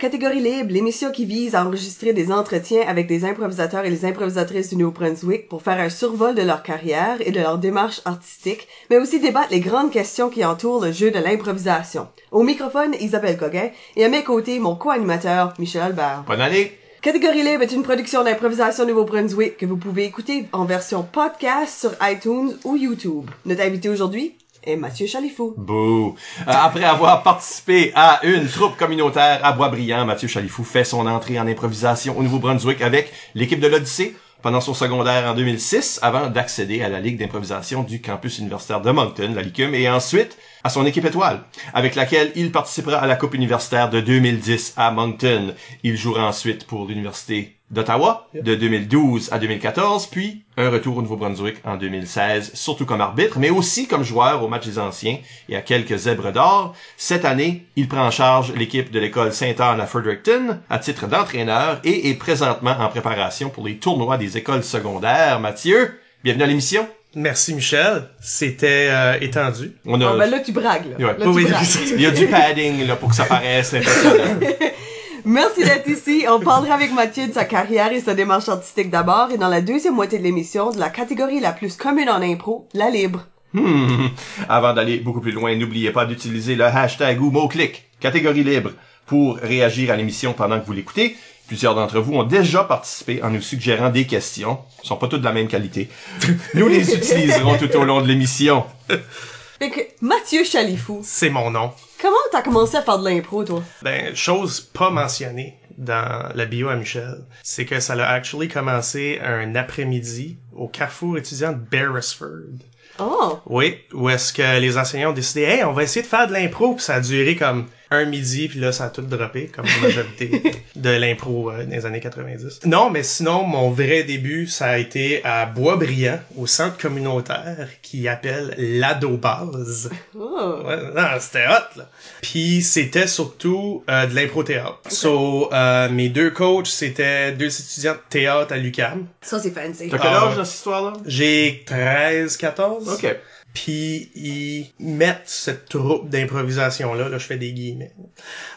Catégorie Libre, l'émission qui vise à enregistrer des entretiens avec des improvisateurs et les improvisatrices du Nouveau-Brunswick pour faire un survol de leur carrière et de leur démarche artistique, mais aussi débattre les grandes questions qui entourent le jeu de l'improvisation. Au microphone, Isabelle Gauguin, et à mes côtés, mon co-animateur, Michel Albert. Bonne année! Catégorie Libre est une production d'improvisation Nouveau-Brunswick que vous pouvez écouter en version podcast sur iTunes ou YouTube. Notre invité aujourd'hui est Mathieu Chalifou. Bouh! Euh, après avoir participé à une troupe communautaire à Boisbriand, Mathieu Chalifou fait son entrée en improvisation au Nouveau-Brunswick avec l'équipe de l'Odyssée pendant son secondaire en 2006 avant d'accéder à la Ligue d'improvisation du campus universitaire de Moncton, la LICUM, et ensuite à son équipe étoile, avec laquelle il participera à la Coupe universitaire de 2010 à Moncton. Il jouera ensuite pour l'Université d'Ottawa de 2012 à 2014, puis un retour au Nouveau-Brunswick en 2016, surtout comme arbitre, mais aussi comme joueur au match des anciens et à quelques zèbres d'or. Cette année, il prend en charge l'équipe de l'école Saint-Anne à Fredericton à titre d'entraîneur et est présentement en préparation pour les tournois des écoles secondaires. Mathieu, bienvenue à l'émission. Merci Michel, c'était euh, étendu. On Ah, ben là, tu bragues, là. Ouais. Là, tu Oui, bragues. Il y a du padding là, pour que ça paraisse impressionnant. Merci d'être ici. On parlera avec Mathieu de sa carrière et sa démarche artistique d'abord et dans la deuxième moitié de l'émission de la catégorie la plus commune en impro, la libre. Hmm. Avant d'aller beaucoup plus loin, n'oubliez pas d'utiliser le hashtag ou mot-clic, catégorie libre, pour réagir à l'émission pendant que vous l'écoutez. Plusieurs d'entre vous ont déjà participé en nous suggérant des questions. Elles sont pas toutes de la même qualité. Nous les utiliserons tout au long de l'émission. Fait que, Mathieu Chalifou, C'est mon nom. Comment t'as commencé à faire de l'impro, toi? Ben, chose pas mentionnée dans la bio à Michel, c'est que ça a actually commencé un après-midi au carrefour étudiant de Beresford. Oh! Oui, où est-ce que les enseignants ont décidé, hey, on va essayer de faire de l'impro, puis ça a duré comme un midi, puis là, ça a tout droppé, comme la majorité de l'impro euh, dans les années 90. Non, mais sinon, mon vrai début, ça a été à Boisbriand, au centre communautaire, qui appelle l'Adobase. Oh! Ouais, non, c'était hot, là. Puis c'était surtout euh, de l'impro-théâtre. So, euh, mes deux coachs, c'était deux étudiants de théâtre à l'UQAM. Ça, c'est fancy. T'as quel Ah. âge dans cette histoire-là? J'ai 13, 14. OK. Puis ils mettent cette troupe d'improvisation-là, là je fais des guillemets,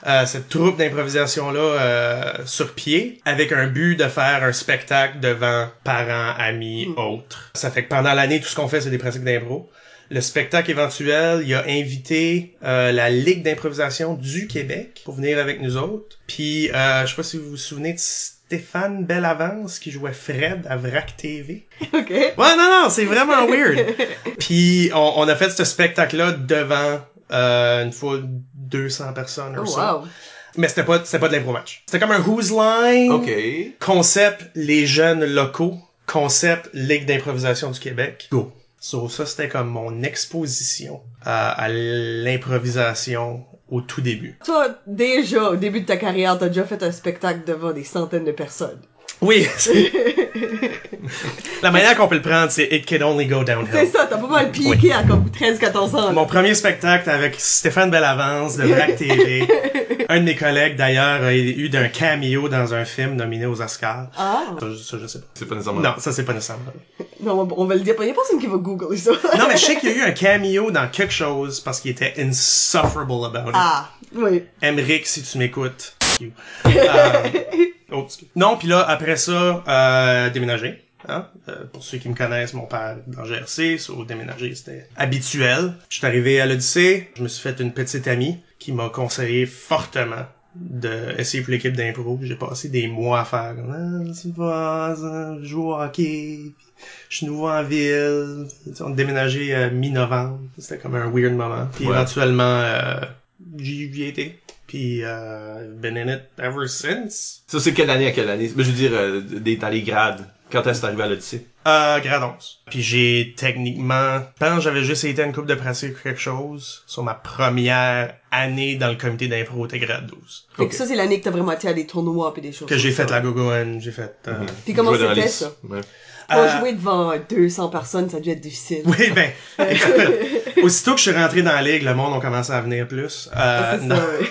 euh, cette troupe d'improvisation-là euh, sur pied, avec un but de faire un spectacle devant parents, amis, autres. Ça fait que pendant l'année, tout ce qu'on fait, c'est des pratiques d'impro. Le spectacle éventuel, il a invité euh, la Ligue d'improvisation du Québec pour venir avec nous autres. Puis, euh, je sais pas si vous vous souvenez de Stéphane Bellavance qui jouait Fred à VRAC TV. OK. Ouais, non, non, c'est vraiment weird. Puis on, on a fait ce spectacle-là devant euh, une fois 200 personnes ou Oh, ça. wow. Mais c'était pas, c'était pas de l'impro match. C'était comme un Who's Line. OK. Concept les jeunes locaux. Concept Ligue d'improvisation du Québec. Go. So, ça, c'était comme mon exposition à, à l'improvisation au tout début. Toi, déjà, au début de ta carrière, t'as déjà fait un spectacle devant des centaines de personnes. Oui. c'est- La manière qu'on peut le prendre, c'est It Can Only Go C'est Downhill. ça, t'as pas mal piqué à comme 13-14 ans. là. Mon premier spectacle avec Stéphane Bellavance de VRAC TV. un de mes collègues, d'ailleurs, a eu d'un cameo dans un film nominé aux Oscars. Ah! Ça, je- ça, je sais pas. C'est pas nécessairement. Non, ça, c'est pas nécessairement. Non, on va le dire pas. Y a personne qui va googler ça. Non, mais je sais qu'il y a eu un cameo dans quelque chose parce qu'il était insufferable about it. Ah! Oui. Emmerich, si tu m'écoutes. you. Excuse. Non, puis là, après ça, euh, déménager. Hein? Euh, pour ceux qui me connaissent, mon père est dans GRC, so déménager, c'était habituel. Je suis arrivé à l'Odyssée, je me suis fait une petite amie qui m'a conseillé fortement de essayer pour l'équipe d'impro. J'ai passé des mois à faire comme, ah, je joue au hockey, je suis nouveau en ville. On a déménagé euh, mi-novembre. C'était comme un weird moment. Puis Ouais. éventuellement, euh, j'y j'y ai été. Puis, euh, been in it ever since. Ça, c'est quelle année à quelle année? Ben, je veux dire, euh, des, dans les grades. Quand est-ce que arrivé à l'Odyssée? Euh, grade 11. Puis j'ai techniquement, que j'avais juste été à une coupe de pratique ou quelque chose sur ma première année dans le comité d'impro, t'es grade 12. Fait que ça, c'est l'année que t'as vraiment été à des tournois pis des choses Que j'ai fait ça. la gogoine, j'ai fait... euh, Puis comment Jouer dans la c'était ça? Ouais. Pour Euh, jouer devant 200 personnes, ça a dû être difficile. Oui, ben, écoute, aussitôt que je suis rentré dans la ligue, le monde a commencé à venir plus. Euh, C'est non. ça, ouais.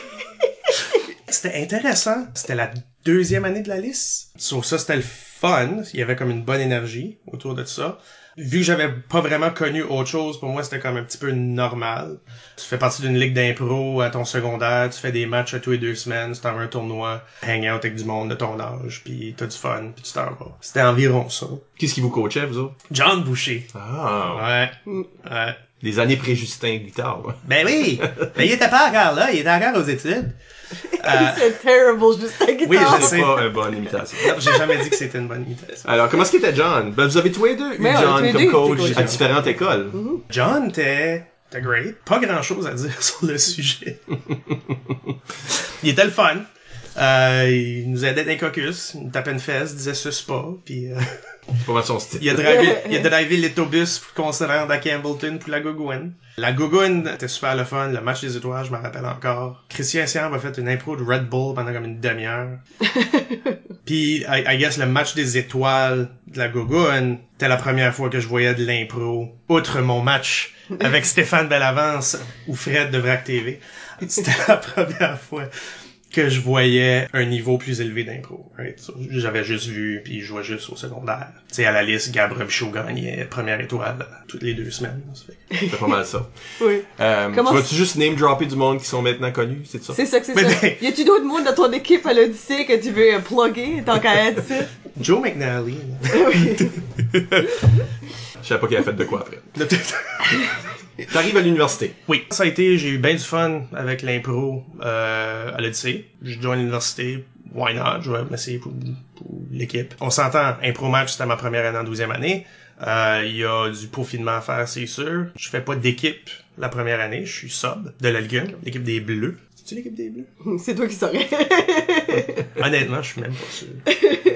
C'était intéressant. C'était la deuxième année de la liste. Sur ça, c'était le fun. Il y avait comme une bonne énergie autour de ça. Vu que j'avais pas vraiment connu autre chose, pour moi, c'était comme un petit peu normal. Tu fais partie d'une ligue d'impro à ton secondaire, tu fais des matchs à tous les deux semaines, tu t'en vas un tournoi, hang out avec du monde de ton âge, puis t'as du fun, puis tu t'en vas. C'était environ ça. Qu'est-ce qui vous coachait, vous autres? John Boucher. Ah. Ouais. Mm. Ouais. Les années pré-Justin Guitare, ouais. Ben oui! Ben il était pas encore là, il était encore aux études. Euh, C'est terrible, juste la guitare. Oui, je C'est sais. pas une bonne imitation. non, j'ai jamais dit que c'était une bonne imitation. Alors, comment est-ce qu'était John? Ben, vous avez tous les deux eu Mais John comme deux coach à différentes écoles. John était, était great. Pas grand chose à dire sur le sujet. il était le fun. Euh, il nous aidait les caucus, il nous tapait une fesse, disait suce pas, puis euh, C'est pas mal son style. il a drivé, il a drivé l'autobus pour qu'on se rende à Campbellton pour la Gogoune. La Gogoune était super le fun, le match des étoiles, je me rappelle encore. Christian Siam a fait une impro de Red Bull pendant comme une demi-heure. Puis, I, I guess, le match des étoiles de la Gogoune, c'était la première fois que je voyais de l'impro, outre mon match avec Stéphane Bellavance ou Fred de Vrac TV. C'était la première fois que je voyais un niveau plus élevé d'impro. right? J'avais juste vu, puis je jouais juste au secondaire. Tu sais, à la liste, Gab Robichaud gagnait première étoile toutes les deux semaines. C'est pas mal ça. Oui. Euh, Comment tu vas-tu juste name dropper du monde qui sont maintenant connus, c'est ça? C'est ça que c'est ça. ben- Y a-tu d'autres monde dans ton équipe à l'Odyssée que tu veux plugger tant qu'à être? Joe McNally. Je savais pas qu'il avait fait de quoi après. T'arrives à l'université. oui, ça a été, j'ai eu bien du fun avec l'impro euh, à l'Odyssée. J'ai joint l'université, why not, je vais m'essayer pour, pour l'équipe. On s'entend, impro match, c'était ma première année en 12e année. Euh, Il y a du peaufinement à faire, c'est sûr. Je fais pas d'équipe la première année, je suis sub de la Ligue 1, l'équipe des Bleus. C'est-tu l'équipe des Bleus? C'est toi qui saurais. Honnêtement, je suis même pas sûr.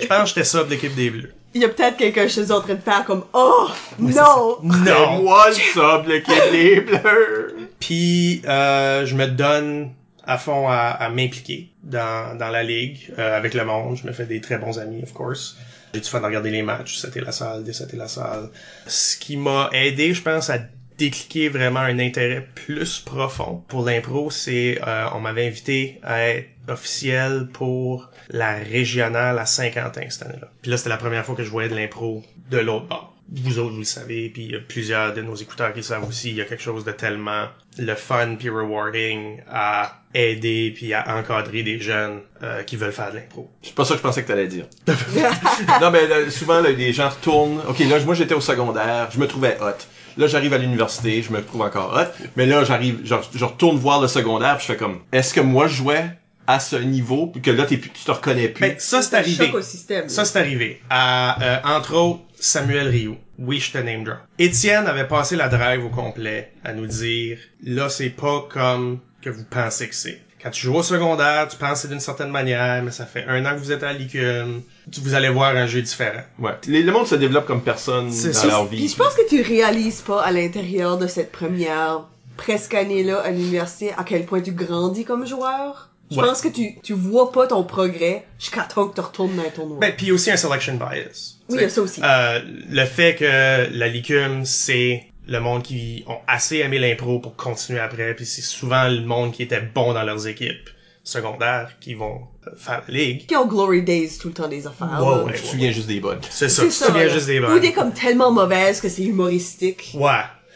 Je pense que j'étais sub de l'équipe des Bleus. Il y a peut-être quelqu'un chez eux en train de faire comme Oh non! C'est Non! moi le sub, l'équipe des Bleus. Puis euh, je me donne à fond à, à m'impliquer dans, dans la ligue euh, avec le monde. Je me fais des très bons amis, of course. J'ai du fun à regarder les matchs, c'était la salle, c'était la salle. Ce qui m'a aidé, je pense, à décliquer vraiment un intérêt plus profond pour l'impro, c'est euh, on m'avait invité à être officiel pour la régionale à Saint-Quentin cette année-là. Puis là, c'était la première fois que je voyais de l'impro de l'autre bord. Vous autres, vous le savez, puis il y a plusieurs de nos écouteurs qui le savent aussi, il y a quelque chose de tellement le fun puis rewarding à aider puis à encadrer des jeunes euh, qui veulent faire de l'impro. C'est pas ça que je pensais que t'allais dire. non, mais là, souvent, là, les gens retournent. OK, là, moi, j'étais au secondaire, je me trouvais hot. Là, j'arrive à l'université, je me trouve encore hot. Mais là, j'arrive, je, je retourne voir le secondaire, puis je fais comme, est-ce que moi, je jouais à ce niveau, puis que là, t'es plus, tu te reconnais plus? Ben, ça, c'est arrivé. choc au système. Ça, c'est arrivé. À, euh, entre autres, Samuel Rioux. Oui, je te name drop. Étienne avait passé la drive au complet à nous dire, là, c'est pas comme que vous pensez que c'est. Quand tu joues au secondaire, tu penses que c'est d'une certaine manière, mais ça fait un an que vous êtes à l'ICUM, vous allez voir un jeu différent. Ouais. Les- le monde se développe comme personne C'est dans ça. leur Puis vie. je pense que tu réalises pas à l'intérieur de cette première presque année-là à l'université à quel point tu grandis comme joueur. Je Ouais. pense que tu, tu vois pas ton progrès jusqu'à temps que tu retournes dans ton tournoi. Ben, puis aussi un selection bias. Oui, il y a ça aussi. Euh, le fait que la LICUM, c'est le monde qui ont assez aimé l'impro pour continuer après, puis c'est souvent le monde qui était bon dans leurs équipes secondaires qui vont euh, faire la ligue. Qui ont Glory Days tout le temps des affaires. Ouais, là. ouais. Je me souviens juste des bonnes. C'est ça, tu te souviens juste des Ou bonnes. des comme tellement mauvaises que c'est humoristique. Ouais.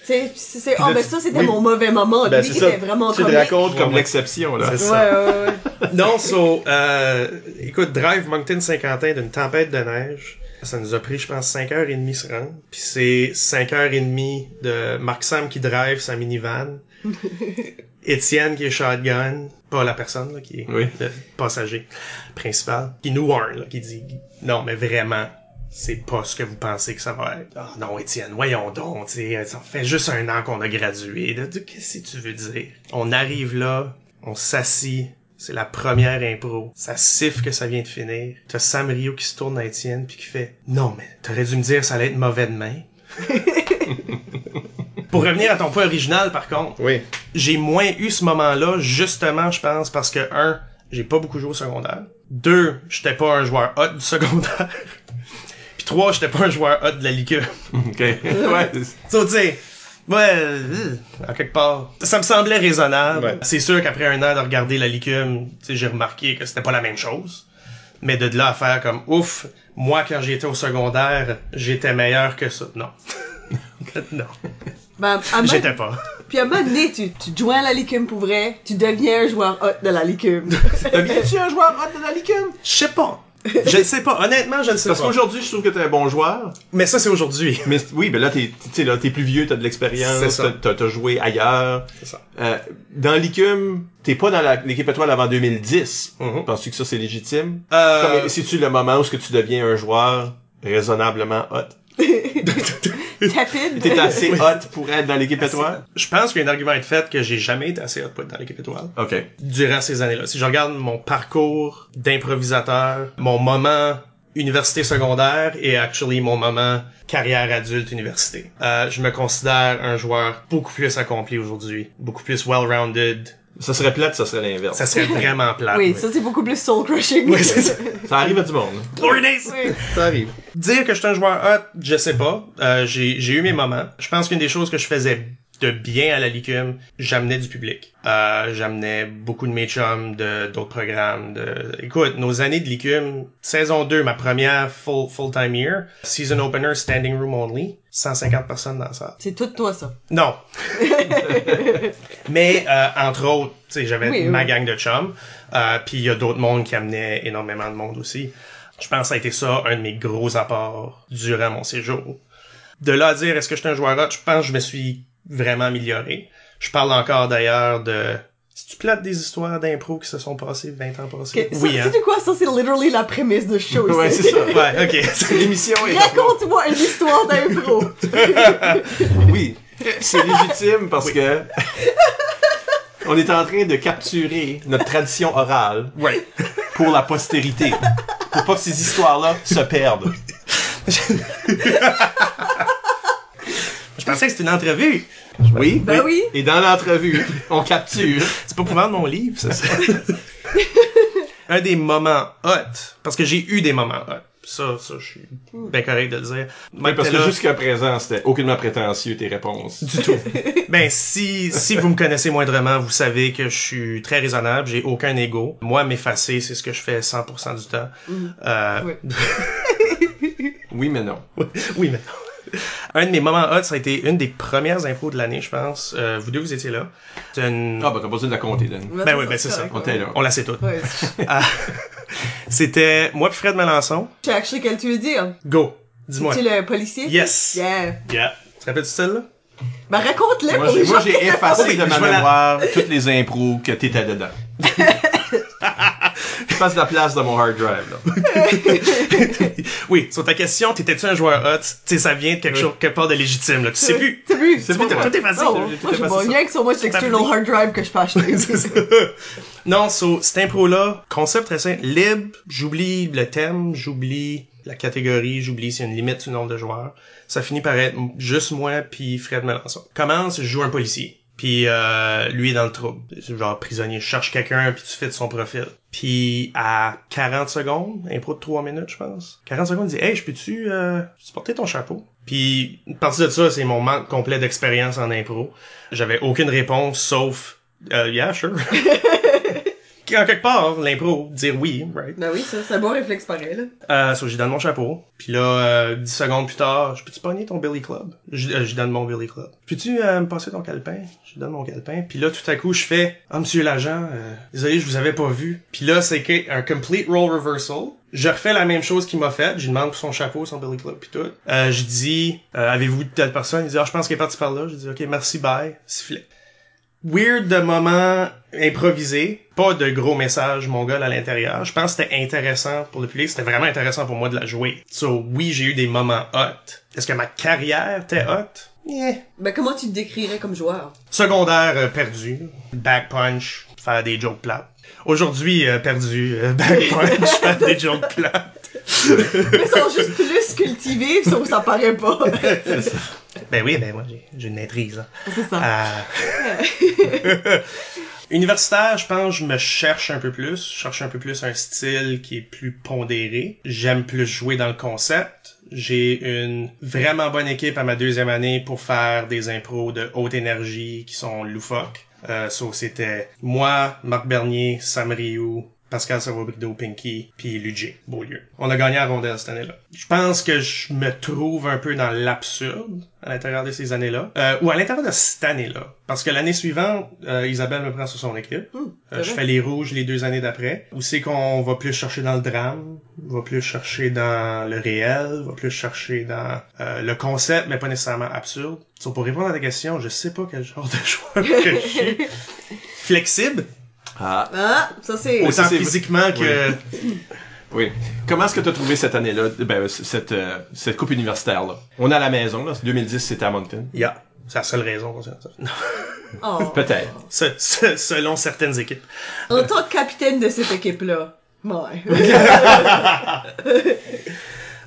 Tu c'est, c'est, oh, ben tu- ça, c'était oui. mon mauvais moment. Ben, Lui était vraiment Tu comique. racontes comme Ouais, l'exception, là. C'est Ouais, ça. ouais, ouais. Non, so, euh, écoute, Drive Moncton Saint-Quentin d'une tempête de neige. Ça nous a pris, je pense, 5h30 se rendre. Puis c'est 5h30 de Marc Sam qui drive sa minivan. Étienne qui est shotgun. Pas la personne, là, qui est Oui. le passager principal. Qui nous warn, là, qui dit, non, mais vraiment, c'est pas ce que vous pensez que ça va être. Ah non, Étienne, voyons donc, tu sais, ça fait juste un an qu'on a gradué. Qu'est-ce que tu veux dire? On arrive là, on s'assit C'est la première impro. Ça siffle que ça vient de finir. T'as Sam Rio qui se tourne à Étienne puis qui fait Non, mais t'aurais dû me dire ça allait être mauvais demain. Pour revenir à ton point original, par contre, Oui. j'ai moins eu ce moment-là, justement, je pense, parce que, un, j'ai pas beaucoup joué au secondaire. Deux, j'étais pas un joueur hot du secondaire. Puis trois, j'étais pas un joueur hot de la ligue. OK. ouais. So, tu sais, ouais, euh, à quelque part, ça me semblait raisonnable. Ouais. C'est sûr qu'après un an de regarder la licume, tu sais, j'ai remarqué que c'était pas la même chose. Mais de là à faire comme, ouf, moi, quand j'étais au secondaire, j'étais meilleur que ça. Non. non. Ben, J'étais pas. Puis à un moment donné, tu, tu te joins à la licume pour vrai, tu deviens un joueur hot de la licume. Deviens-tu un joueur hot de la licume? Je sais pas. Je ne sais pas. Honnêtement, je ne sais Parce pas. qu'aujourd'hui, je trouve que t'es un bon joueur. Mais ça, c'est aujourd'hui. Mais oui, ben là, t'es, tu sais, là, t'es plus vieux, t'as de l'expérience, t'as, joué ailleurs. C'est ça. Euh, dans l'ICUM, t'es pas dans la- l'équipe étoile avant 2010. Mhm. Penses-tu que ça, c'est légitime? Euh, Comme, c'est-tu le moment où ce que tu deviens un joueur raisonnablement hot? Tapide. T'es assez hot pour être dans l'équipe étoile? je pense qu'il y a un argument à être fait que j'ai jamais été assez hot pour être dans l'équipe étoile. OK. Durant ces années-là. Si je regarde mon parcours d'improvisateur, mon moment université secondaire et actually mon moment carrière adulte université. Euh, je me considère un joueur beaucoup plus accompli aujourd'hui, beaucoup plus well-rounded. Ça serait plate, ça serait l'inverse. Ça serait vraiment plat. Oui, ça c'est beaucoup plus soul crushing. Oui, c'est ça. Ça arrive à du monde. Days! Oui. Ça arrive. Dire que je suis un joueur hot, je sais pas. Euh, j'ai, j'ai eu mes moments. Je pense qu'une des choses que je faisais de bien à la licume, j'amenais du public. Euh, j'amenais beaucoup de mes chums de, d'autres programmes. De... Écoute, nos années de licume, saison 2, ma première full, full-time year, season opener, standing room only, 150 personnes dans la salle. C'est tout toi ça. Non. Mais euh, entre autres, j'avais Oui, ma oui. gang de chums, euh, puis il y a d'autres mondes qui amenaient énormément de monde aussi. Je pense que ça a été ça un de mes gros apports durant mon séjour. De là à dire est-ce que je suis un joueur hot, je pense que je me suis vraiment amélioré. Je parle encore d'ailleurs de si tu plates des histoires d'impro qui se sont passées 20 ans passés? Ok, ça, Oui, hein. sais-tu quoi? Ça c'est literally la prémisse de show. Ouais, c'est ça. Ouais, ok. L'émission est... Raconte-moi une histoire d'impro. Oui, c'est légitime parce que on est en train de capturer notre tradition orale Ouais. pour la postérité. Pour pas que ces histoires-là se perdent. Pensais que c'était une entrevue. Oui, Ben oui. Et dans l'entrevue, on capture. C'est pas pour vendre mon livre, ça. un des moments hot, parce que j'ai eu des moments hot. Ça, ça, je suis bien correct de le dire. Oui, parce que jusqu'à présent, c'était aucunement prétentieux tes réponses. du tout. ben si si vous me connaissez moindrement, vous savez que je suis très raisonnable, j'ai aucun ego. Moi m'effacer, c'est ce que je fais 100% du temps. Euh, Oui. Oui, mais non. oui, mais non. Un de mes moments hot, ça a été une des premières infos de l'année, je pense. Euh, vous deux, vous étiez là. C'est une... Ah, ben, t'as pas besoin de la compter, Dan. Ben oui, ben c'est ça. correct, On là. On la sait toutes. Ouais. Ah, C'était moi puis Fred Melançon. Tu sais quel tu veux dire? Go. Dis-moi. Tu es le policier? Yes. Yeah. Yeah. Tu te rappelles de celle-là? Ben raconte-le Moi, pour j'ai, les moi, j'ai effacé Oui, de ma je mémoire toutes les impros que t'étais dedans. Je passe la place de mon hard drive, là. oui, sur ta question, t'étais-tu un joueur hot? Tu sais, ça vient de quelque chose, quelque part de légitime, là. Tu sais plus. T'as vu? C'est Tout pas moi. est facile. Tout moi, je vois rien que sur moi, c'est external hard drive que je peux acheter. non, so, cette impro-là, concept très simple, libre, j'oublie le thème, j'oublie la catégorie, j'oublie s'il y a une limite le nombre de joueurs. Ça finit par être juste moi puis Fred Melançon. Commence, je joue un policier. Puis euh, lui est dans le trouble. Genre prisonnier, cherche quelqu'un puis tu fais de son profil. Puis à 40 secondes, impro de 3 minutes je pense. 40 secondes, il dit "Hey, je peux-tu euh, porter ton chapeau? Puis une partie de ça, c'est mon manque complet d'expérience en impro. J'avais aucune réponse sauf euh, yeah, sure. en quelque part, l'impro, dire oui, right? ben oui, ça, c'est un bon réflexe pareil, là. Euh, so, j'y donne mon chapeau. Puis là, euh, 10 secondes plus tard, je peux-tu pogner ton Billy Club? J'y euh, donne mon Billy Club. Peux-tu euh, me passer ton calepin? Je donne mon calepin. Puis là, tout à coup, je fais, ah, monsieur l'agent, euh, désolé, je vous avais pas vu. Puis là, c'est un complete role reversal. Je refais la même chose qu'il m'a fait. Je lui demande pour son chapeau, son Billy Club, puis tout. Euh, je dis, euh, avez-vous telle personne? Il dit, ah, je pense qu'il est parti par là. Je dis, ok, merci, bye. Sifflet. Weird de moment improvisé. Pas de gros messages mongol à l'intérieur. Je pense que c'était intéressant pour le public. C'était vraiment intéressant pour moi de la jouer. So, oui, j'ai eu des moments hot. Est-ce que ma carrière était hot? Yeah. Ben, comment tu te décrirais comme joueur? Secondaire euh, perdu, back punch, faire des jokes plates. Aujourd'hui euh, perdu, euh, back punch, faire des jokes plates. Mais ils sont juste plus cultivés, sauf ça paraît pas. Ben oui, ben moi j'ai j'ai une maîtrise. Hein. C'est ça. Universitaire, je pense, je me cherche un peu plus. Je cherche un peu plus un style qui est plus pondéré. J'aime plus jouer dans le concept. J'ai une vraiment bonne équipe à ma deuxième année pour faire des impros de haute énergie qui sont loufoques. Euh, so, c'était moi, Marc Bernier, Sam Rioux, Pascal Savobrido, Pinky, puis Ludger, Beaulieu. On a gagné à rondelle cette année-là. Je pense que je me trouve un peu dans l'absurde à l'intérieur de ces années-là, euh, ou à l'intérieur de cette année-là. Parce que l'année suivante, euh, Isabelle me prend sur son équipe. Hum, Euh, je fais les rouges les deux années d'après. Où c'est qu'on va plus chercher dans le drame, va plus chercher dans le réel, va plus chercher dans euh, le concept, mais pas nécessairement absurde. So, pour répondre à ta question, je sais pas quel genre de joueur que je suis. Flexible, Ah, Ah, ça c'est... Aussi- autant physiquement que... oui. Comment est-ce que tu as trouvé cette année-là, ben, cette, euh, cette coupe universitaire-là? On est à la maison, là. 2010, c'était à Moncton. Yeah. C'est la seule raison ça. Non. Oh. Peut-être. Se- se- selon certaines équipes. En tant que capitaine de cette équipe-là. Ouais.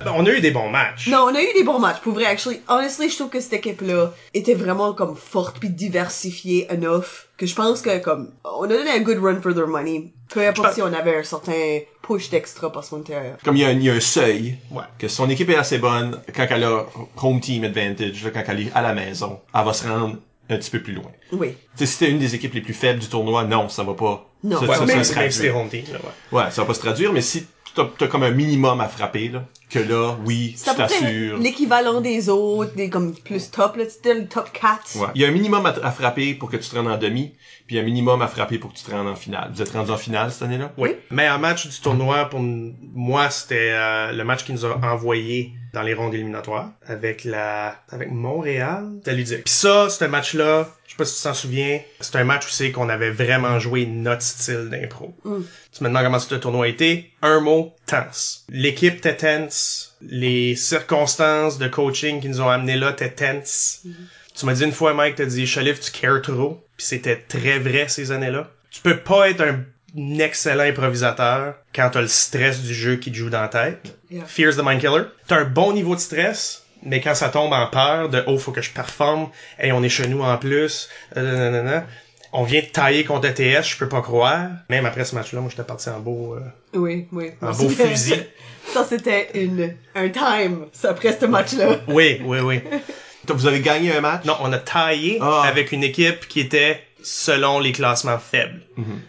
On a eu des bons matchs. non, on a eu des bons matchs. Pour vrai, actually, honestly, je trouve que cette équipe-là était vraiment comme forte puis diversifiée enough que je pense que comme on a donné un good run for their money. Peu importe si on avait un certain push d'extra parce qu'on était. Comme il y, a un, il y a un seuil, Ouais. que son équipe est assez bonne, quand elle a home team advantage, là, quand elle est à la maison, elle va se rendre un petit peu plus loin. Oui. Tu sais, si t'es une des équipes les plus faibles du tournoi, non, ça va pas. Non. ça, Ouais, ça, ça même, se même si home team, là, ouais. Ouais, ça va pas se traduire, mais si t'as as comme un minimum à frapper, là, que là, oui, tu t'assures. l'équivalent des autres, des comme plus top, là, c'était le top 4. Ouais. Il y a un minimum à, à frapper pour que tu te rendes en demi, puis un minimum à frapper pour que tu te rendes en finale. Vous êtes rendu en finale cette année-là? Oui. Meilleur match du tournoi pour moi, c'était euh, le match qui nous a envoyé dans les rondes éliminatoires avec la avec Montréal. C'était ludique. Puis ça, ce match-là, je sais pas si tu t'en souviens, c'est un match où c'est qu'on avait vraiment joué notre style d'impro. Tu me demandes comment ce tournoi a été? Un mot, tense. L'équipe était tense. Les circonstances de coaching qui nous ont amenés là étaient tense. Tu m'as dit une fois, Mike, t'as dit, Chalif, tu cares trop. Puis c'était très vrai ces années-là. Tu peux pas être un excellent improvisateur quand t'as le stress du jeu qui te joue dans la tête. Yeah. Fear's the Mind Killer. T'as un bon niveau de stress, mais quand ça tombe en peur de oh faut que je performe, et on est chez nous en plus, euh, nanana, on vient de tailler contre ETS, je peux pas croire. Même après ce match-là, moi j'étais parti en beau, euh, Oui, oui. en beau fusil. Ça, c'était une, un time, ça, après ce match-là. Oui, oui, oui. Donc, vous avez gagné un match? Non, on a taillé Ah. avec une équipe qui était selon les classements faibles.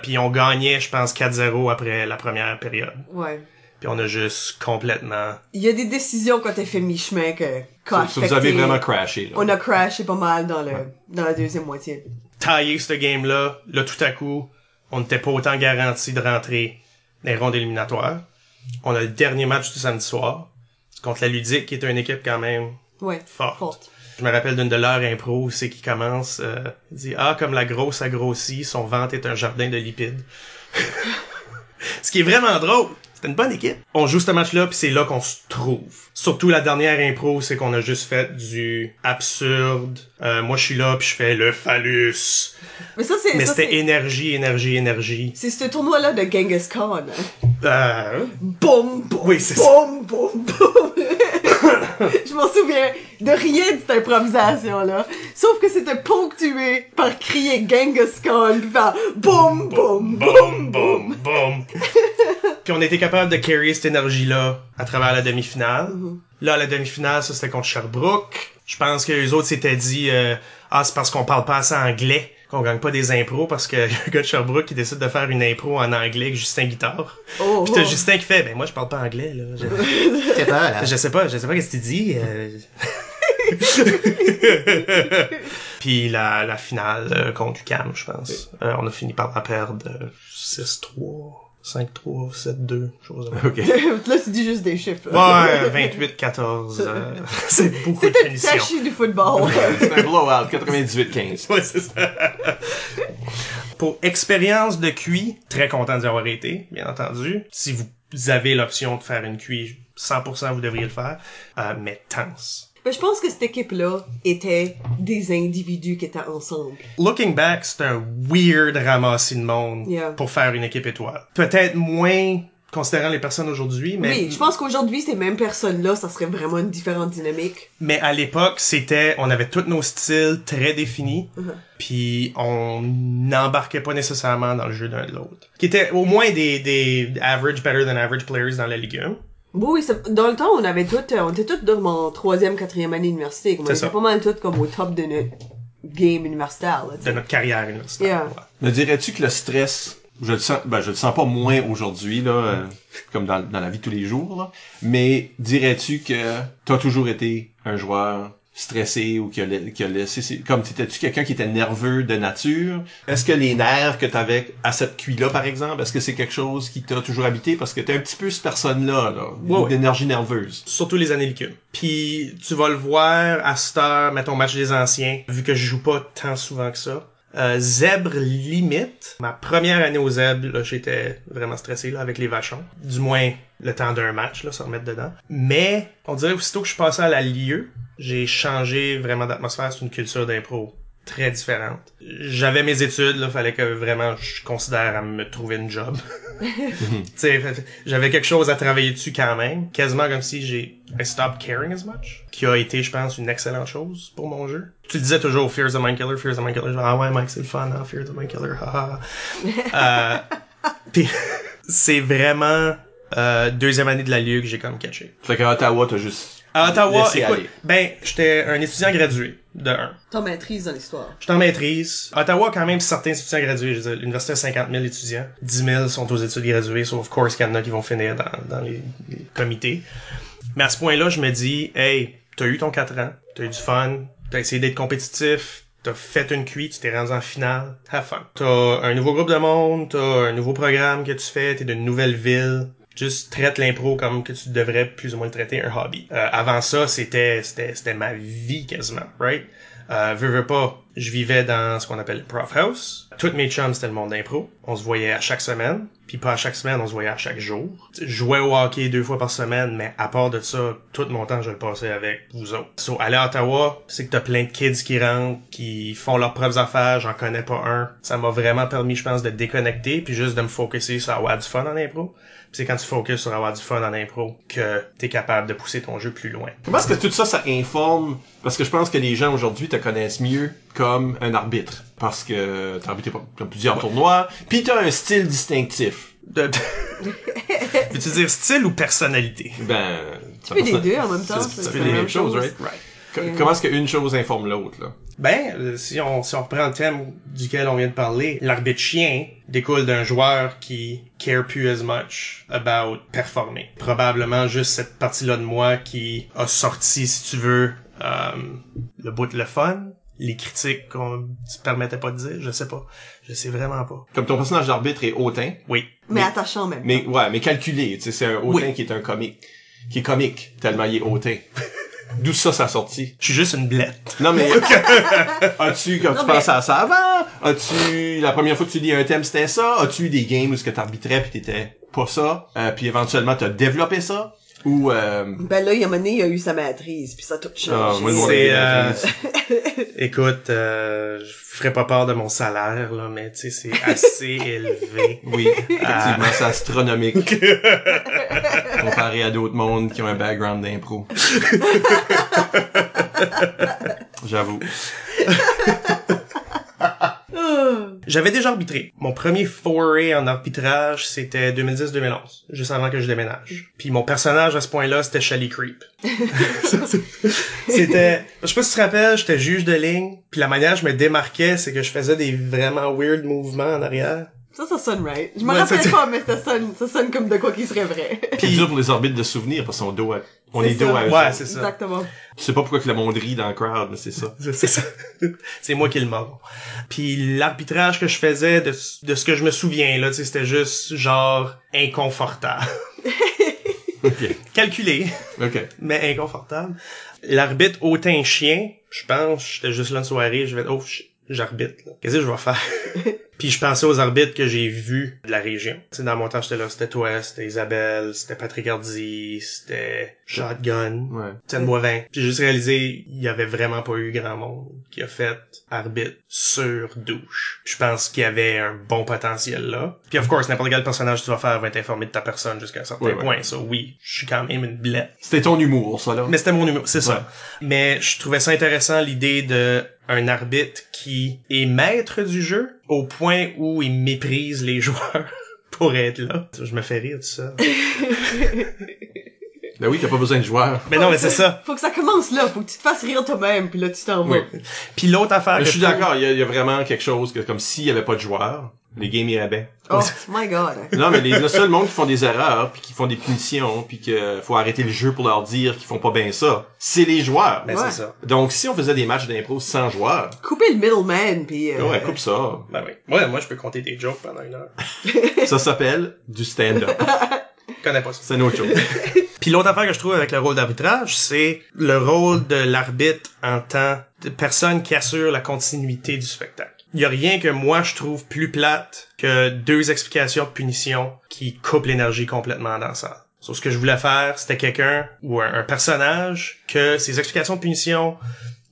Puis on gagnait, je pense, 4-0 après la première période. Ouais. Puis on a juste complètement... Il y a des décisions quand t'es fait mi-chemin que, quand Ça, vous avez vraiment crashé, là. On a crashé pas mal dans le, dans la deuxième moitié. Taillé ce game-là, là tout à coup, on n'était pas autant garanti de rentrer dans les rondes éliminatoires. On a le dernier match du samedi soir contre la Ludique, qui est une équipe quand même Ouais. forte. Forte. Je me rappelle d'une de leurs impro c'est qui commence, euh, il dit ah comme la grosse a grossi, son ventre est un jardin de lipides. Ce qui est vraiment drôle. C'était une bonne équipe. On joue ce match-là, puis c'est là qu'on se trouve. Surtout la dernière impro, c'est qu'on a juste fait du absurde. Euh, moi, je suis là, puis je fais le phallus. Mais ça, c'est, Mais c'était c'est, énergie, énergie, énergie. c'est ce tournoi-là de Genghis Khan. hein. Euh, Boum, boum, Oui, c'est ça. boum, boum, boum. Je m'en souviens de rien de cette improvisation-là. Sauf que c'était ponctué par crier Genghis Khan, puis faire boum, boum, boum, boum, boum. Puis on était capable de carry cette énergie-là à travers la demi-finale. Là, la demi-finale, ça c'était contre Sherbrooke. Je pense que les autres s'étaient dit euh, Ah, c'est parce qu'on parle pas assez anglais qu'on gagne pas des impros parce que y a un gars de Sherbrooke qui décide de faire une impro en anglais avec Justin Guitare. Oh, Puis t'as oh. Justin qui fait Ben moi je parle pas anglais là. Je, je sais pas, je sais pas qu'est-ce que tu dis. euh. Puis la, la finale euh, contre UCAM, je pense. Euh, on a fini par la perdre euh, 6-3, 5-3, 7-2, chose comme ça. OK. Là, tu dis juste des chiffres. là. Ouais, 28-14. euh, c'est beaucoup de punitions. tachy du football. C'est un blowout, 98-15. Ouais, c'est ça. Pour expérience de QI, très content d'y avoir été, bien entendu. Si vous avez l'option de faire une QI, 100% vous devriez le faire. Euh, mais tense. Ben, je pense que cette équipe-là était des individus qui étaient ensemble. Looking back, c'est un weird ramassis de monde Yeah. pour faire une équipe étoile. Peut-être moins considérant les personnes aujourd'hui, mais Oui, je pense qu'aujourd'hui, ces mêmes personnes-là, ça serait vraiment une différente dynamique. mais à l'époque, c'était on avait tous nos styles très définis, Mhm. puis on n'embarquait pas nécessairement dans le jeu d'un de l'autre. Qui étaient au moins des des average better than average players dans la ligue 1. Oui, dans le temps, on avait toutes, euh, on était toutes dans mon troisième, quatrième année université. comme On C'est était pas mal toutes comme au top de notre game universitaire, là, de notre carrière universitaire. Yeah. Ouais. Me dirais-tu que le stress, je le sens, ben je le sens pas moins aujourd'hui là, euh, comme dans, dans la vie de tous les jours là, mais dirais-tu que t'as toujours été un joueur stressé ou qui a, qui a laissé, comme t'étais-tu quelqu'un qui était nerveux de nature? Est-ce que les nerfs que t'avais à cette cuille là par exemple, est-ce que c'est quelque chose qui t'a toujours habité? Parce que t'es un petit peu cette personne là, d'énergie nerveuse. surtout les années licumes. Puis tu vas le voir à cette heure, mettons match des anciens, vu que je joue pas tant souvent que ça. Euh, zèbre limite. Ma première année au zèbre, là, j'étais vraiment stressé là, avec les vachons. Du moins le temps d'un match, là, se remettre dedans. Mais on dirait aussitôt que je suis passé à la lieu, j'ai changé vraiment d'atmosphère. C'est une culture d'impro très différente. J'avais mes études, là, fallait que vraiment je considère à me trouver une job. Tu sais, fait- j'avais quelque chose à travailler dessus quand même, quasiment comme si j'ai I stopped caring as much, qui a été, je pense, une excellente chose pour mon jeu. Tu le disais toujours, Fear's the Mind Killer, Fear's the Mind Killer. Genre, ah ouais, Mike, c'est le fun, hein, Fear's the Mind Killer, haha. euh, puis c'est vraiment euh, deuxième année de la Ligue que j'ai comme catché. Fait qu'à Ottawa t'as juste À Ottawa, écoute, aller. ben, j'étais un étudiant gradué de 1. T'as maîtrise dans l'histoire. Je suis en maîtrise. Ottawa, quand même, certains étudiants gradués. Je veux dire, l'université a 50 000 étudiants. 10 000 sont aux études graduées, sauf, of course, qu'il y en a qui vont finir dans, dans les, les comités. Mais à ce point-là, je me dis, hey, t'as eu ton 4 ans, t'as eu du fun, t'as essayé d'être compétitif, t'as fait une cuite, tu t'es rendu en finale, have fun. T'as un nouveau groupe de monde, t'as un nouveau programme que tu fais, t'es d'une nouvelle ville. Juste traite l'impro comme que tu devrais plus ou moins traiter un hobby. Euh, avant ça, c'était c'était c'était ma vie quasiment, right? Euh, veux, veux pas, je vivais dans ce qu'on appelle le prof house. Toutes mes chums, c'était le monde d'impro. On se voyait à chaque semaine. Puis pas à chaque semaine, on se voyait à chaque jour. Je jouais au hockey deux fois par semaine, mais à part de ça, tout mon temps, je le passais avec vous autres. So, aller à Ottawa, c'est que t'as plein de kids qui rentrent, qui font leurs propres affaires, j'en connais pas un. Ça m'a vraiment permis, je pense, de déconnecter, puis juste de me focuser sur avoir du fun en impro. C'est quand tu focuses sur avoir du fun en impro que t'es capable de pousser ton jeu plus loin. Je pense que tout ça, ça informe, parce que je pense que les gens aujourd'hui te connaissent mieux comme un arbitre. Parce que t'as arbitré dans plusieurs tournois, puis t'as un style distinctif. De... Veux-tu dire style ou personnalité? Ben, Tu fais les deux en même temps. Ça c'est fait la les même mêmes choses, right? Right. Comment est-ce qu'une chose informe l'autre, là? Ben, euh, si on, si on reprend le thème duquel on vient de parler, l'arbitre chien découle d'un joueur qui care plus as much about performer. Probablement juste cette partie-là de moi qui a sorti, si tu veux, euh, le bout de le fun, les critiques qu'on se permettait pas de dire, je sais pas. Je sais vraiment pas. Comme ton personnage d'arbitre est hautain, Oui. Mais Mais- attachant même. mais ouais, mais calculé, tu sais, c'est un hautain Oui. qui est un comique. Qui est comique, tellement il est hautain. D'où ça, ça sorti? Je suis juste une blette. Non, mais, as-tu, quand Non, tu mais- pensais à ça avant? As-tu, la première fois que tu lis un thème, c'était ça? As-tu eu des games où ce que t'arbitrais pis t'étais pas ça? Euh, puis éventuellement, t'as développé ça? Ou, euh, Ben là, il y a un moment donné, il a eu sa maîtrise, puis ça a tout ah, changé. moi, C'est, euh, Écoute, euh, je ferai pas part de mon salaire, là, mais tu sais, c'est assez élevé. Oui, effectivement, c'est astronomique. Comparé à d'autres mondes qui ont un background d'impro. J'avoue. J'avais déjà arbitré. Mon premier foray en arbitrage, c'était 2010-2011, juste avant que je déménage. Puis mon personnage à ce point-là, c'était Shelly Creep. c'était, je sais pas si tu te rappelles, j'étais juge de ligne, puis la manière que je me démarquais, c'est que je faisais des vraiment weird mouvements en arrière. Ça, ça sonne right. Je me Ouais, rappelle pas, mais ça sonne, ça sonne comme de quoi qui serait vrai. C'est dur pour les orbites de souvenirs parce qu'on dos à- on est, C'est dos à Ouais, c'est ça. Exactement. Tu sais pas pourquoi que le monde rit dans le crowd, mais c'est ça. C'est ça. c'est moi qui le mords. Puis l'arbitrage que je faisais de, de ce que je me souviens là, tu sais, c'était juste genre inconfortable. Ok. Calculé, Ok. mais inconfortable. L'arbitre autant chien, je pense, j'étais juste là une soirée, je vais oh j'arbitre. Qu'est-ce que je vais faire? Puis je pensais aux arbitres que j'ai vus de la région. Tu sais, dans mon temps, j'étais là, c'était toi, c'était Isabelle, c'était Patrick Hardy, c'était Shotgun, Ouais. Tienne Boivin. J'ai juste réalisé, il y avait vraiment pas eu grand monde qui a fait arbitre sur douche. Je pense qu'il y avait un bon potentiel là. Puis of course, n'importe quel personnage que tu vas faire va t'informer de ta personne jusqu'à un certain Ouais, point. Ça, oui, je suis quand même une blette. C'était ton humour, ça, là. Mais c'était mon numéro, c'est ça. Mais je trouvais ça intéressant l'idée de un arbitre qui est maître du jeu au point où il méprise les joueurs pour être là. Je me fais rire de ça. Ben oui, t'as pas besoin de joueurs. Mais non, mais c'est ça. Faut que ça commence là, faut que tu te fasses rire toi-même, puis là tu t'en vas. Oui. Puis l'autre affaire Mais je suis d'accord, il y, a- il y a vraiment quelque chose que, comme s'il y avait pas de joueurs, les games iraient bien. Oh my god. Non, mais les, le seul monde qui font des erreurs, puis qui font des punitions, puis que faut arrêter le jeu pour leur dire qu'ils font pas bien ça, c'est les joueurs. Ben Ouais. c'est ça. Donc, si on faisait des matchs d'impro sans joueurs, Couper le middleman, puis euh, ouais, coupe ça. Ben oui. Ouais, moi je peux compter des jokes pendant une heure. Ça s'appelle du stand-up. Je connais pas ça. C'est une autre chose. Puis l'autre affaire que je trouve avec le rôle d'arbitrage, c'est le rôle de l'arbitre en tant de personne qui assure la continuité du spectacle. Il y a rien que moi je trouve plus plate que deux explications de punition qui coupent l'énergie complètement dans salle. Sur ce que je voulais faire, c'était quelqu'un ou un, un personnage que ses explications de punition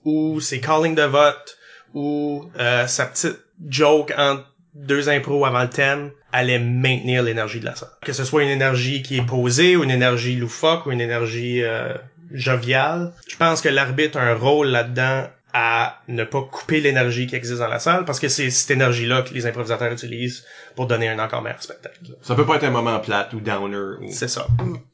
ou ses calling de vote ou euh, sa petite joke entre deux impros avant le thème allait maintenir l'énergie de la salle. Que ce soit une énergie qui est posée ou une énergie loufoque ou une énergie euh, joviale. Je pense que l'arbitre a un rôle là-dedans à ne pas couper l'énergie qui existe dans la salle parce que c'est cette énergie-là que les improvisateurs utilisent pour donner un encore meilleur spectacle. Ça peut pas être un moment plate ou downer. Ou... C'est ça.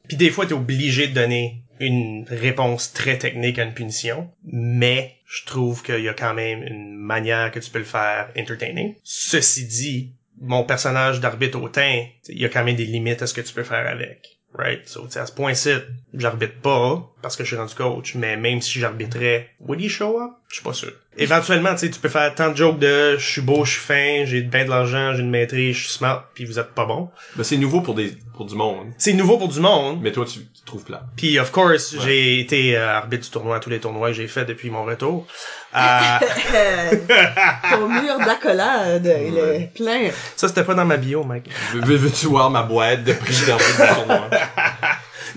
Puis des fois, t'es obligé de donner une réponse très technique à une punition, mais je trouve qu'il y a quand même une manière que tu peux le faire entertaining. Ceci dit, mon personnage d'arbitre hautain, il y a quand même des limites à ce que tu peux faire avec. Right? So, à ce point-ci, j'arbitre pas parce que je suis rendu coach, mais même si j'arbitrais, would he show up? Je suis pas sûr. Éventuellement, tu sais, tu peux faire tant de jokes de je suis beau, je suis fin, j'ai bien de l'argent, j'ai une maîtrise, je suis smart, puis vous êtes pas bon. Ben, c'est nouveau pour des pour du monde. C'est nouveau pour du monde, Mais toi, tu, tu trouves plat. puis of course, Ouais. j'ai été euh, arbitre du tournoi à tous les tournois que j'ai fait depuis mon retour. Euh, ton mur d'accolade, il est plein. ça c'était pas dans ma bio, mec. Veux- veux- Veux-tu voir ma boîte de prix d'arbitre du tournoi?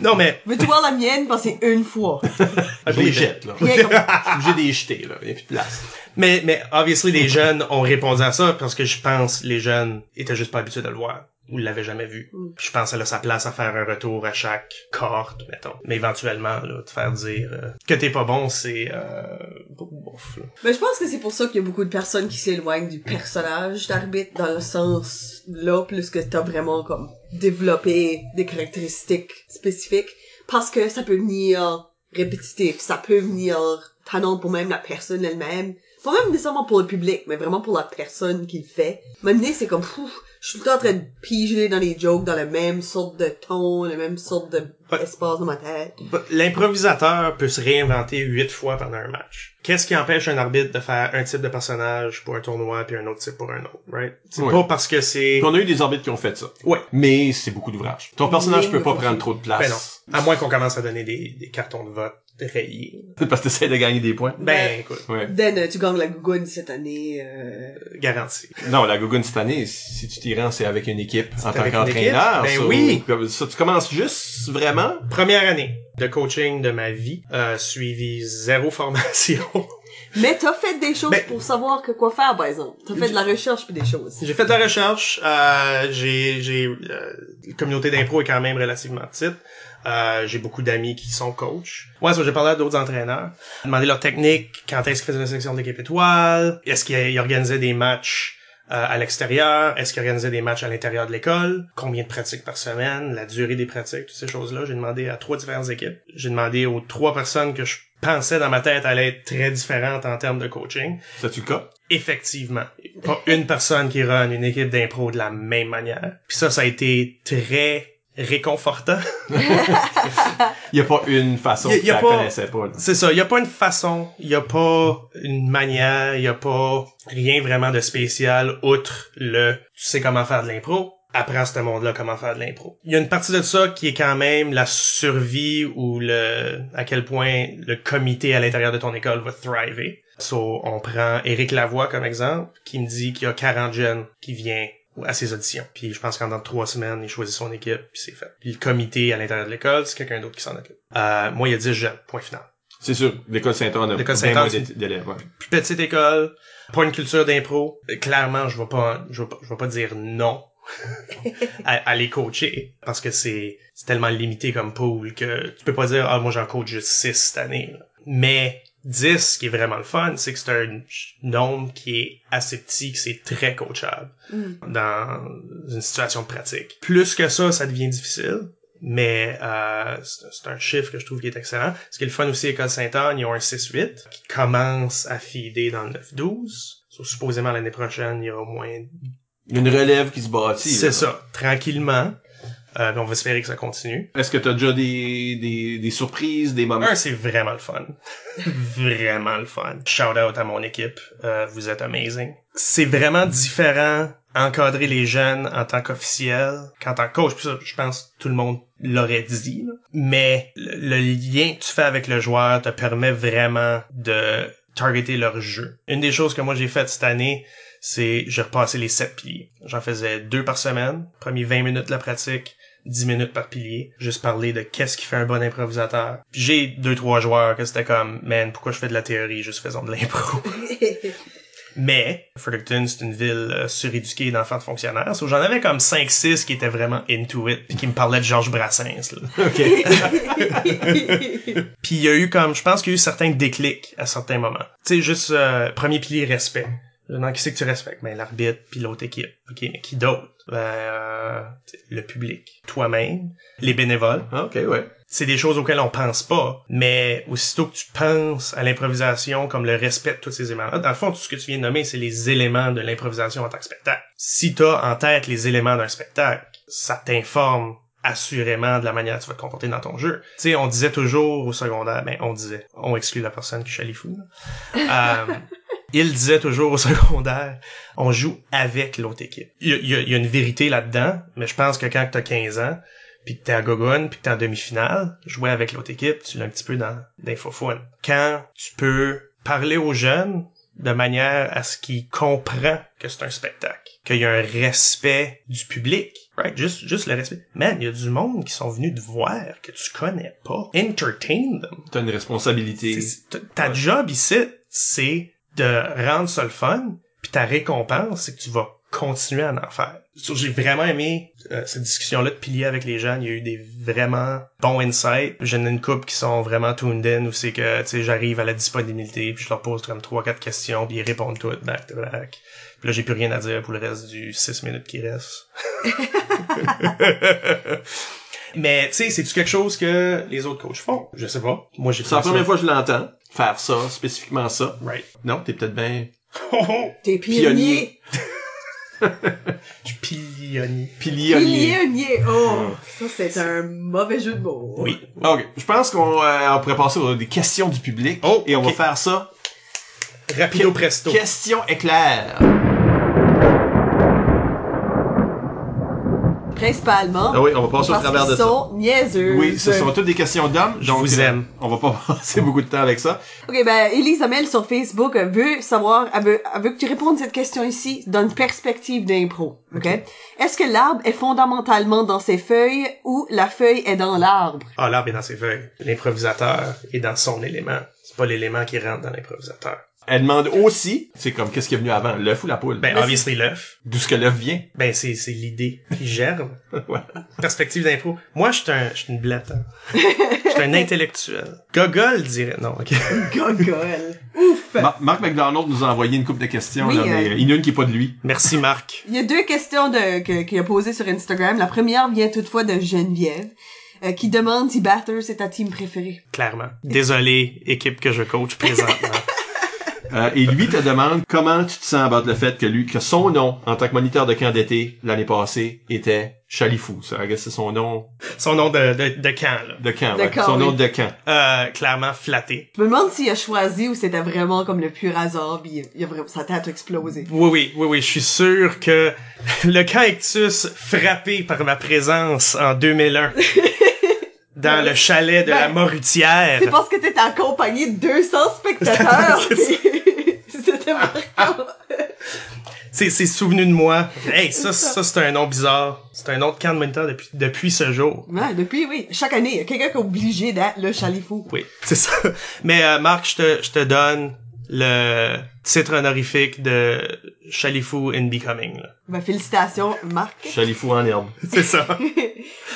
Non mais Veux-tu voir la mienne passer une fois? Je les jette, là. Rien comme... Je suis obligé de les jeter, là. Il y a plus de place. mais mais obviously les jeunes ont répondu à ça parce que je pense les jeunes étaient juste pas habitués de le voir ou l'avaient jamais vu. Mm. Je pense qu'elle a sa place à faire un retour à chaque cohorte, mettons. Mais éventuellement là, te faire dire euh, que t'es pas bon, c'est euh, bof, là. Mais je pense que c'est pour ça qu'il y a beaucoup de personnes qui s'éloignent du personnage d'arbitre dans le sens là, plus que t'as vraiment comme développé des caractéristiques spécifiques. Parce que ça peut venir répétitif, ça peut venir tannant pour même la personne elle-même. Pas même nécessairement pour le public, mais vraiment pour la personne qui le fait. Maintenant, c'est comme, pfff, je suis tout le temps en train de piger dans les jokes, dans la même sorte de ton, la même sorte de Ouais. espace dans ma tête. L'improvisateur peut se réinventer huit fois pendant un match. Qu'est-ce qui empêche un arbitre de faire un type de personnage pour un tournoi puis un autre type pour un autre, right? C'est pas parce que c'est... On a eu des arbitres qui ont fait ça. Ouais. Mais c'est beaucoup d'ouvrage. Ton personnage Oui, peut pas prendre trop de Ben non. place. À moins qu'on commence à donner des, des cartons de vote rayés. Parce que t'essaies de gagner des points. Ben, Ouais. écoute, Ouais. Dan, euh, tu gagnes la gougoune cette année. Euh... garanti. Non, la Gougoune cette année, si tu t'y rends, c'est avec une équipe en tant qu'entraîneur. Ben oui. ça, tu commences juste vraiment? Première année de coaching de ma vie, euh, suivi zéro formation. Mais t'as fait des choses Ben- pour savoir que quoi faire, par exemple. T'as fait de la recherche puis des choses. J'ai fait de la recherche. Euh, j'ai, j'ai, euh, la communauté d'impro est quand même relativement petite. Euh, j'ai beaucoup d'amis qui sont coachs. Ouais, ça, j'ai parlé à d'autres entraîneurs. Demandé leur technique, quand est-ce qu'ils faisaient la sélection de l'équipe étoile, est-ce qu'ils organisaient des matchs euh, à l'extérieur, est-ce qu'ils organisaient des matchs à l'intérieur de l'école, combien de pratiques par semaine, la durée des pratiques, toutes ces choses-là. J'ai demandé à trois différentes équipes. J'ai demandé aux trois personnes que je pensais dans ma tête allaient être très différentes en termes de coaching. C'est-tu le cas? Effectivement. Pas une personne qui run une équipe d'impro de la même manière. Puis ça, ça a été très réconfortant. Il y a pas une façon que y a tu la pas- connaissais pas. C'est ça. Il y a pas une façon, il y a pas une manière, il y a pas rien vraiment de spécial outre le tu sais comment faire de l'impro. Apprends à ce monde-là comment faire de l'impro. Il y a une partie de ça qui est quand même la survie ou le à quel point le comité à l'intérieur de ton école va thriver. So, on prend Éric Lavoie comme exemple, qui me dit qu'il y a 40 jeunes qui viennent à ses auditions. Puis je pense qu'en dans trois semaines, il choisit son équipe, puis c'est fait. Puis le comité à l'intérieur de l'école, c'est quelqu'un d'autre qui s'en occupe. Euh, moi, il y a 10 jeunes, point final. C'est sûr, l'école Saint-Anne a L'école bien moins Saint-Anne, d'é- d'élèves. ouais. Plus petite école, pas une culture d'impro. Clairement, je vais pas, je vais pas, je vais pas dire non à, à les coacher parce que c'est c'est tellement limité comme pool que tu peux pas dire ah moi j'en coach juste 6 cette année. là. Mais 10, ce qui est vraiment le fun, c'est que c'est un nombre qui est assez petit, que c'est très coachable dans une situation pratique. Plus que ça, ça devient difficile. Mais euh, c'est un chiffre que je trouve qui est excellent. Ce qui est le fun aussi, École Saint-Anne, ils ont un 6-8 qui commence à fider dans le 9-12. So, supposément l'année prochaine, il y aura au moins a une relève qui se bâtit. c'est ça, tranquillement. Euh, on va espérer que ça continue. Est-ce que t'as déjà des, des, des surprises, des moments? Un, c'est vraiment le fun. vraiment le fun. Shout out à mon équipe. Euh, vous êtes amazing. C'est vraiment différent encadrer les jeunes en tant qu'officiel qu'en tant que coach. Puis ça, je pense que tout le monde l'aurait dit. là. Mais le, le lien que tu fais avec le joueur te permet vraiment de targeter leur jeu. Une des choses que moi j'ai faites cette année, c'est j'ai repassé les sept piliers. J'en faisais deux par semaine, premier 20 minutes de la pratique, 10 minutes par pilier, juste parler de qu'est-ce qui fait un bon improvisateur. Puis j'ai deux trois joueurs que c'était comme man, pourquoi je fais de la théorie, juste faisons de l'impro. Mais Fredericton, c'est une ville euh, suréduquée d'enfants de fonctionnaires. So, j'en avais comme 5 6 qui étaient vraiment into it puis qui me parlaient de Georges Brassens. là. Puis il y a eu comme, je pense qu'il y a eu certains déclics à certains moments. Tu sais, juste euh, premier pilier respect. Non, qui c'est que tu respectes? Ben, l'arbitre puis l'autre équipe. OK, mais qui d'autre? Ben, euh, tu le public. Toi-même. Les bénévoles. Ah, ok, ouais. C'est des choses auxquelles on pense pas. Mais aussitôt que tu penses à l'improvisation comme le respect de tous ces éléments-là, dans le fond, tout ce que tu viens de nommer, c'est les éléments de l'improvisation en tant que spectacle. Si t'as en tête les éléments d'un spectacle, ça t'informe assurément de la manière dont tu vas te comporter dans ton jeu. Tu sais, on disait toujours au secondaire, ben on disait, on exclut la personne qui chalifou. Euh, il disait toujours au secondaire, on joue avec l'autre équipe. Il y a, il y a- il y a une vérité là-dedans, mais je pense que quand t'as 15 ans, puis que t'es à Gogon, puis que t'es en demi-finale, jouer avec l'autre équipe, tu l'as un petit peu dans d'infofun. Quand tu peux parler aux jeunes de manière à ce qu'ils comprennent que c'est un spectacle, qu'il y a un respect du public, right? Juste, juste le respect. Man, il y a du monde qui sont venus te voir que tu connais pas. Entertain them. T'as une responsabilité. Ta job ici, c'est de rendre ça le fun, puis ta récompense, c'est que tu vas continuer à en faire. J'ai vraiment aimé euh, cette discussion-là de pilier avec les jeunes. Il y a eu des vraiment bons insights. J'en ai une couple qui sont vraiment tuned in, où c'est que tu sais j'arrive à la disponibilité, puis je leur pose comme trois quatre questions, puis ils répondent toutes back to back. Puis là, j'ai plus rien à dire pour le reste du 6 minutes qui reste. Mais tu sais, c'est-tu quelque chose que les autres coachs font? Je sais pas. Moi, j'ai C'est la première fois que je l'entends. Faire ça, spécifiquement ça. Right. Non, t'es peut-être bien T'es Pionnier. pionnier. Du pionnier. Pionnier. Oh, ça c'est un mauvais jeu de mots. Oui. Ok, je pense qu'on euh, on pourrait passer aux des questions du public. Oh, et on va faire ça. Rapido presto. Question éclair. Principalement. Ah oui, on va passer au travers de ça. sont niaiseux. Oui, ce sont toutes des questions d'hommes. Je vous euh, aime. On va pas passer beaucoup de temps avec ça. Ok, ben, Elisa Mel sur Facebook veut savoir, elle veut, elle veut que tu répondes à cette question ici dans une perspective d'impro. Ok? Est-ce que l'arbre est fondamentalement dans ses feuilles ou la feuille est dans l'arbre? Ah, l'arbre est dans ses feuilles. L'improvisateur est dans son élément. C'est pas l'élément qui rentre dans l'improvisateur. Elle demande aussi, c'est comme qu'est-ce qui est venu avant, l'œuf ou la poule? Ben, obviously, l'œuf. D'où ce que l'œuf vient. Ben, c'est, c'est l'idée qui germe. Ouais. Perspective d'impro. Moi, je suis un, je suis une blette, hein. Je suis un intellectuel. Gogol dirait, non, ok. Gogol. Ouf! Mar- Marc McDonald nous a envoyé une couple de questions, Oui, là, euh, mais il y en a une qui est pas de lui. Merci, Marc. Il y a deux questions de, que- qu'il a posées sur Instagram. La première vient toutefois de Geneviève, euh, qui demande si Batters est ta team préférée. Clairement. Désolé, équipe que je coach présentement. Euh, et lui te demande comment tu te sens about le fait que lui, que son nom en tant que moniteur de camp d'été l'année passée était Chalifou. Ça, I guess, c'est son nom Son nom de, de, de camp, là. de camp. De ouais. camp, son oui. nom de camp. Euh, clairement flatté. Je me demande s'il a choisi ou c'était vraiment comme le pur hasard, pis il a vraiment, sa tête a explosé. Oui, oui, oui, oui, je suis sûr que le cactus frappé par ma présence en 2001 dans le chalet de la Ben, Morutière. C'est parce que t'étais accompagné de 200 spectateurs. C'était marquant. C'est, c'est souvenu de moi. Hey, ça, ça, c'est un nom bizarre. C'est un nom de camp de moniteur depuis, depuis ce jour. Ouais, depuis, oui. Chaque année, il y a quelqu'un qui est obligé d'être le chalifou. Oui, c'est ça. Mais euh, Marc, je te, je te donne le titre honorifique de Chalifou in Becoming. là. Ben, félicitations, Marc. Chalifou en herbe. C'est ça.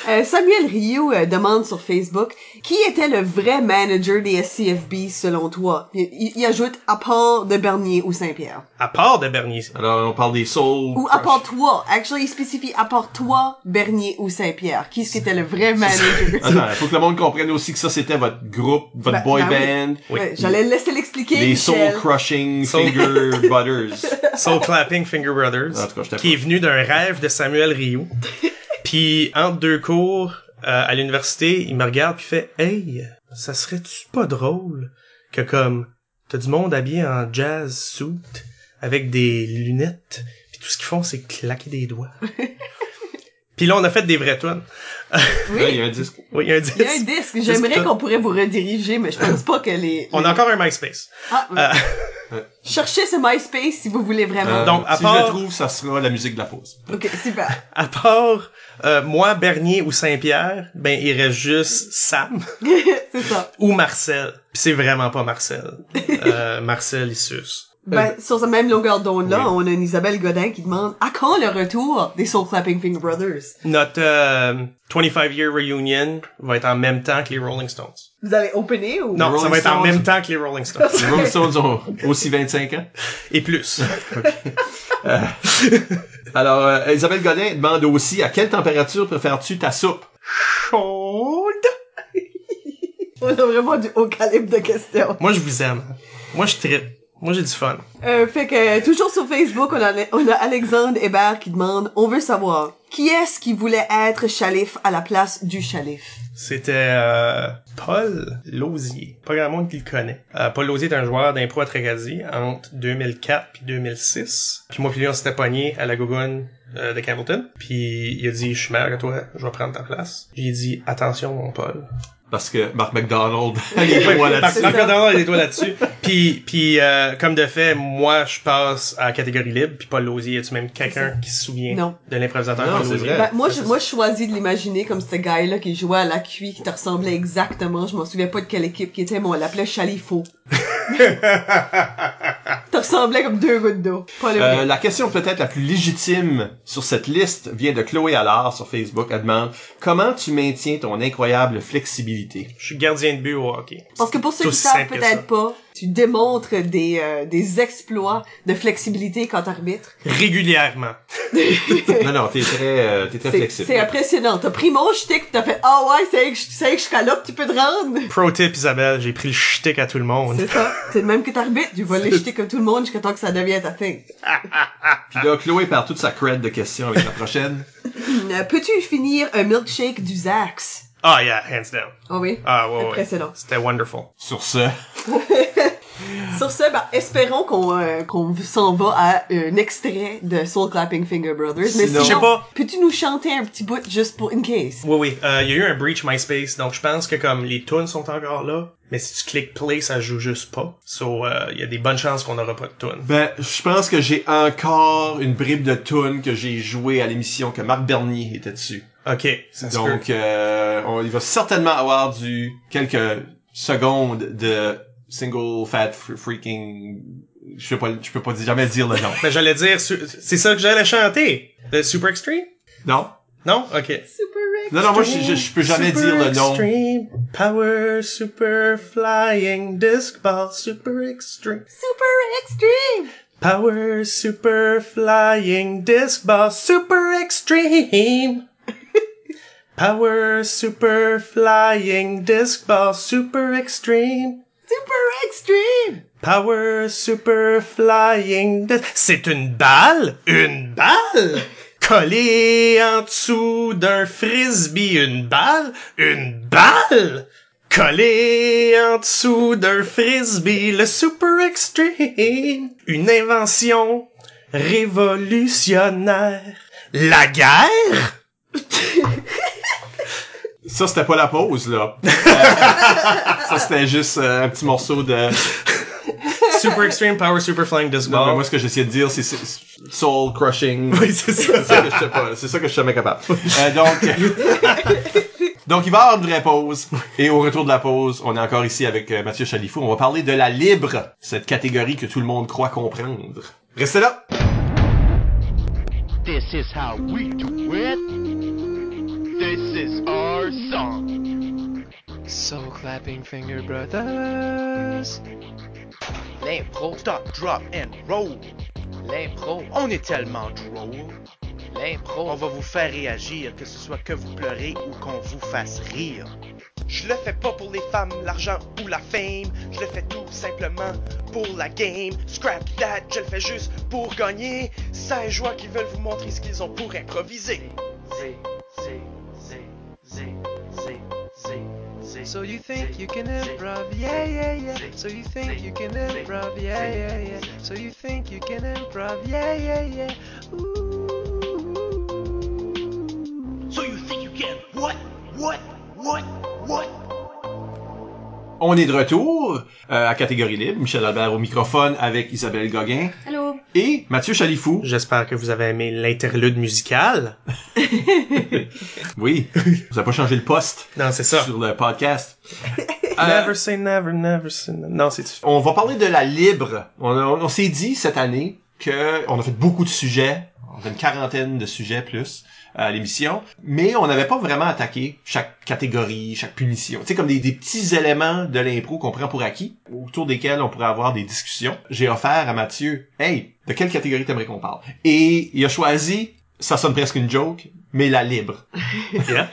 Euh, Samuel Rioux euh, demande sur Facebook qui était le vrai manager des SCFB selon toi? Il, ajoute à part de Bernier ou Saint-Pierre. À part de Bernier. Alors, on parle des Soul. Ou à part toi. Actually, il spécifie à part toi, Bernier ou Saint-Pierre. Qui est-ce qui était le vrai manager? Attends, faut que le monde comprenne aussi que ça, c'était votre groupe, votre Ben- boy ben oui. band. Oui. Ouais, J'allais laisser l'expliquer. Les Soul. Crushing Soul- Finger Butters. Soul Clapping Finger Brothers. En tout cas, j'étais qui est venu d'un rêve de Samuel Rioux. puis entre deux cours euh, à l'université, il me regarde puis fait Hey, ça serait-tu pas drôle que comme t'as du monde habillé en jazz suit avec des lunettes puis tout ce qu'ils font c'est claquer des doigts. puis là on a fait des vrais tunes. Ouais, il y a un disque. Oui, il y a un disque. Il y a un disque. J'aimerais qu'on pourrait vous rediriger, mais je pense pas que les... On a encore un MySpace. Ah, ouais. Euh, Cherchez ce MySpace si vous voulez vraiment. Euh, Donc, à si part- je le trouve, ça sera la musique de la pause. Ok, super. à part euh, moi, Bernier ou Saint-Pierre, ben il reste juste Sam. c'est ça. ou Marcel. Puis c'est vraiment pas Marcel. Euh, Marcel, il suce. Ben, sur cette même longueur d'onde-là, Oui. on a une Isabelle Godin qui demande à quand le retour des Soul Clapping Finger Brothers? Notre euh, 25 year reunion va être en même temps que les Rolling Stones. Vous allez opener ou? Non, Rolling ça va être en Stones. même temps que les Rolling Stones. Les Rolling Stones ont aussi 25 ans. Et plus. Alors, euh, Isabelle Godin demande aussi à quelle température préfères-tu ta soupe? Chaude. On a vraiment du haut calibre de questions. Moi, je vous aime. Moi, je tripe. Moi, j'ai du fun. Euh, fait que, toujours sur Facebook, on a, on a Alexandre Hébert qui demande, on veut savoir, qui est-ce qui voulait être chalif à la place du chalif? C'était euh, Paul Lausier. Pas grand monde qui le connaît. Euh, Paul Lausier est un joueur d'impro à Tracadie entre 2004 puis 2006. Puis moi puis lui, on s'était pogné à la Gougoune euh, de Campbellton. Puis il a dit, je suis meilleur que toi, je vais prendre ta place. J'ai dit, attention mon Paul. Parce que Mark McDonald, il est Marc là-dessus. Marc O'Donnell, il est toi là-dessus. puis, puis euh, comme de fait, moi, je passe à la catégorie libre. Puis Paul Lausier, y a-tu même quelqu'un qui se souvient Non. de l'improvisateur Non, Paul c'est Lausier? vrai. Ben, moi, je, moi, je choisis de l'imaginer comme ce gars-là qui jouait à la cuit, qui te ressemblait exactement. Je m'en souviens pas de quelle équipe qui était, mais on l'appelait Chalifo. te ressemblait comme deux gouttes d'eau. Pas le Euh, la question peut-être la plus légitime sur cette liste vient de Chloé Allard sur Facebook. Elle demande comment tu maintiens ton incroyable flexibilité? Je suis gardien de but au hockey. Parce que pour ceux qui savent peut-être pas, tu démontres des, euh, des exploits de flexibilité quand t'arbitres. Régulièrement. non, non, t'es très, euh, t'es très flexible. c'est impressionnant. T'as pris mon shtick pis t'as fait, ah ouais, c'est que je c'est que je calope, tu peux te rendre. Pro tip, Isabelle, j'ai pris le shtick à tout le monde. C'est ça. C'est le même que t'arbitres. Tu vas les jeter comme tout le monde jusqu'à temps que ça devienne ta thing. Puis là, Chloé perd toute sa cred de questions avec la prochaine. Euh, Peux-tu finir un milkshake du Zax? Ah, yeah, hands down. Ah oui. Ah, ouais, ouais. Impressionnant. C'était wonderful. Sur ce, Sur ce, ben, espérons qu'on euh, qu'on s'en va à un extrait de Soul Clapping Finger Brothers. Mais Sinon- sinon, Je sais pas. peux-tu nous chanter un petit bout juste pour in case? Oui, oui. Euh, Il y a eu un breach MySpace, donc je pense que comme les tunes sont encore là, mais si tu cliques play, ça joue juste pas. So, euh, il y a des bonnes chances qu'on n'aura pas de tunes. ben, je pense que j'ai encore une bribe de tune que j'ai joué à l'émission que Marc Bernier était dessus. Ok, ça. Donc, euh, on, il va certainement avoir du quelques secondes de single fat fr- freaking. Je peux pas, je peux pas dire- jamais dire le nom. Mais j'allais dire, c'est ça que j'allais chanter. Le Super Extreme? non, Non? Ok. Super Rick. non, non, moi je, je, je peux jamais Super dire le nom. Extreme, power, super flying, disc ball, super extreme. Super extreme. Power, super flying, disc ball, super extreme. Power, super flying, disc ball, super extreme. Super extreme. Power, super flying, disc... C'est une balle? Une balle? Collée en dessous d'un frisbee, une balle? Une balle? Collée en dessous d'un frisbee, le super extreme. Une invention révolutionnaire. La guerre? Ça c'était pas la pause là. Ça c'était juste euh, un petit morceau de super extreme power, super flying disc Non, mais ball. moi, ce que j'essayais de dire, c'est soul crushing. Oui, c'est ça. C'est ça que je sais pas. C'est ça que je suis jamais capable. Euh, donc, donc il va y avoir une vraie pause. Et au retour de la pause, on est encore ici avec euh, Mathieu Chalifou. On va parler de la libre, cette catégorie que tout le monde croit comprendre. Restez là. This is how we do it. This is our song. Soul Clapping Finger Brothers. L'impro, stop, drop and roll. L'impro. On est tellement drôle. On L'impro. va vous faire réagir, que ce soit que vous pleurez ou qu'on vous fasse rire. Je le fais pas pour les femmes, l'argent ou la fame. Je le fais tout simplement pour la game. Scrap that, je le fais juste pour gagner. 16 joueurs qui veulent vous montrer ce qu'ils ont pour improviser. So you think you can improv, yeah, yeah, yeah. So you think you can improv, yeah, yeah, yeah. So you think you can improv, yeah, yeah, yeah. Ooh. So you think you can what? What? What? What? On est de retour euh, à catégorie libre. Michel Albert au microphone avec Isabelle Gauguin Allô? et Mathieu Chalifou. J'espère que vous avez aimé l'interlude musical. Oui. Vous avez pas changé le poste Non, c'est ça. sur le podcast. Euh, Never say never, never say never. Non, c'est On va parler de la libre. On, on- on s'est dit cette année que on a fait beaucoup de sujets, on a fait une quarantaine de sujets plus l'émission, mais on n'avait pas vraiment attaqué chaque catégorie, chaque punition. Tu sais, comme des, des petits éléments de l'impro qu'on prend pour acquis, autour desquels on pourrait avoir des discussions. J'ai offert à Mathieu, hey, de quelle catégorie t'aimerais qu'on parle? Et il a choisi, ça sonne presque une joke, mais la libre Yeah.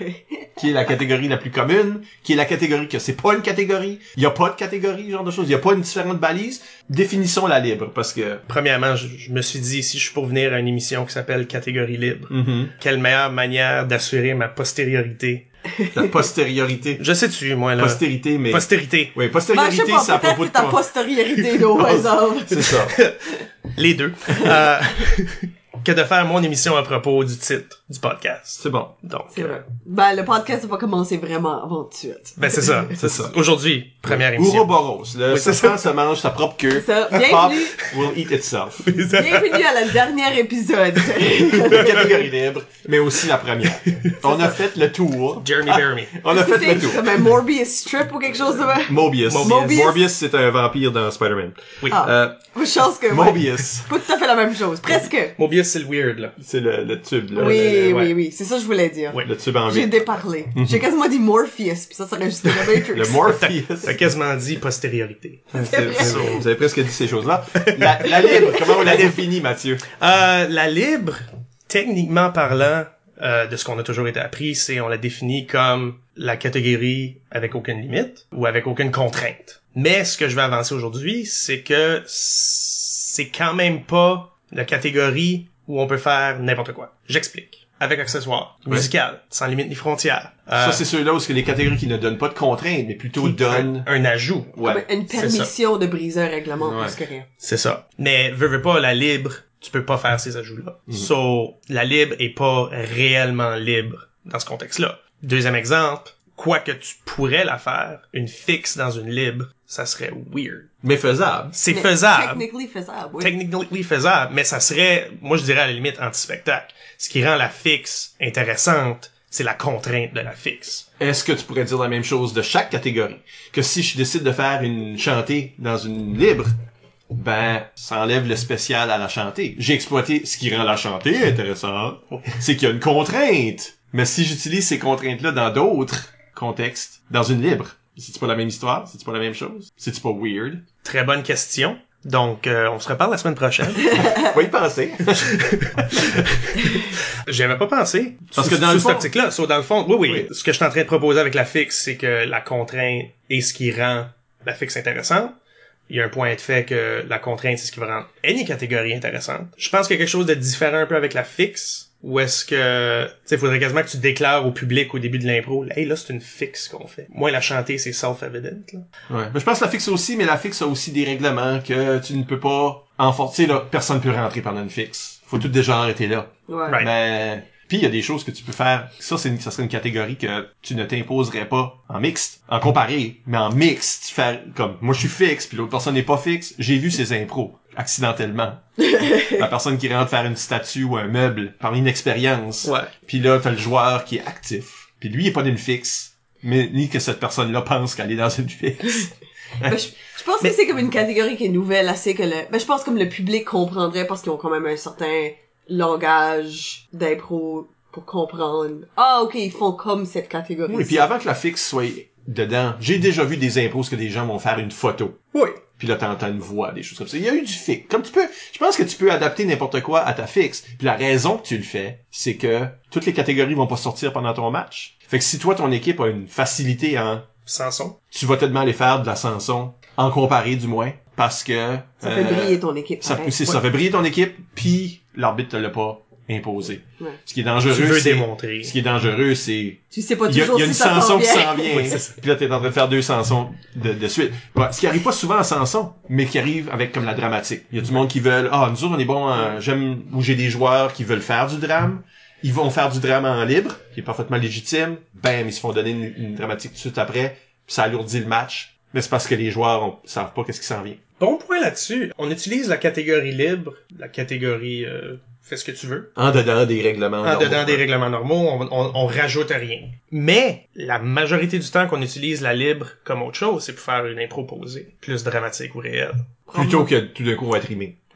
qui est la catégorie la plus commune, qui est la catégorie que c'est pas une catégorie, il y a pas de catégorie, ce genre de choses, il y a pas une différente balise. Définissons la libre, parce que... Premièrement, je, je me suis dit, si je suis pour venir à une émission qui s'appelle Catégorie libre, Mhm. quelle meilleure manière d'assurer ma postériorité? La postériorité. Je sais-tu, moi, là. Postérité, mais... Postérité. oui, Ben, je postériorité, sais pas, c'est à peut-être propos de c'est ta postériorité, là. C'est ça. Les deux. Euh, que de faire mon émission à propos du titre du podcast. C'est bon. Donc, C'est euh, vrai. Ben, le podcast va commencer vraiment avant tout de suite. ben c'est ça. C'est ça. Aujourd'hui, première émission. Ouroboros. Le Oui, c'est serpent se mange sa propre queue. C'est ça. Bienvenue. pop will eat itself. Bienvenue à la dernière épisode. La catégorie libre, mais aussi la première. On a fait le tour. Jeremy Bearimy. On a fait le C'est tour. comme un Morbius strip ou quelque chose de même? Mobius. Mobius. Morbius, c'est un vampire dans Spider-Man. Oui. Ah. Euh, Moi, je pense que, ouais. Mobius. Pas tout à fait la même chose. Presque. Mobius, c'est le weird, là. C'est le, le tube, là. Oui, Le- le- oui, ouais. oui. C'est ça que je voulais dire. Oui. Le tube en J'ai vie. déparlé. J'ai quasiment dit Morpheus, puis ça serait juste la Matrix. Le Morpheus. T'as quasiment dit postériorité. C'est- Vous avez presque dit ces choses-là. La, la libre, comment on la définit, Mathieu? Euh, la libre, techniquement parlant, euh, de ce qu'on a toujours été appris, c'est on la définit comme la catégorie avec aucune limite ou avec aucune contrainte. Mais ce que je vais avancer aujourd'hui, c'est que c'est quand même pas la catégorie où on peut faire n'importe quoi. J'explique. Avec accessoires, Ouais. musical, sans limite ni frontières. Euh, Ça, c'est ceux-là où c'est les catégories qui ne donnent pas de contraintes, mais plutôt donnent... un, un ajout. Ouais. Une permission de briser un règlement, Ouais. plus que rien. C'est ça. Mais veux, veux pas, la libre, tu peux pas faire ces ajouts-là. Mhm. So, la libre est pas réellement libre dans ce contexte-là. Deuxième exemple, quoi que tu pourrais la faire, une fixe dans une libre, ça serait weird. Mais faisable. C'est faisable. Technically faisable, oui. Technically faisable, mais ça serait, moi je dirais à la limite anti-spectacle. Ce qui rend la fixe intéressante, c'est la contrainte de la fixe. Est-ce que tu pourrais dire la même chose de chaque catégorie? Que si je décide de faire une chantée dans une libre, ben, ça enlève le spécial à la chantée. J'ai exploité ce qui rend la chantée intéressante. C'est qu'il y a une contrainte. Mais si j'utilise ces contraintes-là dans d'autres contextes, dans une libre, c'est-tu pas la même histoire? C'est-tu pas la même chose? C'est-tu pas weird? Très bonne question. Donc, euh, on se reparle la semaine prochaine. Faut y penser. J'y avais pas pensé. Parce que dans le sous cette fond- optique-là, so, dans le fond, oui, oui, Oui. Ce que je suis en train de proposer avec la fixe, c'est que la contrainte est ce qui rend la fixe intéressante. Il y a un point de fait que la contrainte, c'est ce qui va rendre any catégorie intéressante. Je pense qu'il y a quelque chose de différent un peu avec la fixe. Ou est-ce que, tu sais, faudrait quasiment que tu déclares au public au début de l'impro, hey, là, c'est une fixe qu'on fait. Moi, la chanter, c'est self-evident, là. Ouais. Mais je pense que la fixe aussi, mais la fixe a aussi des règlements que tu ne peux pas enforcer, là. Personne peut rentrer pendant une fixe. Faut tout déjà arrêter là. Ouais. Right. Mais Puis il y a des choses que tu peux faire. Ça, c'est une- ça serait une catégorie que tu ne t'imposerais pas en mixte, en comparé, mais en mixte, faire comme moi je suis fixe, puis l'autre personne n'est pas fixe. J'ai vu ces impros accidentellement. La personne qui rentre faire une statue ou un meuble par inexpérience. Ouais. Puis là, t'as le joueur qui est actif. Puis lui, il est pas d'une fixe, mais ni que cette personne-là pense qu'elle est dans une fixe. Ben, je, je pense que c'est comme une catégorie qui est nouvelle, assez que le, ben, je pense comme le public comprendrait parce qu'ils ont quand même un certain langage d'impro pour comprendre. Ah, ok, ils font comme cette catégorie. Oui, puis avant que la fixe soit dedans, j'ai déjà vu des impôts que des gens vont faire une photo. Oui. Puis là, t'entends une voix, des choses comme ça. Il y a eu du fixe. Comme tu peux, je pense que tu peux adapter n'importe quoi à ta fixe. Puis la raison que tu le fais, c'est que toutes les catégories vont pas sortir pendant ton match. Fait que si toi, ton équipe a une facilité en, Sanson. tu vas tellement aller faire de la chanson, en comparé du moins, parce que... Ça fait euh, briller ton équipe. ça, ça, ça fait briller ton équipe, puis l'arbitre te l'a pas imposé. Ouais. Ce qui est dangereux, Tu veux c'est... démontrer. Ce qui est dangereux, c'est Tu sais pas il y a, toujours il y a une si qui s'en vient. Oui. Puis là, t'es en train de faire deux chansons de, de suite. Ouais, ce qui arrive pas souvent en chanson, mais qui arrive avec comme la dramatique. Il y a du monde qui veulent, ah, nous autres, on est bon, j'aime, où j'ai des joueurs qui veulent faire du drame. Ils vont faire du drame en libre, qui est parfaitement légitime. Bam, ils se font donner une, une dramatique tout de suite après. Puis ça alourdit le match. Mais c'est parce que les joueurs on, savent pas qu'est-ce qui s'en vient. Bon point là-dessus. On utilise la catégorie libre, la catégorie euh, fais ce que tu veux. En dedans des règlements. En normaux, dedans des ouais. règlements normaux, on, on, on rajoute rien. Mais la majorité du temps qu'on utilise la libre comme autre chose, c'est pour faire une impro posée, plus dramatique ou réelle. Plutôt que tout d'un coup on va.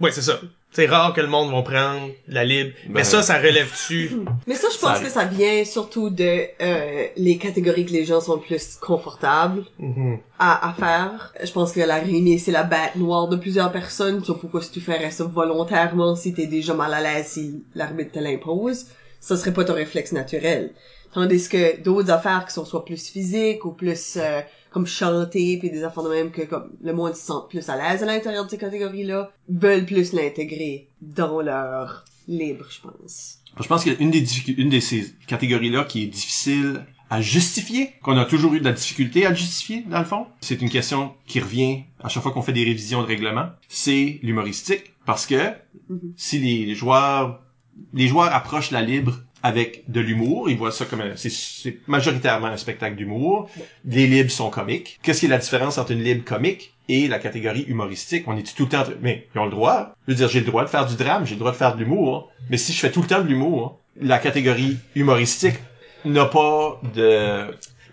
Ouais, c'est ça. C'est rare que le monde va prendre la libre. Ben- Mais ça, ça relève-tu? Mais ça, je pense que ça vient surtout de euh, les catégories que les gens sont plus confortables Mhm. à, à faire. Je pense que la rimée, c'est la bête noire de plusieurs personnes. Tu sais, pourquoi si tu ferais ça volontairement si t'es déjà mal à l'aise si l'arbitre te l'impose, ça serait pas ton réflexe naturel. Tandis que d'autres affaires qui sont soit plus physiques ou plus euh, comme chanter puis des affaires de même que comme le monde se sent plus à l'aise à l'intérieur de ces catégories-là, veulent plus l'intégrer dans leur libre, je pense. Je pense qu'une des une de ces catégories-là qui est difficile à justifier, qu'on a toujours eu de la difficulté à justifier, dans le fond, c'est une question qui revient à chaque fois qu'on fait des révisions de règlement, c'est l'humoristique. Parce que Mhm. si les joueurs, les joueurs approchent la libre avec de l'humour, ils voient ça comme un, c'est, c'est majoritairement un spectacle d'humour. Les libres sont comiques. Qu'est-ce qui est la différence entre une libre comique et la catégorie humoristique? On est tout le temps, mais ils ont le droit. Je veux dire, j'ai le droit de faire du drame, j'ai le droit de faire de l'humour. Mais si je fais tout le temps de l'humour, la catégorie humoristique n'a pas de,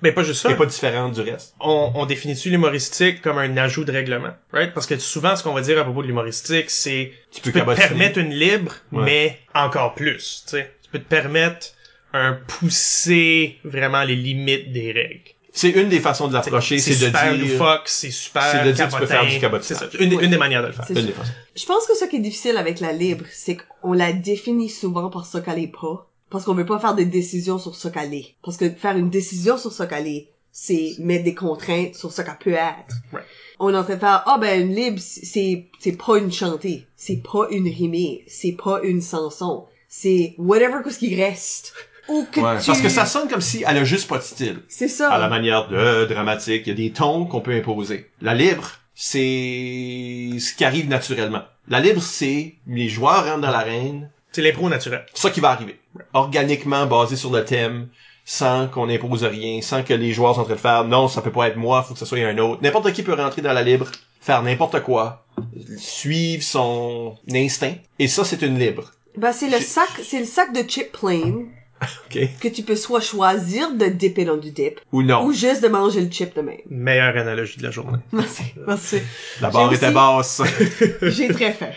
Mais pas juste ça. est pas différente du reste. on, on définit-tu l'humoristique comme un ajout de règlement, right? Parce que souvent, ce qu'on va dire à propos de l'humoristique, c'est Tu tu peux te permettre une libre, Ouais. mais encore plus, tu sais. Tu peux te permettre un pousser vraiment les limites des règles. C'est une des façons de l'approcher, c'est, de super dire, loufoque, c'est super c'est de dire que tu peux cabotin. faire du cabotinage. C'est ça, une, une des manières de le faire. C'est une des façons. Je pense que ce qui est difficile avec la libre, c'est qu'on la définit souvent par ce qu'elle est pas. Parce qu'on veut pas faire des décisions sur ce qu'elle est. Parce que faire une décision sur ce qu'elle est, c'est mettre des contraintes sur ce qu'elle peut être. Ouais. On est en train de faire, ah ben, une libre, c'est, c'est pas une chantée. C'est pas une rimée. C'est pas une chanson. C'est whatever qu'est-ce qui reste. Ou que Ouais, tu... Parce que ça sonne comme si elle a juste pas de style. C'est ça. À la manière de dramatique, il y a des tons qu'on peut imposer. La libre, c'est ce qui arrive naturellement. La libre, c'est les joueurs rentrent dans l'arène, C'est l'impro naturel. ça qui va arriver. Organiquement, basé sur le thème, sans qu'on impose rien, sans que les joueurs sont en train de faire non, ça peut pas être moi, faut que ce soit un autre. N'importe qui peut rentrer dans la libre, faire n'importe quoi, suivre son instinct, et ça, c'est une libre. Ben, c'est le sac, c'est le sac de chip plain OK? que tu peux soit choisir de dipper dans du dip, Ou non. ou juste de manger le chip de même. Meilleure analogie de la journée. Merci. Merci. La barre J'ai était aussi- basse. J'ai très faim.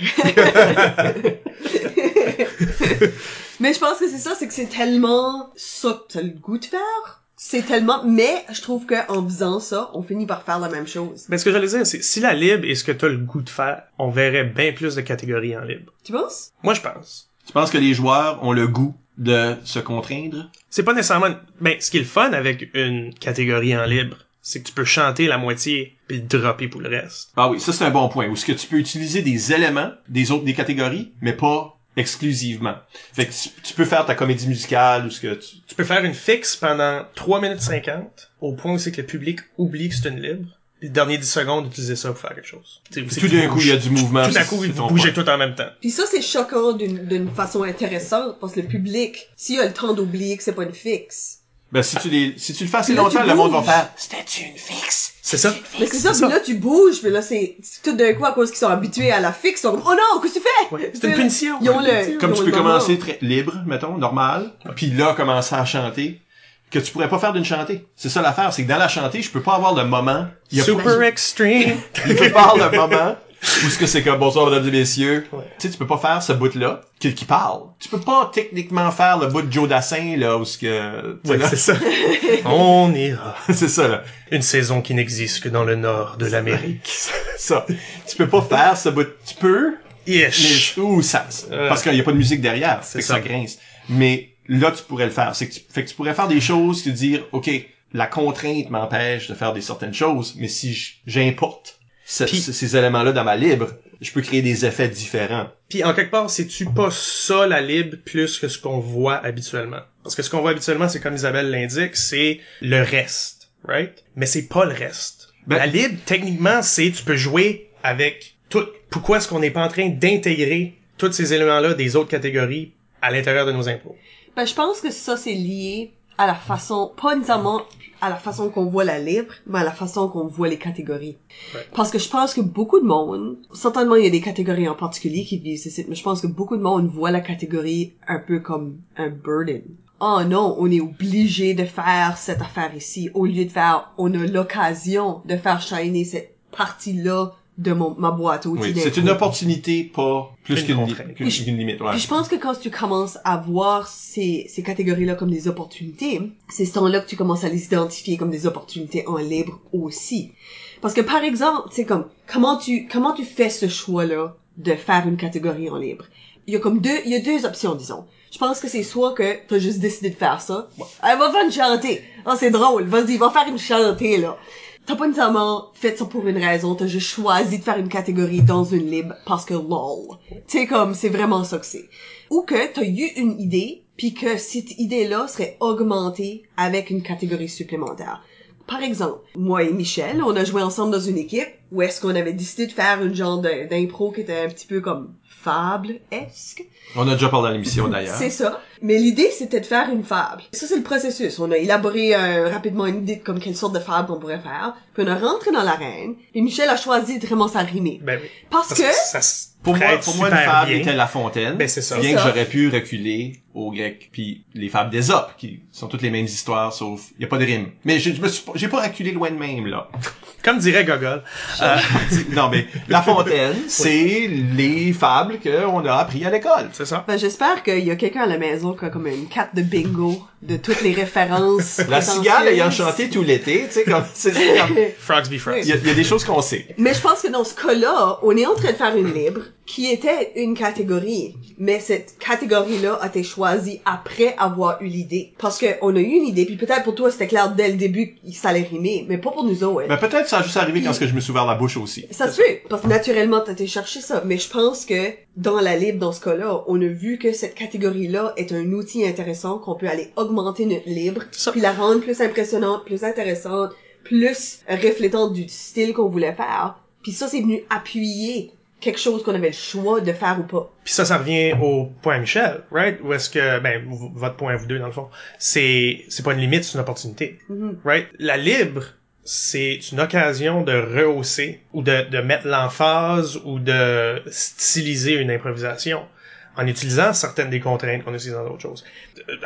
mais je pense que c'est ça, c'est que c'est tellement ça que t'as le goût de faire. C'est tellement, mais je trouve que en faisant ça, on finit par faire la même chose. Mais ce que j'allais dire, c'est si la libre est ce que t'as le goût de faire, on verrait bien plus de catégories en libre. Tu penses? Moi, je pense. Tu penses que les joueurs ont le goût de se contraindre? C'est pas nécessairement... Ben, ce qui est le fun avec une catégorie en libre, c'est que tu peux chanter la moitié puis le dropper pour le reste. Ah oui, ça c'est un bon point. Où est-ce que tu peux utiliser des éléments des autres des catégories, mais pas exclusivement. Fait que tu, tu peux faire ta comédie musicale ou ce que tu. Tu peux faire une fixe pendant 3 minutes 50, au point où c'est que le public oublie que c'est une libre. Les derniers 10 secondes, utilisez ça pour faire quelque chose. Tout d'un coup, il y a du mouvement. Tout à c'est- coup, vous bougez point. tout en même temps. Puis ça, c'est choquant d'une d'une façon intéressante parce que le public, s'il a le temps d'oublier que c'est pas une fixe. Ben, si tu les, si tu le fais assez Là, longtemps, le monde va faire, c'était une fixe? C'est ça? Mais c'est ça, puis là, tu bouges, puis là, c'est tout d'un coup, à cause qu'ils sont habitués à la fixe, ils sont comme, oh non, qu'est-ce que tu fais? Ouais, c'est une punition. Ils ont le, Comme ils tu ont peux commencer très libre, mettons, normal, puis là, commencer à chanter, que tu pourrais pas faire d'une chantée. C'est ça l'affaire, c'est que dans la chantée, je peux pas avoir le moment. Il y a Super pas, extreme. il peut pas avoir le moment où ce que c'est comme bonsoir mesdames et messieurs. Tu sais, tu peux pas faire ce bout-là qui, qui parle. Tu peux pas techniquement faire le bout de Joe Dassin, là, où ce que, Ouais, là, c'est ça. On ira. c'est ça, là. Une saison qui n'existe que dans le nord de l'Amérique. Ça. Tu peux pas faire ce bout, tu peux, Yesh. Mais, ou ça, Euh, parce qu'il y a pas de musique derrière, c'est ça. ça grince. Mais là, tu pourrais le faire. C'est que tu, fait que tu pourrais faire des choses, te dire, ok, la contrainte m'empêche de faire des certaines choses, mais si j'importe ce- ces éléments-là dans ma libre, je peux créer des effets différents. Puis en quelque part, c'est-tu pas ça la libre plus que ce qu'on voit habituellement? Parce que ce qu'on voit habituellement, c'est comme Isabelle l'indique, c'est le reste, right? Mais c'est pas le reste. Ben- la libre, techniquement, c'est tu peux jouer avec tout. Pourquoi est-ce qu'on n'est pas en train d'intégrer tous ces éléments-là des autres catégories à l'intérieur de nos impôts? Ben, je pense que ça, c'est lié à la façon, pas nécessairement à la façon qu'on voit la libre, mais à la façon qu'on voit les catégories. Ouais. Parce que je pense que beaucoup de monde, certainement il y a des catégories en particulier qui visent ce site, mais je pense que beaucoup de monde voit la catégorie un peu comme un burden. Oh non, on est obligé de faire cette affaire ici, au lieu de faire, on a l'occasion de faire shiner cette partie-là de mon, ma boîte à outils Oui, c'est une opportunité, pas plus Une qu'une contrainte. qu'une- qu'une limite. Ouais. Puis je pense que quand tu commences à voir ces, ces catégories-là comme des opportunités, c'est ce temps-là que tu commences à les identifier comme des opportunités en libre aussi. Parce que par exemple, c'est comme comment tu comment tu fais ce choix-là de faire une catégorie en libre? Il y a comme deux il y a deux options disons. Je pense que c'est soit que t'as juste décidé de faire ça. Elle va faire une chantée. Ah c'est drôle. Vas-y, va faire une chantée là. T'as pas nécessairement fait ça pour une raison, t'as juste choisi de faire une catégorie dans une libre parce que lol. Tu sais comme c'est vraiment ça que c'est. Ou que t'as eu une idée puis que cette idée-là serait augmentée avec une catégorie supplémentaire. Par exemple, moi et Michel, on a joué ensemble dans une équipe où est-ce qu'on avait décidé de faire une genre d'impro qui était un petit peu comme fable-esque. On a déjà parlé dans l'émission d'ailleurs. C'est ça. Mais l'idée, c'était de faire une fable. Ça, c'est le processus. On a élaboré euh, rapidement une idée de comme quelle sorte de fable qu'on pourrait faire. Puis on a rentré dans l'arène. Et Michel a choisi de vraiment s'arrimer. Ben oui. Parce, Parce que... que ça se Pour moi, pour moi, une fable bien. était La Fontaine. Ben, c'est ça. Bien que j'aurais pu reculer au grec, puis les fables d'Ésope, qui sont toutes les mêmes histoires, sauf il y a pas de rime. Mais je, je me suis pas- j'ai pas reculé loin de même là. Comme dirait Gogol. Euh, non mais La Fontaine, c'est les fables qu'on a appris à l'école. C'est ça? Ben, j'espère qu'il y a quelqu'un à la maison qui a comme une carte de bingo de toutes les références. La cigale ayant chanté tout l'été, tu sais comme c'est c'est comme Frogs be frogs. il y, a- il y a des choses qu'on sait. Mais je pense que dans ce cas-là, on est en train de faire une libre qui était une catégorie. Mais cette catégorie-là a été choisie après avoir eu l'idée. Parce que on a eu une idée, puis peut-être pour toi c'était clair dès le début que ça allait rimer, mais pas pour nous autres. Ben peut-être ça a juste arrivé quand ce que je me suis ouvert la bouche aussi. Ça se fait, parce que naturellement t'as été chercher ça. Mais je pense que dans la libre, dans ce cas-là, on a vu que cette catégorie-là est un outil intéressant qu'on peut aller augmenter notre libre, puis la rendre plus impressionnante, plus intéressante, plus reflétante du style qu'on voulait faire. Puis ça, c'est venu appuyer quelque chose qu'on avait le choix de faire ou pas. Puis ça, ça revient au point Michel, right? Ou est-ce que, ben, votre point à vous deux, dans le fond, c'est, c'est pas une limite, c'est une opportunité, right? La libre, c'est une occasion de rehausser ou de, de mettre l'emphase ou de styliser une improvisation en utilisant certaines des contraintes qu'on utilise dans d'autres choses.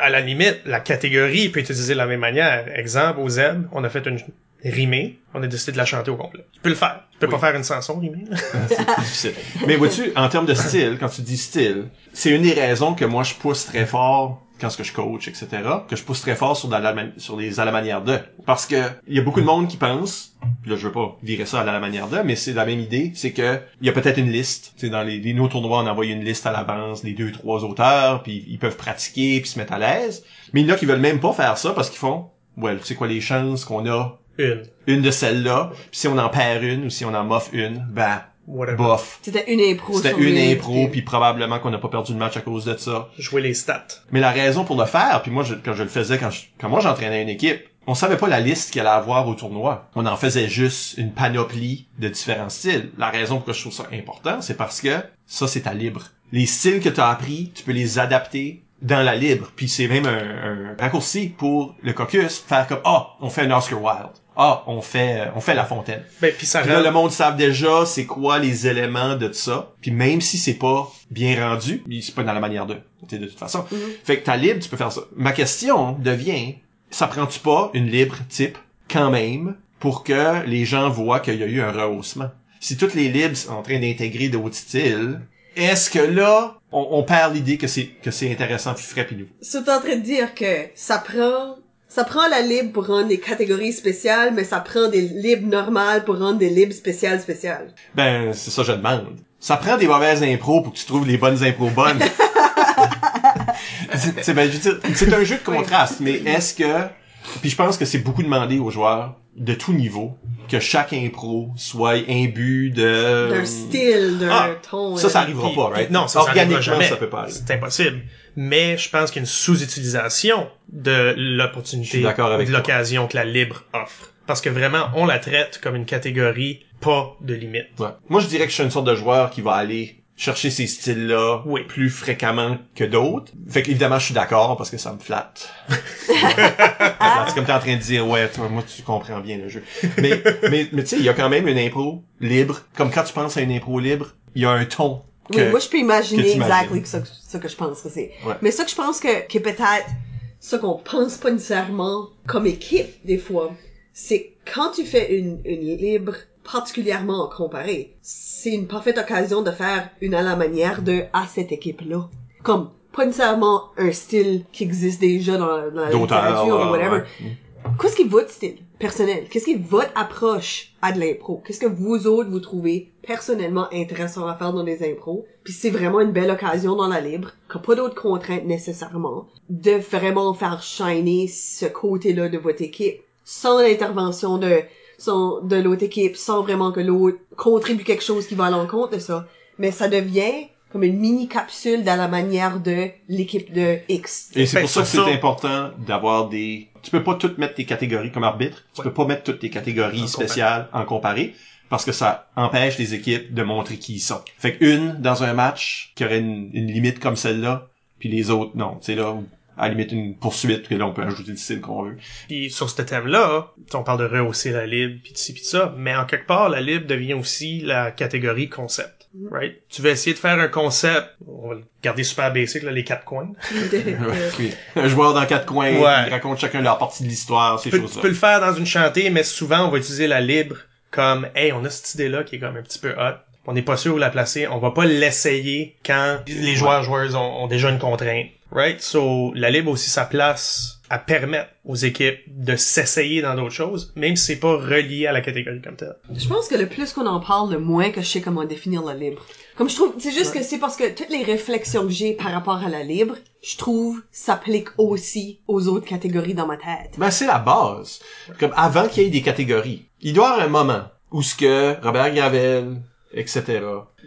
À la limite, la catégorie peut être utilisée de la même manière. Exemple, au Z, on a fait une rimée, on a décidé de la chanter au complet. Tu peux le faire. Tu peux Oui. pas faire une chanson rimée. C'est plus difficile. Mais vois-tu, en termes de style, quand tu dis style, c'est une des raisons que moi je pousse très fort quand ce que je coach, etc., que je pousse très fort sur, de la sur les à la manière de. Parce que il y a beaucoup de monde qui pense, puis là je veux pas virer ça à la manière de, mais c'est la même idée, c'est que il y a peut-être une liste. C'est dans les, les nos tournois, on envoie une liste à l'avance, les deux, trois auteurs, puis ils peuvent pratiquer, puis se mettre à l'aise. Mais il y en a qui veulent même pas faire ça parce qu'ils font, ouais, tu sais quoi les chances qu'on a Une. une de celles-là, puis si on en perd une ou si on en moffe une, ben Whatever. bof. C'était une impro. C'était une impro, puis probablement qu'on n'a pas perdu le match à cause de ça. Jouer les stats. Mais la raison pour le faire, puis moi, je- quand je le faisais, quand, je- quand moi j'entraînais une équipe, on savait pas la liste qu'il allait avoir au tournoi. On en faisait juste une panoplie de différents styles. La raison pour laquelle je trouve ça important, c'est parce que ça, c'est à libre. Les styles que tu as appris, tu peux les adapter dans la libre. Puis c'est même un, un raccourci pour le caucus faire comme ah, on fait un Oscar Wilde. Ah, on fait on fait La Fontaine. Ben, puis ça là, rend... le monde savent déjà c'est quoi les éléments de ça. Puis même si c'est pas bien rendu, mais c'est pas dans la manière de, tu sais, de toute façon. Fait que ta libre, tu peux faire ça. Ma question devient, ça prend-tu pas une libre type quand même pour que les gens voient qu'il y a eu un rehaussement? Si toutes les libres sont en train d'intégrer d'autres styles, est-ce que là, on, on perd l'idée que c'est que c'est intéressant puis frais puis nouveau? C'est en train de dire que ça prend, ça prend la libre pour rendre des catégories spéciales, mais ça prend des libres normales pour rendre des libres spéciales spéciales. Ben, c'est ça que je demande. Ça prend des mauvaises impros pour que tu trouves les bonnes impros bonnes. c'est, ben, c'est un jeu de contraste, mais est-ce que... Puis je pense que c'est beaucoup demandé aux joueurs de tout niveau que chaque impro soit imbu de... D'un style, d'un Ah, ton. Ça, ça euh, arrivera Puis- pas, right? Non, ça, ça arrivera Organiquement, jamais. ça peut pas. C'est impossible. Mais je pense qu'il y a une sous-utilisation de l'opportunité, de l'occasion que la libre offre. Parce que vraiment, on la traite comme une catégorie pas de limite. Ouais. Moi, je dirais que je suis une sorte de joueur qui va aller chercher ces styles-là Oui. plus fréquemment que d'autres. Fait qu'évidemment, je suis d'accord parce que ça me flatte. c'est comme t'es en train de dire, ouais, toi, moi, tu comprends bien le jeu. Mais, mais, mais tu sais, il y a quand même une impro libre. Comme quand tu penses à une impro libre, il y a un ton. Oui, que- moi je peux imaginer exactement ce, ce que je pense que c'est. Ouais. Mais ça que je pense que, que peut-être, ce qu'on pense pas nécessairement comme équipe des fois, c'est quand tu fais une, une libre particulièrement comparée, c'est une parfaite occasion de faire une à la manière de à cette équipe-là. Comme pas nécessairement un style qui existe déjà dans la, dans la littérature ou whatever. ouais. Qu'est-ce qui est votre style personnel? Qu'est-ce qui est votre approche à de l'impro? Qu'est-ce que vous autres vous trouvez personnellement intéressant à faire dans des impros? Puis c'est vraiment une belle occasion dans la libre, qui a pas d'autres contraintes nécessairement, de vraiment faire shiner ce côté-là de votre équipe, sans l'intervention de, son, de l'autre équipe, sans vraiment que l'autre contribue quelque chose qui va à l'encontre de ça. Mais ça devient comme une mini capsule dans la manière de l'équipe de X. Et c'est pour ça que c'est important d'avoir des... Tu peux pas toutes mettre tes catégories comme arbitre. Tu Ouais. peux pas mettre toutes tes catégories En spéciales en comparé. Parce que ça empêche les équipes de montrer qui ils sont. Fait qu'une, dans un match, qui aurait une, une limite comme celle-là, puis les autres, non. Tu sais, là, à la limite, une poursuite, que là, on peut ajouter le style qu'on veut. Puis sur ce thème-là, on parle de rehausser la libre, puis de ci, puis de ça, mais en quelque part, la libre devient aussi la catégorie concept. Right? Tu vas essayer de faire un concept, on va le garder super basic, là, les quatre coins. Oui. Un joueur dans quatre coins, Ouais. ils racontent chacun leur partie de l'histoire, ces peux, tu choses-là. peux le faire dans une chantée, mais souvent, on va utiliser la libre comme, hey, on a cette idée-là qui est comme un petit peu hot. On n'est pas sûr où la placer. On va pas l'essayer quand les joueurs joueuses ont, ont déjà une contrainte. Right? So, la libre aussi sa place à permettre aux équipes de s'essayer dans d'autres choses, même si c'est pas relié à la catégorie comme telle. Je pense que le plus qu'on en parle, le moins que je sais comment définir la libre. Comme je trouve, c'est juste que c'est parce que toutes les réflexions que j'ai par rapport à la libre, je trouve, s'appliquent aussi aux autres catégories dans ma tête. Ben, c'est la base. Comme avant qu'il y ait des catégories. Il doit y avoir un moment où ce que Robert Gravel, etc.,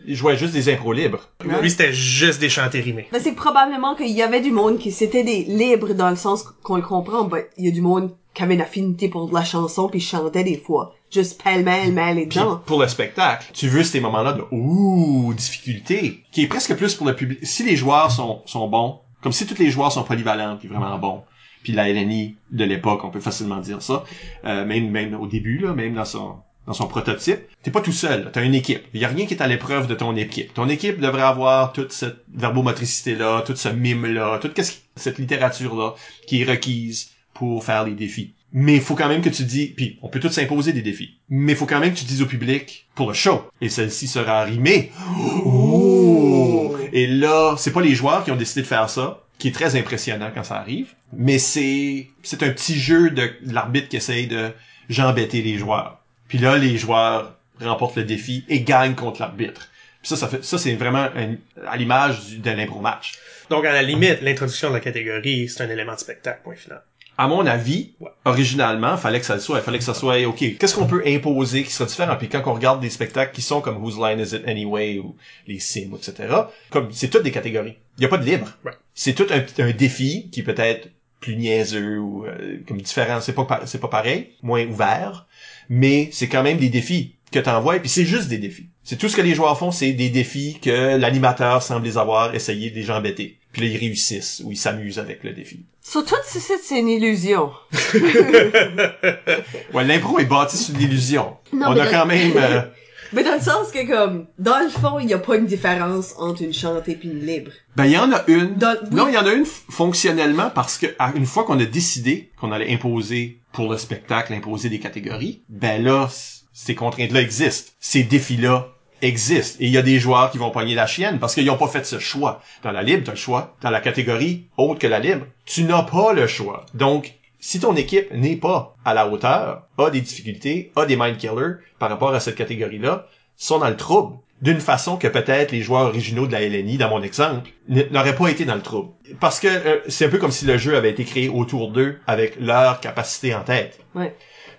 il jouait juste des impros libres. Ouais. Lui, c'était juste des chantés rimés. Ben, c'est probablement qu'il y avait du monde qui c'était des libres dans le sens qu'on le comprend, ben, il y a du monde qui avait une affinité pour la chanson puis chantait des fois. Juste pêle-mêle, mêlé Puis dedans. pour le spectacle, tu veux ces moments-là de ouh difficulté, qui est presque plus pour le public. Si les joueurs sont sont bons, comme si tous les joueurs sont polyvalents puis vraiment bons. Puis la LNI de l'époque, on peut facilement dire ça, euh, même même au début là, même dans son dans son prototype, t'es pas tout seul, t'as une équipe. Il y a rien qui est à l'épreuve de ton équipe. Ton équipe devrait avoir toute cette verbomotricité là, toute ce mime là, toute cette littérature là qui est requise pour faire les défis. Mais il faut quand même que tu dis, puis on peut tous s'imposer des défis, mais il faut quand même que tu dises au public pour le show. Et celle-ci sera rimée. Ouh! Et là, c'est pas les joueurs qui ont décidé de faire ça, qui est très impressionnant quand ça arrive, mais c'est c'est un petit jeu de, de l'arbitre qui essaye de j'embêter les joueurs. Puis là, les joueurs remportent le défi et gagnent contre l'arbitre. Puis ça, ça fait ça c'est vraiment un- à l'image du- de l'impro match. Donc, à la limite, l'introduction de la catégorie, c'est un élément de spectacle, point final. à mon avis, Ouais. originalement, fallait que ça le soit. Il fallait que ça soit, OK, qu'est-ce qu'on peut imposer qui sera différent? Puis quand on regarde des spectacles qui sont comme Whose Line Is It Anyway ou les Sims, etc., comme c'est toutes des catégories. Il n'y a pas de libre. Ouais. C'est tout un, un défi qui peut être plus niaiseux ou euh, comme différent. C'est pas pa- c'est pas pareil, moins ouvert, mais c'est quand même des défis que t'envoies et puis c'est juste des défis. C'est tout ce que les joueurs font, c'est des défis que l'animateur semble les avoir essayé de les embêter. Puis là ils réussissent ou ils s'amusent avec le défi. Sur tout ceci, c'est une illusion. Ouais, l'impro est bâti sur l'illusion. Non, On a quand même euh, Mais dans le sens que, comme, dans le fond, il y a pas une différence entre une chantée puis une libre. Ben, il y en a une. Dans- oui. Non, il y en a une fonctionnellement parce que à- une fois qu'on a décidé qu'on allait imposer pour le spectacle, imposer des catégories, ben là, ces contraintes-là existent. Ces défis-là existent. Et il y a des joueurs qui vont pogner la chienne parce qu'ils n'ont pas fait ce choix. Dans la libre, tu as le choix. Dans la catégorie autre que la libre, tu n'as pas le choix. Donc, si ton équipe n'est pas à la hauteur, a des difficultés, a des mind killers par rapport à cette catégorie-là, sont dans le trouble. D'une façon que peut-être les joueurs originaux de la LNI, dans mon exemple, n'auraient pas été dans le trouble. Parce que euh, c'est un peu comme si le jeu avait été créé autour d'eux avec leur capacité en tête. Ouais.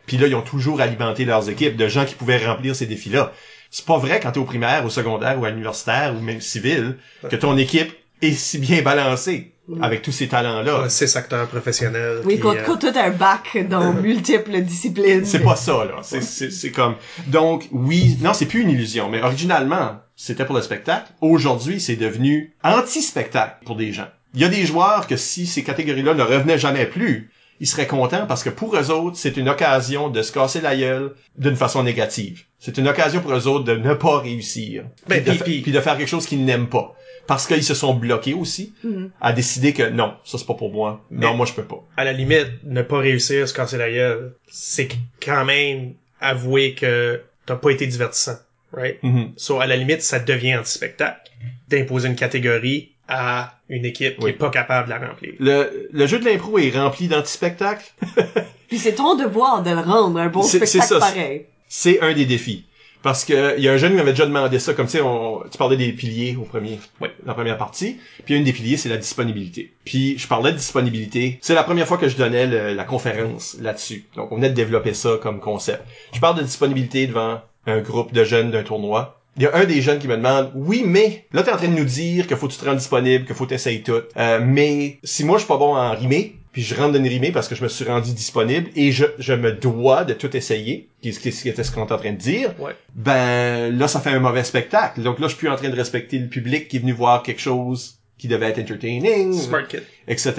Puis là, ils ont toujours alimenté leurs équipes de gens qui pouvaient remplir ces défis-là. C'est pas vrai quand t'es au primaire, au secondaire ou à l'universitaire ou même civil que ton équipe est si bien balancée avec tous ces talents-là. Ouais, Six acteurs professionnels. Oui, qui, quand, euh, quand tout un bac dans multiples disciplines. C'est pas ça, là. C'est, c'est, c'est comme... Donc, oui... Non, c'est plus une illusion, mais originalement, c'était pour le spectacle. Aujourd'hui, c'est devenu anti-spectacle pour des gens. Il y a des joueurs que si ces catégories-là ne revenaient jamais plus, ils seraient contents parce que pour eux autres, c'est une occasion de se casser la gueule d'une façon négative. C'est une occasion pour eux autres de ne pas réussir. Ben, puis, de, puis- fa- puis- puis de faire quelque chose qu'ils n'aiment pas. Parce qu'ils se sont bloqués aussi Mhm. à décider que non, ça c'est pas pour moi. Non, Mais- moi je peux pas. à la limite, ne pas réussir à se casser la gueule, c'est quand même avouer que t'as pas été divertissant. Right? Mhm. So, à la limite, ça devient anti-spectacle d'imposer une catégorie à une équipe qui Oui. est pas capable de la remplir. Le, le jeu de l'impro est rempli d'anti-spectacles. Puis c'est ton devoir de le rendre un bon C'est- c'est spectacle ça, pareil. c'est un des défis. Parce que il y a un jeune qui m'avait déjà demandé ça, comme tu sais, on, tu parlais des piliers au premier, Oui. la première partie. Puis une des piliers, c'est la disponibilité. Puis je parlais de disponibilité. C'est la première fois que je donnais le- la conférence là-dessus. Donc on venait de développer ça comme concept. Je parle de disponibilité devant un groupe de jeunes d'un tournoi. Il y a un des jeunes qui me demande, oui, mais là t'es en train de nous dire qu'il faut que tu te rendes disponible, qu'il faut que t'essayes tout. Euh, mais si moi je suis pas bon en rimer, puis je rentre dans une rimée parce que je me suis rendu disponible et je, je me dois de tout essayer, qui ce qui- ce qui était ce qu'on est en train de dire, Ouais. ben là ça fait un mauvais spectacle. Donc là je suis plus en train de respecter le public qui est venu voir quelque chose qui devait être entertaining, Smart kid. etc.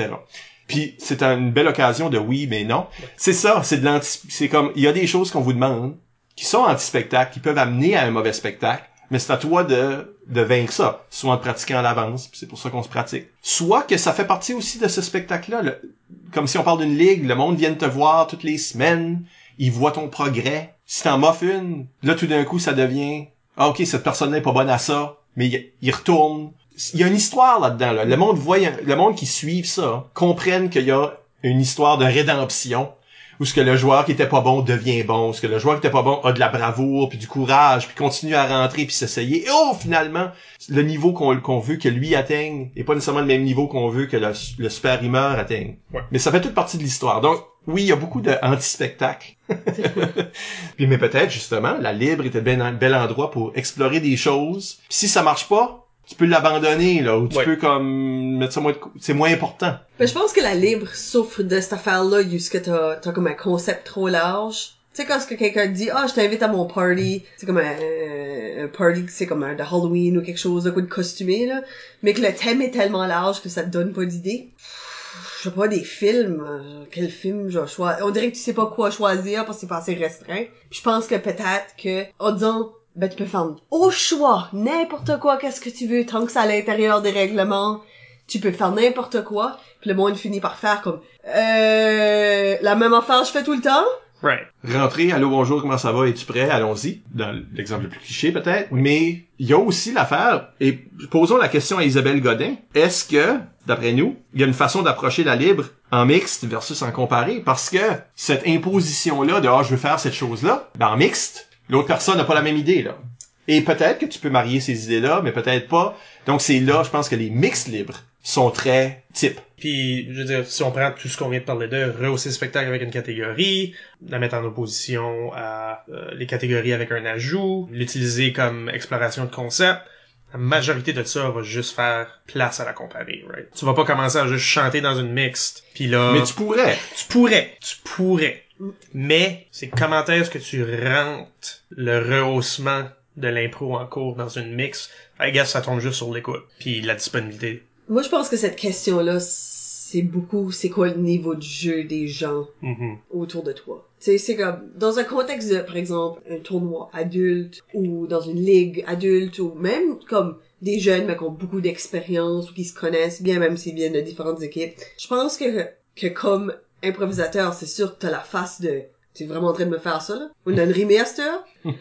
Puis c'est une belle occasion de oui mais non. C'est ça, c'est de l'anti c'est comme il y a des choses qu'on vous demande qui sont anti-spectacle, qui peuvent amener à un mauvais spectacle, mais c'est à toi de de vaincre ça, soit en pratiquant à l'avance, c'est pour ça qu'on se pratique. Soit que ça fait partie aussi de ce spectacle-là, le- comme si on parle d'une ligue, le monde vient te voir toutes les semaines, il voit ton progrès. Si t'en moffes une, là tout d'un coup ça devient ah ok cette personne-là est pas bonne à ça, mais il, retourne. Il y a une histoire là-dedans. Là. Le monde voit, le monde qui suit ça comprennent qu'il y a une histoire de rédemption où ce que le joueur qui était pas bon devient bon, ce que le joueur qui était pas bon a de la bravoure puis du courage puis continue à rentrer puis s'essayer. Et oh finalement le niveau qu'on veut que lui atteigne est pas nécessairement le même niveau qu'on veut que le, le super rimeur atteigne. Ouais. Mais ça fait toute partie de l'histoire. Donc oui, il y a beaucoup de anti-spectacles. Puis mais peut-être justement, la libre était ben- un bel endroit pour explorer des choses. Puis si ça marche pas, tu peux l'abandonner là, ou tu Ouais. peux comme mettre ça moins, c'est moins important. Mais je pense que la libre souffre de cette affaire-là, jusque t'as, t'as comme un concept trop large. Tu sais, quand ce que quelqu'un dit, ah, je t'invite à mon party, c'est comme un, un party, c'est comme un de Halloween ou quelque chose, de quoi de costumé, là, mais que le thème est tellement large que ça te donne pas d'idée. Je sais pas, des films, euh, quel film je vais choisir? On dirait que tu sais pas quoi choisir parce que c'est pas assez restreint. Puis je pense que peut-être que, en disant, ben tu peux faire au choix, n'importe quoi, qu'est-ce que tu veux, tant que c'est à l'intérieur des règlements, tu peux faire n'importe quoi. Puis le monde finit par faire comme, euh, la même affaire je fais tout le temps. Right. Rentrer, allô, bonjour, comment ça va, es-tu prêt? Allons-y. Dans l'exemple le plus cliché, peut-être. Mais, il y a aussi l'affaire, et posons la question à Isabelle Godin. Est-ce que, d'après nous, il y a une façon d'approcher la libre en mixte versus en comparé? Parce que, cette imposition-là de, ah, je veux faire cette chose-là, ben, en mixte, l'autre personne n'a pas la même idée, là. Et peut-être que tu peux marier ces idées-là, mais peut-être pas. Donc, c'est là, je pense que les mixtes libres sont très types. Puis, je veux dire, si on prend tout ce qu'on vient de parler de, rehausser le spectacle avec une catégorie, la mettre en opposition à euh, les catégories avec un ajout, l'utiliser comme exploration de concept, la majorité de ça va juste faire place à la comparer, right? Tu vas pas commencer à juste chanter dans une mixte, puis là... Mais tu pourrais. Tu pourrais, tu pourrais. Mais c'est comment est-ce que tu rentres le rehaussement de l'impro en cours dans une mix? I guess ça tombe juste sur l'écoute, puis la disponibilité. Moi, je pense que cette question-là, c'est beaucoup, c'est quoi le niveau de jeu des gens Mhm. autour de toi? C'est comme, dans un contexte de, par exemple, un tournoi adulte, ou dans une ligue adulte, ou même comme des jeunes, mais qui ont beaucoup d'expérience, ou qui se connaissent bien, même s'ils viennent de différentes équipes. Je pense que, que comme improvisateur, c'est sûr que t'as la face de, tu es vraiment en train de me faire ça, là? On a une remaster?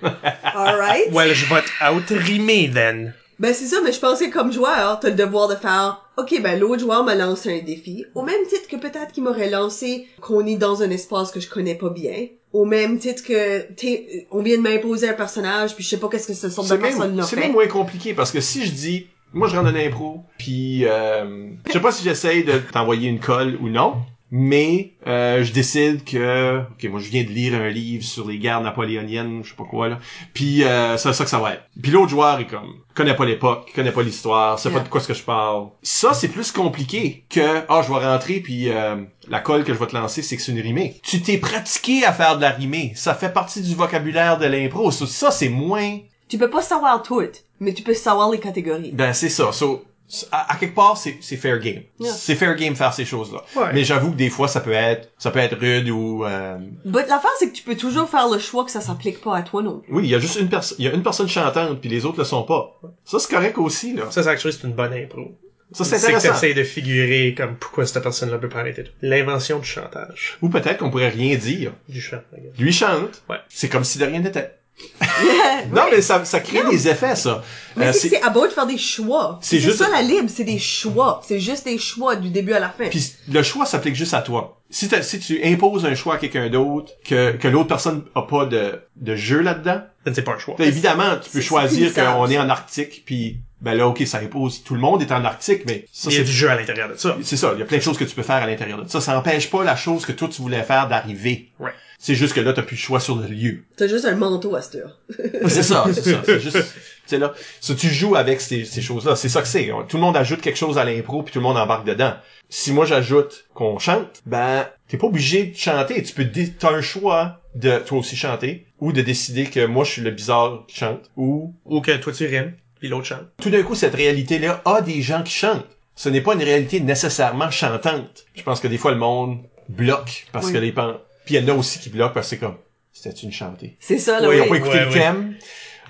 Alright. Well, je vais out-rimer, then. Ben c'est ça, mais je pensais comme joueur, t'as le devoir de faire OK, ben l'autre joueur m'a lancé un défi, au même titre que peut-être qu'il m'aurait lancé qu'on est dans un espace que je connais pas bien, au même titre que t'es on vient de m'imposer un personnage puis je sais pas qu'est-ce que ce sorte de C'est personne même, là c'est même moins compliqué parce que si je dis, moi je rentre dans l'impro, puis euh, je sais pas si j'essaye de t'envoyer une colle ou non, mais euh, je décide que, ok, moi je viens de lire un livre sur les guerres napoléoniennes, je sais pas quoi là, puis euh, c'est ça que ça va être. Puis l'autre joueur est comme, connaît pas l'époque, connaît pas l'histoire, sait pas de quoi ce que je parle. Ça c'est plus compliqué que, ah je vais rentrer puis euh, la colle que je vais te lancer c'est que c'est une rimée. Tu t'es pratiqué à faire de la rimée, ça fait partie du vocabulaire de l'impro. Ça, ça c'est moins Tu peux pas savoir tout, mais tu peux savoir les catégories. ben c'est ça. So, à, à quelque part, c'est c'est fair game. Yeah. C'est fair game faire ces choses-là. Ouais. Mais j'avoue que des fois, ça peut être ça peut être rude ou euh, But l'affaire c'est que tu peux toujours faire le choix que ça s'applique pas à toi non oui, il y a juste une personne, il y a une personne chantante puis les autres le sont pas. Ça c'est correct aussi là. Ça, c'est actually, c'est une bonne impro. Ça c'est C'est que intéressant. t'essayes de figurer comme pourquoi cette personne-là peut pas arrêter tout. L'invention du chantage. Ou peut-être qu'on pourrait rien dire. Du chant. Lui chante. Ouais. C'est comme si de rien n'était. Non mais ça ça crée des effets ça. Mais Euh, c'est que c'est à de faire des choix. C'est C'est juste- ça la libre, c'est des choix. C'est juste des choix du début à la fin. Puis le choix s'applique juste à toi. Si, si tu imposes un choix à quelqu'un d'autre, que, que l'autre personne a pas de, de jeu là-dedans, Then c'est pas un choix. Évidemment, tu peux choisir qu'on est en Arctique, puis ben là, ok, ça impose. Tout le monde est en Arctique, mais ça, Il y a c'est du jeu à l'intérieur de ça. c'est ça. Il y a plein de choses que tu peux faire à l'intérieur de ça. Ça n'empêche pas la chose que toi tu voulais faire d'arriver. Ouais. C'est juste que là, t'as plus le choix sur le lieu. T'as juste un manteau à cette heure. c'est ça, c'est ça. C'est juste, tu sais là, ça, tu joues avec ces, ces choses-là. C'est ça que c'est. Tout le monde ajoute quelque chose à l'impro, puis tout le monde embarque dedans. Si moi j'ajoute qu'on chante, ben t'es pas obligé de chanter. Tu peux, t'as un choix de toi aussi chanter, ou de décider que moi je suis le bizarre qui chante, ou Ou que toi tu rimes, puis l'autre chante. tout d'un coup, cette réalité-là a des gens qui chantent. Ce n'est pas une réalité nécessairement chantante. Je pense que des fois, le monde bloque parce Oui. que les pen... Puis il y en a aussi qui bloquent parce que c'est comme, c'était une chantée. C'est ça, là. Ils oui. ont pas écouté ouais, le thème.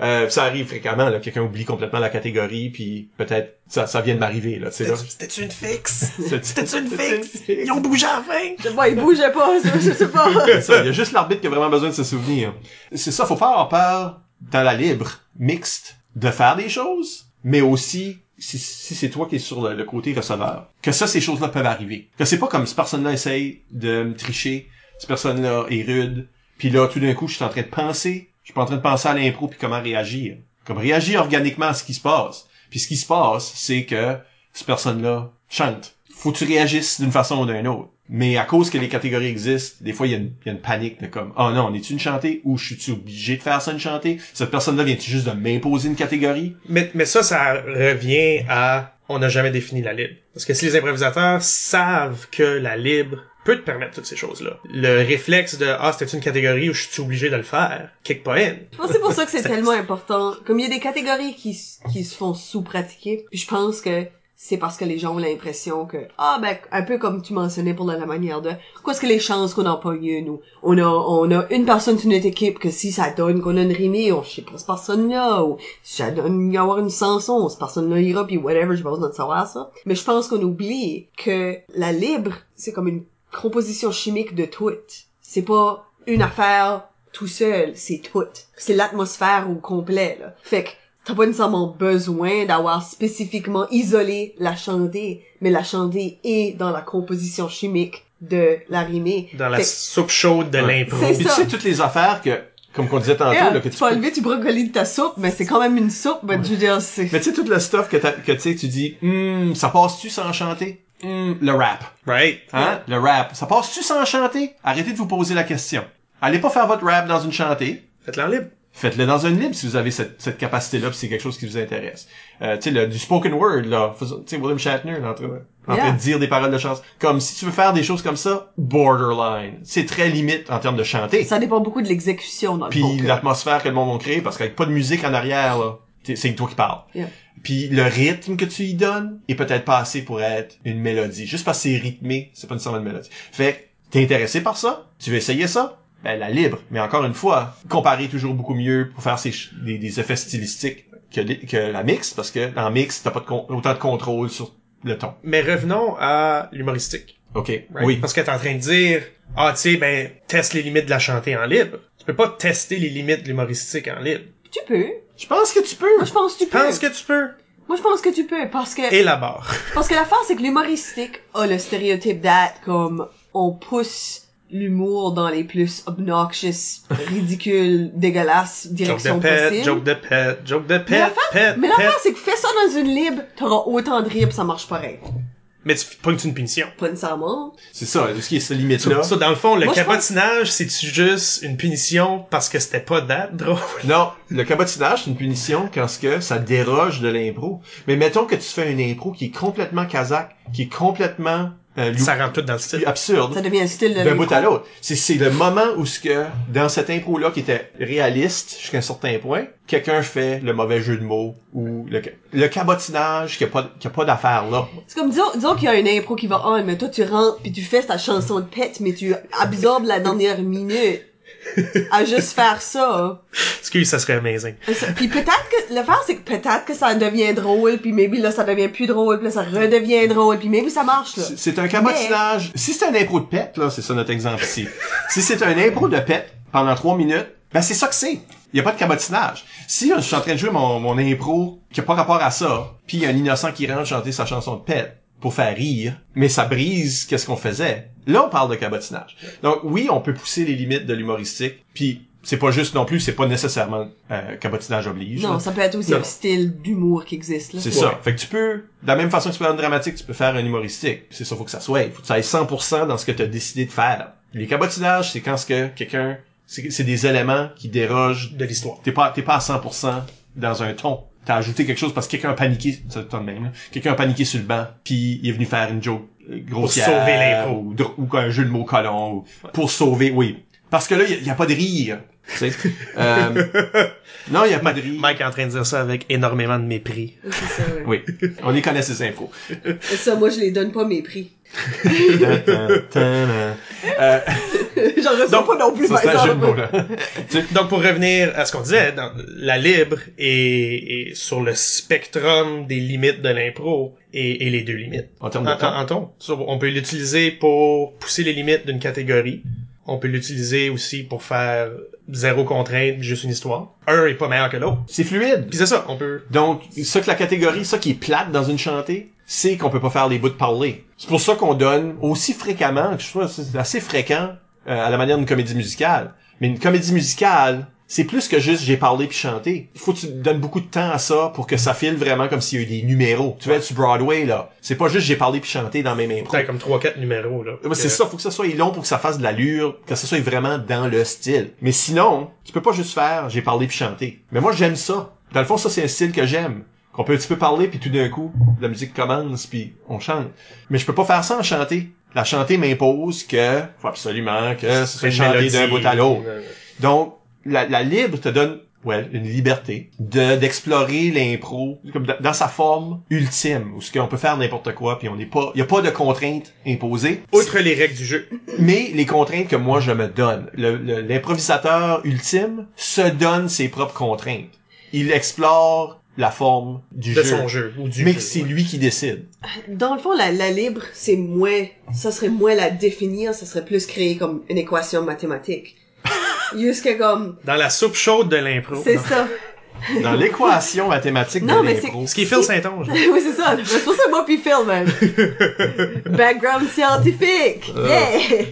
Euh, ça arrive fréquemment, là. Quelqu'un oublie complètement la catégorie, puis peut-être, ça, ça vient de m'arriver, là, tu sais, là. C'était une fixe? C'est- C'était une fixe? Ils ont bougé à la fin? Je sais pas, il bougeait pas, je je sais pas. C'est ça. Il y a juste l'arbitre qui a vraiment besoin de se souvenir. C'est ça, faut pas avoir peur dans la libre, mixte, de faire des choses, mais aussi si, si c'est toi qui es sur le, le côté receveur, que ça, ces choses-là peuvent arriver. Que c'est pas comme cette personne-là essaye de me tricher, cette personne-là est rude, puis là, tout d'un coup, je suis en train de penser, je suis pas en train de penser à l'impro puis comment réagir. Comme réagir organiquement à ce qui se passe. Puis ce qui se passe, c'est que cette personne-là chante. Faut que tu réagisses d'une façon ou d'une autre. Mais à cause que les catégories existent, des fois, il y, a une- il y a une panique de comme, oh non, on est-tu une chantée ou je suis obligé de faire ça une chantée? Cette personne-là vient-tu juste de m'imposer une catégorie? Mais, mais ça, ça revient à on n'a jamais défini la libre. Parce que si les improvisateurs savent que la libre peut te permettre toutes ces choses-là, le réflexe de ah c'était une catégorie où je suis obligé de le faire, kick pas in. Je pense que c'est pour ça que c'est tellement important. Comme il y a des catégories qui, qui se font sous-pratiquer, puis je pense que c'est parce que les gens ont l'impression que, ah ben, un peu comme tu mentionnais pour la, la manière de, quoi est-ce que les chances qu'on n'a pas eu, nous? On a, on a une personne sur notre équipe que si ça donne qu'on a une rimée, on pas cette personne-là, ou si ça donne y avoir une chanson, cette personne-là ira, puis whatever, pas besoin de savoir ça. Mais je pense qu'on oublie que la libre, c'est comme une composition chimique de tout. C'est pas une affaire tout seul, c'est tout. C'est l'atmosphère au complet, là. Fait que t'as pas nécessairement besoin d'avoir spécifiquement isolé la chandée, mais la chandée est dans la composition chimique de la rimée. Dans la Fait soupe chaude de Ouais. l'impro. C'est Puis ça. tu sais, toutes les affaires que, comme qu'on disait tantôt, yeah, là, que tu tu peux enlever du brocoli de ta soupe, mais c'est quand même une soupe, mais je veux dire, c'est... Mais tu sais, tout le stuff que, t'as- que tu sais, tu dis, Hum, ça passe-tu sans chanter? Hum, le rap. Right? Hein? Le rap. Ça passe-tu sans chanter? Arrêtez de vous poser la question. Allez pas faire votre rap dans une chantée. Faites-le en libre. Faites-le dans une libre si vous avez cette, cette capacité-là, puis c'est quelque chose qui vous intéresse. euh, tu sais, le- du spoken word, là. Tu sais, William Shatner, là, en train, en train de dire des paroles de chance. Comme si tu veux faire des choses comme ça, borderline. C'est très limite en termes de chanter. Ça dépend beaucoup de l'exécution dans le Puis l'atmosphère que le monde va créer, parce qu'avec pas de musique en arrière, là, c'est toi qui parles. Yeah. Puis le rythme que tu y donnes est peut-être pas assez pour être une mélodie. Juste parce que c'est rythmé, c'est pas une mélodie. Fait t'es intéressé par ça? Tu veux essayer ça? Ben, la libre. Mais encore une fois, comparer toujours beaucoup mieux pour faire des, des effets stylistiques que, la mix, parce que dans mix, t'as pas de con- autant de contrôle sur le ton. Mais revenons à l'humoristique. OK. right? Oui. Parce que t'es en train de dire, ah, tu sais, ben, teste les limites de la chanter en libre. Tu peux pas tester les limites de l'humoristique en libre. Tu peux. Je pense que tu peux. Moi, je pense que tu Je peux. pense que tu peux. Moi, je pense que tu peux parce que Élabore. parce que l'affaire c'est que l'humoristique a le stéréotype d'être comme on pousse l'humour dans les plus obnoxious, ridicules, dégueulasses Joke directions de pet, possibles. joke de pet, joke de pet, pet, Mais l'affaire c'est que fais ça dans une libre, t'auras autant de rire pis ça marche pareil. Mais tu pognes une punition. Pas nécessairement. C'est ça, ce qui est cette limite-là. Ça, dans le fond, le Moi, cabotinage, c'est-tu juste une punition parce que c'était pas that drôle? Non, le cabotinage, c'est une punition quand ce que ça déroge de l'impro. Mais mettons que tu fais une impro qui est complètement kazakh, qui est complètement euh, Ça rentre tout dans le style. absurde. Ça devient un style de d'un bout à l'autre. C'est, c'est le moment où ce que, dans cette impro-là qui était réaliste jusqu'à un certain point, quelqu'un fait le mauvais jeu de mots ou le, le cabotinage qui a pas, qui a pas d'affaire là. C'est comme disons, disons qu'il y a une impro qui va on, mais toi tu rentres puis tu fais ta chanson de pet, mais tu absorbes la dernière minute à juste faire ça. Excuse, ça serait amazing. Puis peut-être que l'affaire c'est que peut-être que ça devient drôle, puis maybe là ça devient plus drôle, puis là ça redevient drôle, puis maybe ça marche là. C'est, c'est un cabotinage. Si c'est un impro de pète, là, c'est ça notre exemple ici. si c'est un impro de pète pendant trois minutes, ben c'est ça que c'est. Il y a pas de cabotinage. Si je suis en train de jouer mon, mon impro qui a pas rapport à ça, puis il y a un innocent qui rentre chanter sa chanson de pète pour faire rire, mais ça brise qu'est-ce qu'on faisait. Là, on parle de cabotinage. Donc oui, on peut pousser les limites de l'humoristique, puis c'est pas juste non plus, c'est pas nécessairement euh, cabotinage oblige. Non, là. ça peut être aussi Non. un style d'humour qui existe là. C'est ça. Fait que tu peux, de la même façon que tu peux faire une dramatique, tu peux faire un humoristique. C'est ça, faut que ça soit. Faut que ça aille 100% dans ce que tu as décidé de faire. Les cabotinages, c'est quand ce que quelqu'un, c'est c'est des éléments qui dérogent. De l'histoire. T'es pas, t'es pas à 100% dans un ton. T'as ajouté quelque chose parce que quelqu'un a paniqué, ton de même, là. Quelqu'un a paniqué sur le banc, puis il est venu faire une joke euh, grossière. sauver l'impro. Ou, ou un jeu de mots colon. ou pour sauver, oui. Parce que là, il y, a pas de rire. Tu sais. Euh, non, il y a pas de rire. Mike est en train de dire ça avec énormément de mépris. C'est ça, ouais. Oui. On les connaît ces. Et ça, moi je les donne pas mes euh, J'en reçois donc, pas non plus ça, par exemple. mots, là. Donc, pour revenir à ce qu'on disait, dans, la libre est, est sur le spectrum des limites de l'impro et, et les deux limites. En termes de temps? en- en ton. On peut l'utiliser pour pousser les limites d'une catégorie. On peut l'utiliser aussi pour faire zéro contrainte, juste une histoire. Un est pas meilleur que l'autre. C'est fluide. Puis c'est ça, on peut... Donc, ça que la catégorie, ça qui est plate dans une chantée, c'est qu'on peut pas faire les bouts de parler. C'est pour ça qu'on donne aussi fréquemment, je trouve assez fréquent euh, à la manière d'une comédie musicale. Mais une comédie musicale, c'est plus que juste j'ai parlé puis chanté. Il faut que tu donnes beaucoup de temps à ça pour que ça file vraiment comme s'il y a eu des numéros. Tu vas être sur Broadway, là. C'est pas juste j'ai parlé puis chanté dans mes mêmes Peut-être comme trois quatre numéros, là. Ouais, c'est ça, faut que ça soit long pour que ça fasse de l'allure, que ça soit vraiment dans le style. Mais sinon, tu peux pas juste faire j'ai parlé puis chanté. Mais moi j'aime ça. Dans le fond, ça c'est un style que j'aime. Qu'on peut un petit peu parler puis tout d'un coup, la musique commence puis on chante. Mais je peux pas faire ça en chanter. La chanter m'impose que faut absolument que ce soit chanté d'un bout à l'autre. Donc la, la libre te donne ouais, une liberté de d'explorer l'impro comme dans- sa forme ultime où ce qu'on peut faire n'importe quoi puis on n'est pas il y a pas de contraintes imposées Outre les règles du jeu. mais les contraintes que moi je me donne. L'improvisateur ultime se donne ses propres contraintes. Il explore la forme du De jeu. son jeu. Ou du mais jeu, que c'est ouais. lui qui décide. Dans le fond, la, la libre, c'est moins, ça serait moins la définir, ça serait plus créer comme une équation mathématique. Jusque comme, Dans la soupe chaude de l'impro. c'est Non. ça. Dans l'équation mathématique Non, de mais l'impro. Ce qui est Phil Saint-Onge. oui, c'est ça. C'est pour ça que moi puis Phil, man. Background scientifique. Yeah!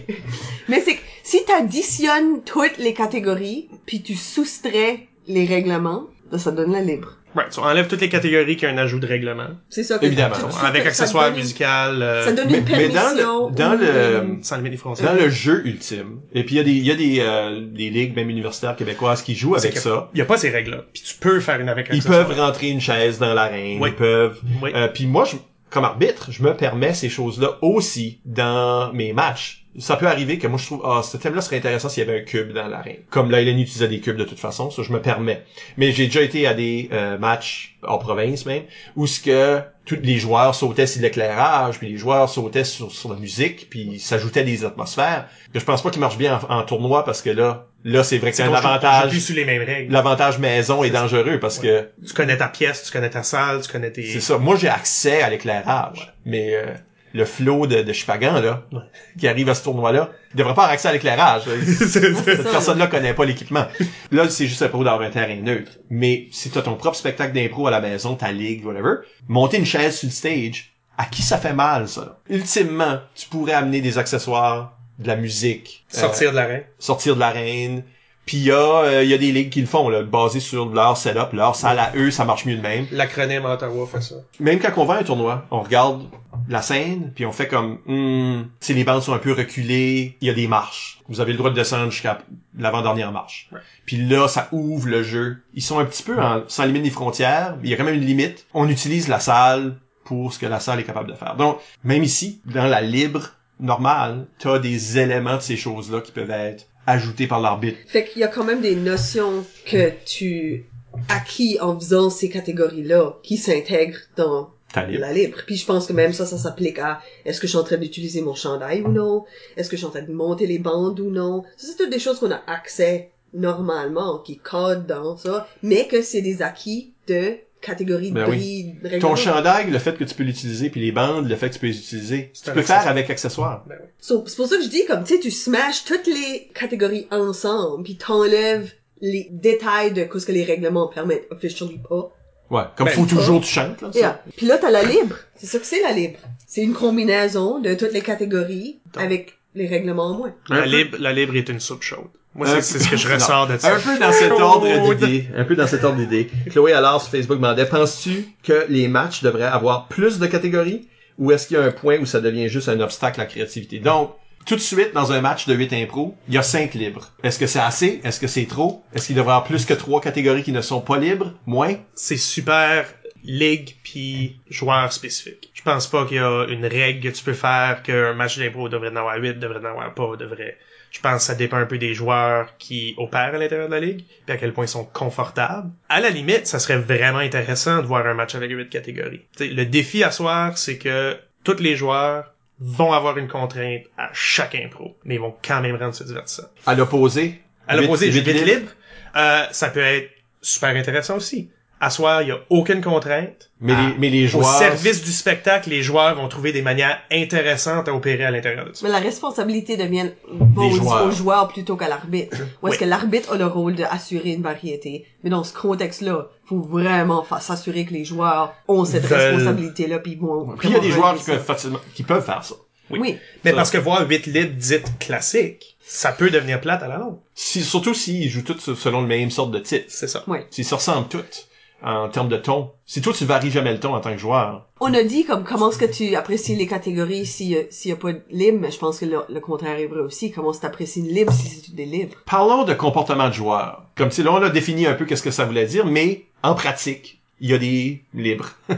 Mais c'est que si t'additionnes toutes les catégories, puis tu soustrais les règlements, là, ça donne la libre. Right, so enlève toutes les catégories qui ont un ajout de règlement. C'est ça que Évidemment. Avec ça accessoires musical, euh, Ça donne Mais- une mais dans le- permission. dans ou le- une- sans frontières. Dans le jeu ultime. Et puis il y a des, il y a des, euh, des ligues, même universitaires québécoises, qui jouent avec ça. Il y a pas ces règles-là. Puis tu peux faire une avec Ils peuvent rentrer une chaise dans l'arène. Oui. Ils peuvent. Oui. Euh, puis moi, je, comme arbitre, je me permets ces choses-là aussi dans mes matchs. Ça peut arriver que moi je trouve ah ce thème-là serait intéressant s'il y avait un cube dans l'arène. Comme là, Hélène utilisait des cubes de toute façon, ça je me permets. Mais j'ai déjà été à des euh, matchs en province même où ce que tous les joueurs sautaient sur l'éclairage, puis les joueurs sautaient sur, sur la musique, puis s'ajoutaient des atmosphères. Que je pense pas qu'il marche bien en, en tournoi parce que là, là c'est vrai que c'est un avantage. plus sous les mêmes règles. L'avantage maison est dangereux parce que Tu connais ta pièce, tu connais ta salle, tu connais tes... c'est ça. Moi, j'ai accès à l'éclairage. Mais euh, le flot de, de Chupagan, là, Ouais. qui arrive à ce tournoi-là, il devrait pas avoir accès à l'éclairage. Cette personne-là connaît pas l'équipement. Là, c'est juste un pro d'avoir un terrain neutre. Mais si t'as ton propre spectacle d'impro à la maison, ta ligue, whatever, monter une chaise sur le stage, à qui ça fait mal, ça? Ultimement, tu pourrais amener des accessoires, de la musique. euh, Sortir de l'arène. sortir de l'arène. Puis il y, a, euh, y a des ligues qui le font, là, basées sur leur setup, leur salle à eux, ça marche mieux de même. L'acronyme à Ottawa fait ça. Même quand on va à un tournoi, on regarde la scène, puis on fait comme, hmm, si les bandes sont un peu reculées, il y a des marches. Vous avez le droit de descendre jusqu'à l'avant-dernière marche. Ouais. Puis là, ça ouvre le jeu. Ils sont un petit peu en, sans limite des frontières, mais il y a quand même une limite. On utilise la salle pour ce que la salle est capable de faire. Donc, même ici, dans la libre normale, t'as des éléments de ces choses-là qui peuvent être ajoutés par l'arbitre. Fait qu'il y a quand même des notions que tu acquis en faisant ces catégories-là qui s'intègrent dans libre. la libre. Puis je pense que même ça, ça s'applique à est-ce que je suis en train d'utiliser mon chandail ou non? Est-ce que je suis en train de monter les bandes ou non? Ça, c'est toutes des choses qu'on a accès normalement, qui codent dans ça, mais que c'est des acquis de catégories Ben de oui. bris Ton chandail, le fait que tu peux l'utiliser, puis les bandes, le fait que tu peux les utiliser, C'est tu peux faire avec accessoires. Ben oui. So, c'est pour ça que je dis, comme, tu sais, tu smashes toutes les catégories ensemble, puis t'enlèves les détails de ce que les règlements permettent officially pas. Ouais. Comme Ben, faut toujours tu chantes, là. ça. Yeah. Puis là, t'as la libre. C'est ça que c'est la libre. C'est une combinaison de toutes les catégories Donc. avec les règlements en moins. La libre, la libre est une soupe chaude. Moi, Un c'est ce que je ressors de ça. Un peu dans cet ordre Chaude. d'idée. Un peu dans cet ordre d'idée. Chloé alors sur Facebook demandait, penses-tu que les matchs devraient avoir plus de catégories ou est-ce qu'il y a un point où ça devient juste un obstacle à la créativité? Donc, tout de suite, dans un match de 8 impro, il y a 5 libres. Est-ce que c'est assez? Est-ce que c'est trop? Est-ce qu'il devrait y avoir plus que 3 catégories qui ne sont pas libres? Moins? C'est super ligue puis joueur spécifique. Je pense pas qu'il y a une règle que tu peux faire qu'un match d'impro devrait en avoir 8, devrait en avoir pas, devrait. Je pense que ça dépend un peu des joueurs qui opèrent à l'intérieur de la ligue, puis à quel point ils sont confortables. À la limite, ça serait vraiment intéressant de voir un match avec 8 catégories. T'sais, le défi à soir, c'est que tous les joueurs vont avoir une contrainte à chaque impro, mais ils vont quand même rendre ça divertissant. À l'opposé? À l'opposé, Huit- j'ai huit vite libre. Euh, ça peut être super intéressant aussi. À soir, il y a aucune contrainte. Mais À- les, mais les joueurs... Au service du spectacle, les joueurs vont trouver des manières intéressantes à opérer à l'intérieur de ça. Mais la responsabilité devient bon, joueurs. aux joueurs plutôt qu'à l'arbitre. Ou est-ce Oui. que l'arbitre a le rôle d'assurer une variété? Mais dans ce contexte-là, faut vraiment s'assurer que les joueurs ont cette Veulent- responsabilité-là puis vont. Puis il y a des joueurs qui peuvent facilement, qui peuvent faire ça. Oui. Mais Ça. parce que voir 8 libres dites classiques, ça peut devenir plate à la longue. Si, surtout s'ils jouent tous selon le même sorte de titre. C'est ça. S'ils se ressemblent tous en termes de ton. Si toi tu varies jamais le ton en tant que joueur. On a dit comme comment est-ce que tu apprécies les catégories s'il s'il y a pas de libre, mais je pense que le, le contraire est vrai aussi. Comment est-ce que t'apprécies une libre si c'est des libres? Parlons de comportement de joueur. Comme si là on a défini un peu qu'est-ce que ça voulait dire, mais en pratique, il y a des libres.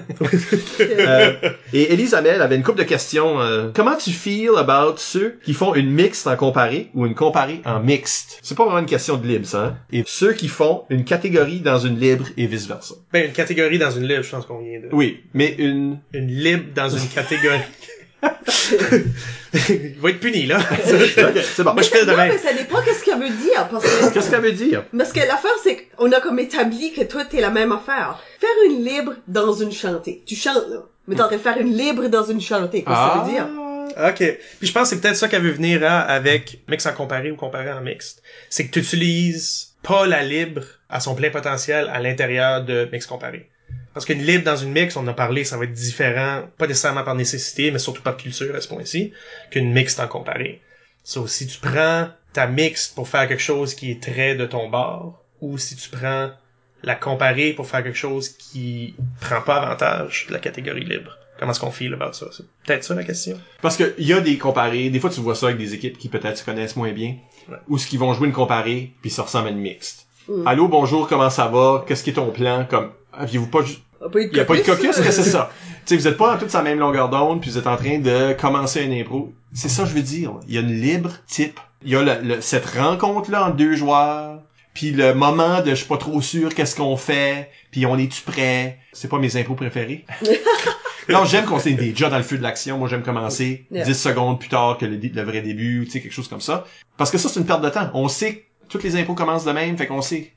Euh, et Elise Amel avait une couple de questions. euh, comment tu feel about ceux qui font une mixte en comparé ou une comparée en mixte? C'est pas vraiment une question de libre, ça. Hein? Et ceux qui font une catégorie dans une libre et vice versa. Ben, une catégorie dans une libre, je pense qu'on vient de... Oui, mais une Une libre dans une catégorie. Il va être puni, là. C'est bon. Moi, je fais de Non, même. mais ça dépend qu'est-ce qu'elle veut dire, parce que, Qu'est-ce qu'elle veut dire? parce que l'affaire, c'est qu'on a comme établi que toi, t'es la même affaire. Faire une libre dans une chantée. Tu chantes, là. Mais t'es en train de faire une libre dans une chantée. Qu'est-ce que ça veut dire? OK. Puis je pense que c'est peut-être ça qu'elle veut venir à avec mix en comparé ou comparé en mixte. C'est que tu utilises pas la libre à son plein potentiel à l'intérieur de mix comparé. Parce qu'une libre dans une mix, on en a parlé, ça va être différent, pas nécessairement par nécessité, mais surtout par culture à ce point-ci, qu'une mixte en comparé. Ça si tu prends ta mixte pour faire quelque chose qui est très de ton bord, ou si tu prends la comparer pour faire quelque chose qui prend pas avantage de la catégorie libre. Comment est-ce qu'on file about ça? C'est peut-être ça la question. Parce que il y a des comparés, des fois tu vois ça avec des équipes qui peut-être se connaissent moins bien, Ouais. ou ce qui vont jouer une comparée, puis ça ressemble à une mixte. Mm. Allô, bonjour, comment ça va? Qu'est-ce qui est ton plan? Comme, aviez-vous pas ju- Il y a pas eu de caucus, c'est ça. Tu sais, vous êtes pas en toute sa même longueur d'onde, puis vous êtes en train de commencer une impro. C'est ça, je veux dire. Il y a une libre type. Il y a le- le- cette rencontre-là entre deux joueurs, puis le moment de je suis pas trop sûr qu'est-ce qu'on fait, puis on est-tu prêt? C'est pas mes impros préférés. non, j'aime qu'on soit déjà dans le feu de l'action. Moi, j'aime commencer Yeah. 10 secondes plus tard que le, le vrai début, tu sais, quelque chose comme ça. Parce que ça, c'est une perte de temps. On sait que toutes les impros commencent de même, fait qu'on sait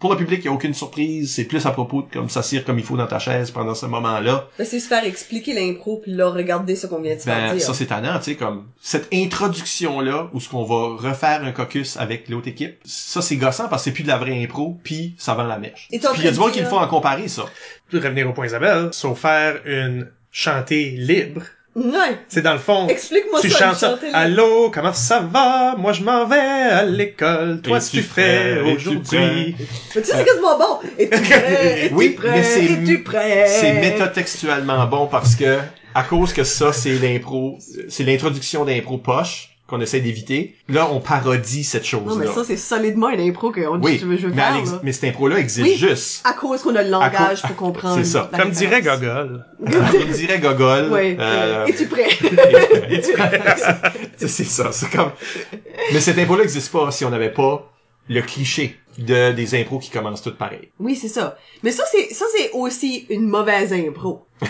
pour le public, il n'y a aucune surprise. C'est plus à propos de comme s'assire comme il faut dans ta chaise pendant ce moment-là. Ben, c'est se faire expliquer l'impro puis là, regarder ce qu'on vient de se faire Ben, dire. ça, c'est tannant, tu sais, comme cette introduction-là, où ce qu'on va refaire un caucus avec l'autre équipe, ça, c'est gossant parce que c'est plus de la vraie impro, puis ça vend la mèche. Et Puis il y a du de monde qui le font en comparer, ça. Pour revenir au point Isabelle, sauf faire une chantée libre. Ouais. C'est dans le fond. Explique-moi tu ça, chantes chantée libre. Allô, comment ça va? Moi, je m'en vais à l'école. Toi, Es-tu tu? Es-tu aujourd'hui. Mais tu sais, c'est quasiment bon. Es-tu prêt? Es-tu Oui, prêt? mais c'est- Es-tu prêt? C'est métatextuellement bon parce que, à cause que ça, c'est l'impro, c'est l'introduction d'impro poche qu'on essaie d'éviter. Là, on parodie cette chose-là. Non, mais ça, c'est solidement une impro que on oui, je veux, je veux mais, faire, là. mais cette impro-là existe Oui. juste. À cause qu'on a le langage pour comprendre. c'est ça. la Comme dirait. Gogol. Comme dirait Gogol. Oui. euh, Es-tu prêt? Et tu- c'est c'est ça, c'est comme. Mais cette impro-là n'existe pas si on n'avait pas le cliché de des impros qui commencent toutes pareilles. Oui, c'est ça. Mais ça, c'est, ça, c'est aussi une mauvaise impro.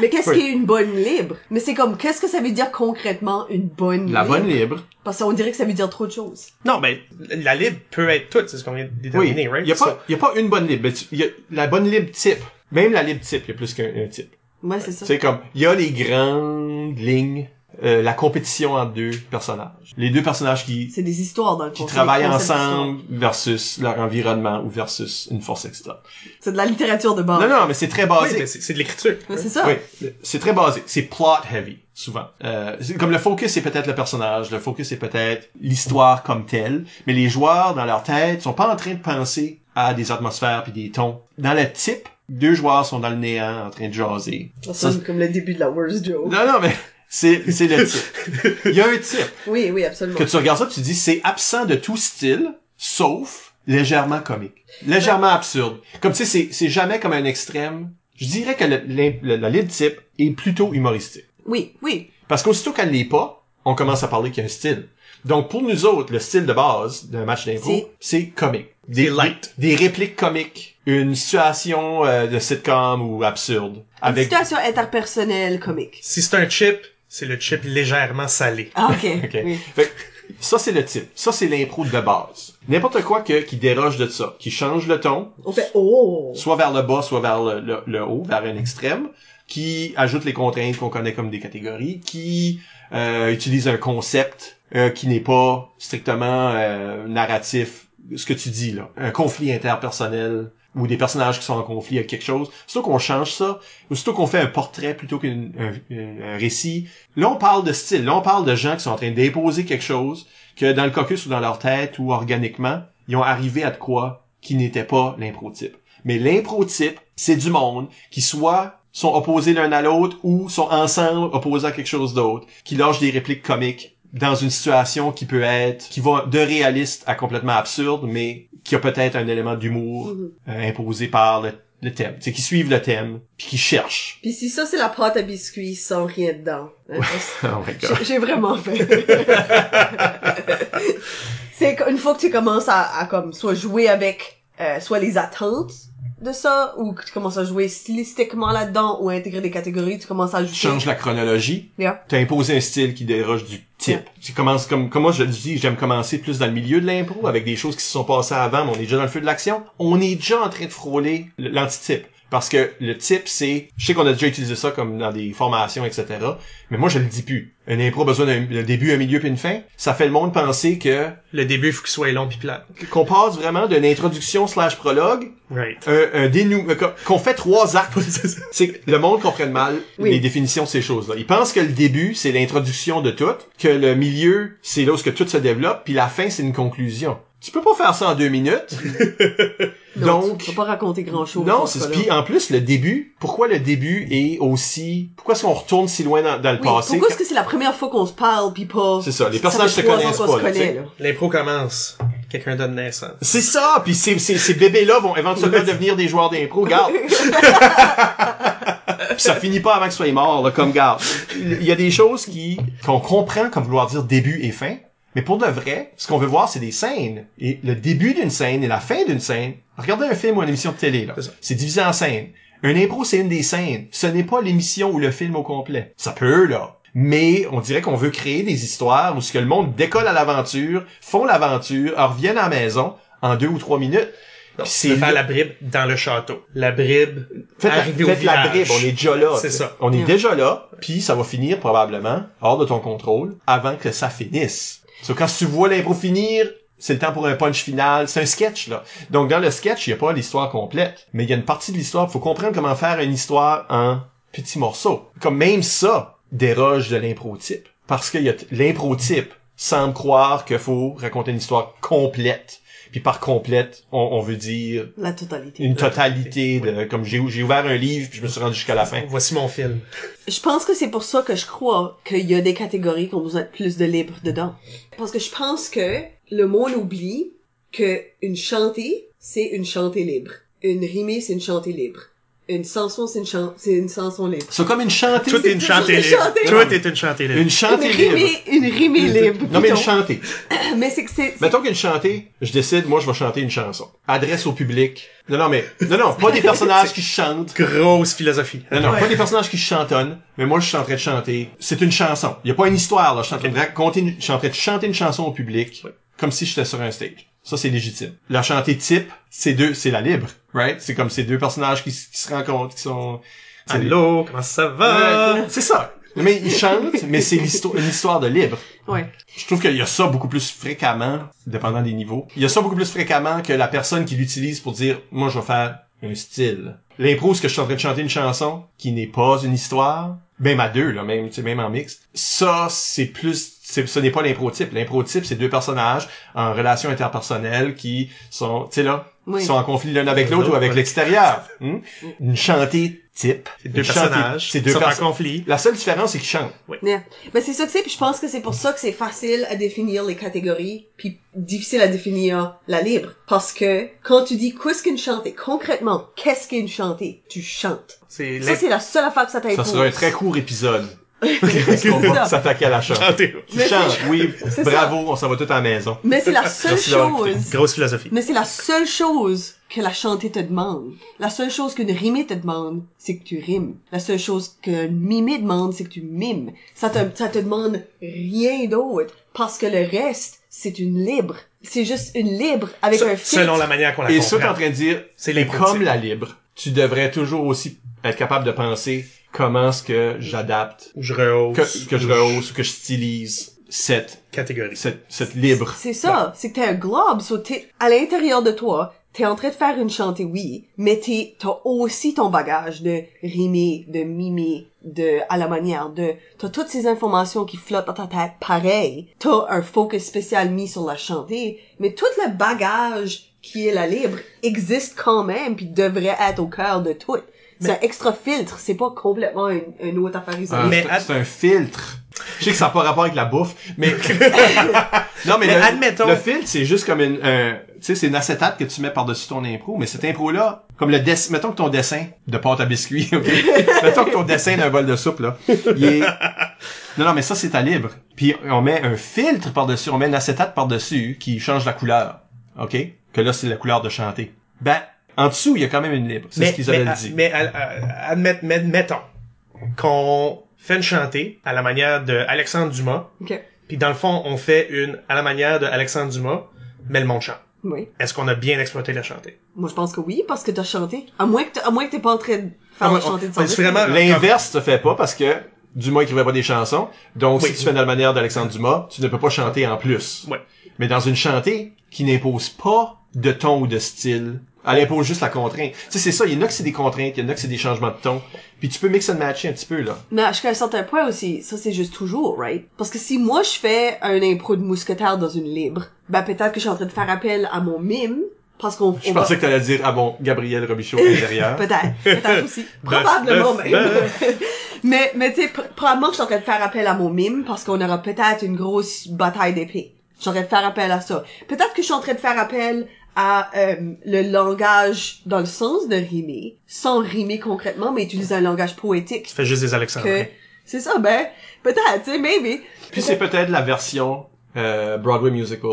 Mais qu'est-ce Oui. qui est une bonne libre? Mais c'est comme, qu'est-ce que ça veut dire concrètement une bonne La libre? bonne libre? Parce qu'on dirait que ça veut dire trop de choses. Non, mais la libre peut être toute, c'est ce qu'on vient de Oui. right? Il y a pas, il y a pas une bonne libre. mais tu- il y a la bonne libre type. Même la libre type, il y a plus qu'un un type. Ouais, c'est ça. C'est comme, il y a les grandes lignes, euh, la compétition entre deux personnages. Les deux personnages qui, C'est des histoires dans le qui fond, c'est travaillent ensemble versus leur environnement ou versus une force externe. d'histoire. C'est de la littérature de base. Non, non, mais c'est très basé. c'est c'est de l'écriture. C'est ça. Oui, c'est très basé. C'est plot heavy, souvent. Euh, c'est- comme le focus, c'est peut-être le personnage, le focus, c'est peut-être l'histoire comme telle, mais les joueurs, dans leur tête, sont pas en train de penser à des atmosphères puis des tons. Dans le type, deux joueurs sont dans le néant, en train de jaser. Ça sonne comme le début de la worst joke. Non, non, mais c'est c'est le type. Il y a un type Oui, oui, absolument. que tu regardes ça, tu dis c'est absent de tout style, sauf légèrement comique, légèrement absurde. Comme tu sais, c'est c'est jamais comme un extrême. Je dirais que le, le- la libre type est plutôt humoristique. Oui, oui. Parce qu'aussitôt qu'elle l'est pas, on commence à parler qu'il y a un style. Donc pour nous autres, le style de base d'un match d'impro, C'est- comique. Des, light. Des, des répliques comiques, une situation euh, de sitcom ou absurde. Une Avec situation interpersonnelle comique. Si c'est un chip, c'est le chip légèrement salé. Ah, ok. Ok. Oui. Fait que ça c'est le type. Ça c'est l'impro de base. N'importe quoi que, qui déroge de ça, qui change le ton, On fait oh. soit vers le bas, soit vers le, le- le haut, vers un extrême, qui ajoute les contraintes qu'on connaît comme des catégories, qui euh, utilise un concept euh, qui n'est pas strictement euh, narratif, ce que tu dis là, un conflit interpersonnel ou des personnages qui sont en conflit avec quelque chose. Surtout qu'on change ça, ou surtout qu'on fait un portrait plutôt qu'un un- un récit. Là, on parle de style. Là, on parle de gens qui sont en train d'imposer quelque chose que dans le caucus ou dans leur tête ou organiquement, ils ont arrivé à de quoi qui n'était pas l'impro-type. Mais l'impro-type, c'est du monde qui soit sont opposés l'un à l'autre ou sont ensemble opposés à quelque chose d'autre, qui lâchent des répliques comiques dans une situation qui peut être, qui va de réaliste à complètement absurde, mais qui a peut-être un élément d'humour Mhm. euh, imposé par le, le thème. C'est qui suivent le thème, puis qui cherchent. Puis si ça c'est la pâte à biscuits sans rien dedans. hein, Oh my god. J'ai- vraiment fait. c'est qu'une fois que tu commences à, à comme soit jouer avec euh, soit les attentes de ça ou que tu commences à jouer stylistiquement là-dedans ou à intégrer des catégories, tu commences à Tu ajouter. changes la chronologie. Yeah. T'as imposé un style qui déroge du type. Tu commences comme, comme moi je le dis, j'aime commencer plus dans le milieu de l'impro avec des choses qui se sont passées avant, mais on est déjà dans le feu de l'action. On est déjà en train de frôler l'antitype. Parce que le type, c'est, je sais qu'on a déjà utilisé ça comme dans des formations, etc. Mais moi, je le dis plus. Un impro a besoin d'un début, un milieu puis une fin. Ça fait le monde penser que, Le début, il faut qu'il soit long pis plate. qu'on passe vraiment d'une introduction slash prologue Right. un, un dénou, euh, qu'on- fait trois actes. c'est que le monde comprenne mal Oui. les définitions de ces choses-là. Ils pensent que le début, c'est l'introduction de tout, que le milieu, c'est là où ce que tout se développe, puis la fin, c'est une conclusion. Tu peux pas faire ça en deux minutes. Non, Donc, tu peux pas raconter grand chose. non, c'est puis en plus le début. Pourquoi le début est aussi Pourquoi est-ce qu'on retourne si loin dans, dans le Oui, passé pourquoi est-ce que c'est la première fois qu'on se parle puis pas... C'est ça, les personnages se connaissent pas. L'impro commence. Quelqu'un donne naissance. C'est ça, puis ces, ces, ces bébés-là vont éventuellement devenir des joueurs d'impro, garde. Puis ça finit pas avant qu'ils soient morts, là, comme garde. Il y a des choses qui qu'on comprend comme vouloir dire début et fin, mais pour de vrai, ce qu'on veut voir, c'est des scènes. Et le début d'une scène et la fin d'une scène, regardez un film ou une émission de télé, là. C'est ça. C'est divisé en scènes. Un impro, c'est une des scènes. Ce n'est pas l'émission ou le film au complet. Ça peut, là. Mais on dirait qu'on veut créer des histoires où ce que le monde décolle à l'aventure, font l'aventure, reviennent à la maison en deux ou trois minutes. C'est faire la bribe dans le château. La bribe, Faites, la, arriver au faites la village. bribe, on est déjà là. C'est ça. On est déjà là, puis ça va finir probablement hors de ton contrôle avant que ça finisse. So, quand tu vois l'impro finir, c'est le temps pour un punch final. C'est un sketch, là. Donc, dans le sketch, il n'y a pas l'histoire complète. Mais il y a une partie de l'histoire. Faut comprendre comment faire une histoire en petits morceaux. Comme même ça déroge de l'impro type. Parce que l'impro type semble croire qu'il faut raconter une histoire complète. Puis par complète, on, on veut dire La totalité. une La totalité totalité, de comme j'ai j'ai ouvert un livre puis je me suis rendu jusqu'à la fin. Voici mon film. Je pense que c'est pour ça que je crois qu'il y a des catégories qui ont besoin de plus de libre dedans. Parce que je pense que le monde oublie que une chantée, c'est une chantée libre. Une rimée, c'est une chantée libre. Une chanson, c'est une, chan- c'est une chanson libre. C'est comme une chantée. Tout est une chantée libre. Tout est une chantée libre. Une chantée libre. une rimée libre. Non mais une chantée. Mais c'est que c'est, Mettons qu'une chantée, je décide, moi je vais chanter une chanson. Adresse au public. Non non mais non non, pas des personnages qui chantent. Grosse philosophie. Non non, Ouais. pas des personnages qui chantonnent, mais moi je suis en train de chanter. C'est une chanson. Il y a pas une histoire là, je suis en train de raconter une... je suis en train de chanter une chanson au public Ouais. comme si j'étais sur un stage. Ça c'est légitime. La chantée type, c'est deux, c'est la libre, right? C'est comme ces deux personnages qui, se rencontrent, qui sont Allô, comment ça va? Ouais, c'est ça. Mais ils chantent, mais c'est une histoire de libre. ouais. Je trouve qu'il y a ça beaucoup plus fréquemment, dépendant des niveaux. Il y a ça beaucoup plus fréquemment que la personne qui l'utilise pour dire, moi, je vais faire un style. L'impro, c'est que je suis en train de chanter une chanson qui n'est pas une histoire, même à deux, là, même, tu sais, même en mixte. Ça, c'est plus, c'est- ce n'est pas l'impro-type. L'impro-type, c'est deux personnages en relation interpersonnelle qui sont, tu sais, là, Oui. qui sont en conflit l'un avec l'autre ou avec Ouais. l'extérieur. Hmm? Une chantée type. C'est deux personnages. C'est deux sont en personnages. conflit. La seule différence, c'est qu'ils chantent. Yeah. Ben c'est ça que c'est, puis je pense que c'est pour ça que c'est facile à définir les catégories, puis difficile à définir la libre. Parce que quand tu dis qu'est-ce qu'une chantée, concrètement, qu'est-ce qu'une chantée? Tu chantes. C'est Ça, c'est la seule affaire que ça Ça t'impose. sera un très court épisode. Parce qu'on va ça. s'attaquer à la chante. Tu chantes, oui, bravo, on s'en va tout à la maison. Mais c'est la seule chose. Grosse philosophie. Mais c'est la seule chose que la chantée te demande. La seule chose qu'une rimée te demande, c'est que tu rimes. La seule chose qu'un mimé demande, c'est que tu mimes. Ça te, ça te demande rien d'autre. Parce que le reste, c'est une libre. C'est juste une libre avec un filtre. Selon la manière qu'on la Et ça, t'es en comprend. train de dire, C'est et comme la libre, tu devrais toujours aussi être capable de penser comment est-ce que j'adapte, Je rehausse. que, que je rehausse ou que je stylise cette, Catégorie. cette, cette libre. C'est ça. C'est que t'es un globe. So t'es, à l'intérieur de toi, t'es en train de faire une chantée, oui, mais t'es, t'as aussi ton bagage de rimer, de mimer, de, à la manière de, t'as toutes ces informations qui flottent dans ta tête pareil. T'as un focus spécial mis sur la chantée, mais tout le bagage qui est la libre existe quand même puis devrait être au cœur de tout. C'est un extra filtre, c'est pas complètement une, une autre affaire isolée. Ah, Mais c'est- un filtre. Je sais que ça n'a pas rapport avec la bouffe, mais non mais, Mais le, admettons- le filtre c'est juste comme une, un- tu sais c'est une acétate que tu mets par dessus ton impro, mais cette impro là, comme le dessin, mettons que ton dessin de pâte à biscuits, ok, mettons que ton dessin d'un bol de soupe là, il est, non non mais ça c'est ta libre, puis on met un filtre par dessus, on met une acétate par dessus qui change la couleur, ok, que là c'est la couleur de chanter. Ben en dessous il y a quand même une libre, c'est ce qu'Isabelle mais, dit. mais, à- à- admette- met- mettons qu'on fait une chantée à la manière de Alexandre Dumas, Ok. puis dans le fond, on fait une à la manière de Alexandre Dumas, mais le monde chante. Oui. Est-ce qu'on a bien exploité la chantée? Moi, je pense que oui, parce que t'as chanté. À moins que, à moins que t'es pas en train de faire Ah, la ouais, chantée de son vraiment- L'inverse se fait pas parce que Dumas écrivait pas des chansons. Donc, Oui. si tu fais de la manière d'Alexandre Dumas, tu ne peux pas chanter en plus. Ouais. Mais dans une chantée qui n'impose pas de ton ou de style, elle impose juste la contrainte. Tu sais, c'est ça. Il y en a que c'est des contraintes, il y en a que c'est des changements de ton. Puis tu peux mix and matcher un petit peu, là. Mais jusqu'à un certain point aussi, ça c'est juste toujours, right? Parce que si moi je fais un impro de mousquetaire dans une libre, ben peut-être que je suis en train de faire appel à mon mime, parce qu'on Je on va- pensais que t'allais dire, ah bon, Gabriel Robichaud intérieur. Peut-être, peut-être aussi. Probablement même. mais, mais tu sais, pr- probablement que je suis en train de faire appel à mon mime parce qu'on aura peut-être une grosse bataille d'épée. Je suis en train de faire appel à ça. Peut-être que je suis en train de faire appel à euh, le langage dans le sens de rimer, sans rimer concrètement, mais utiliser un langage poétique. Tu fais juste des Que Alexandrins. c'est ça, ben peut-être, tu sais, maybe. Puis c'est peut-être la version euh, Broadway musical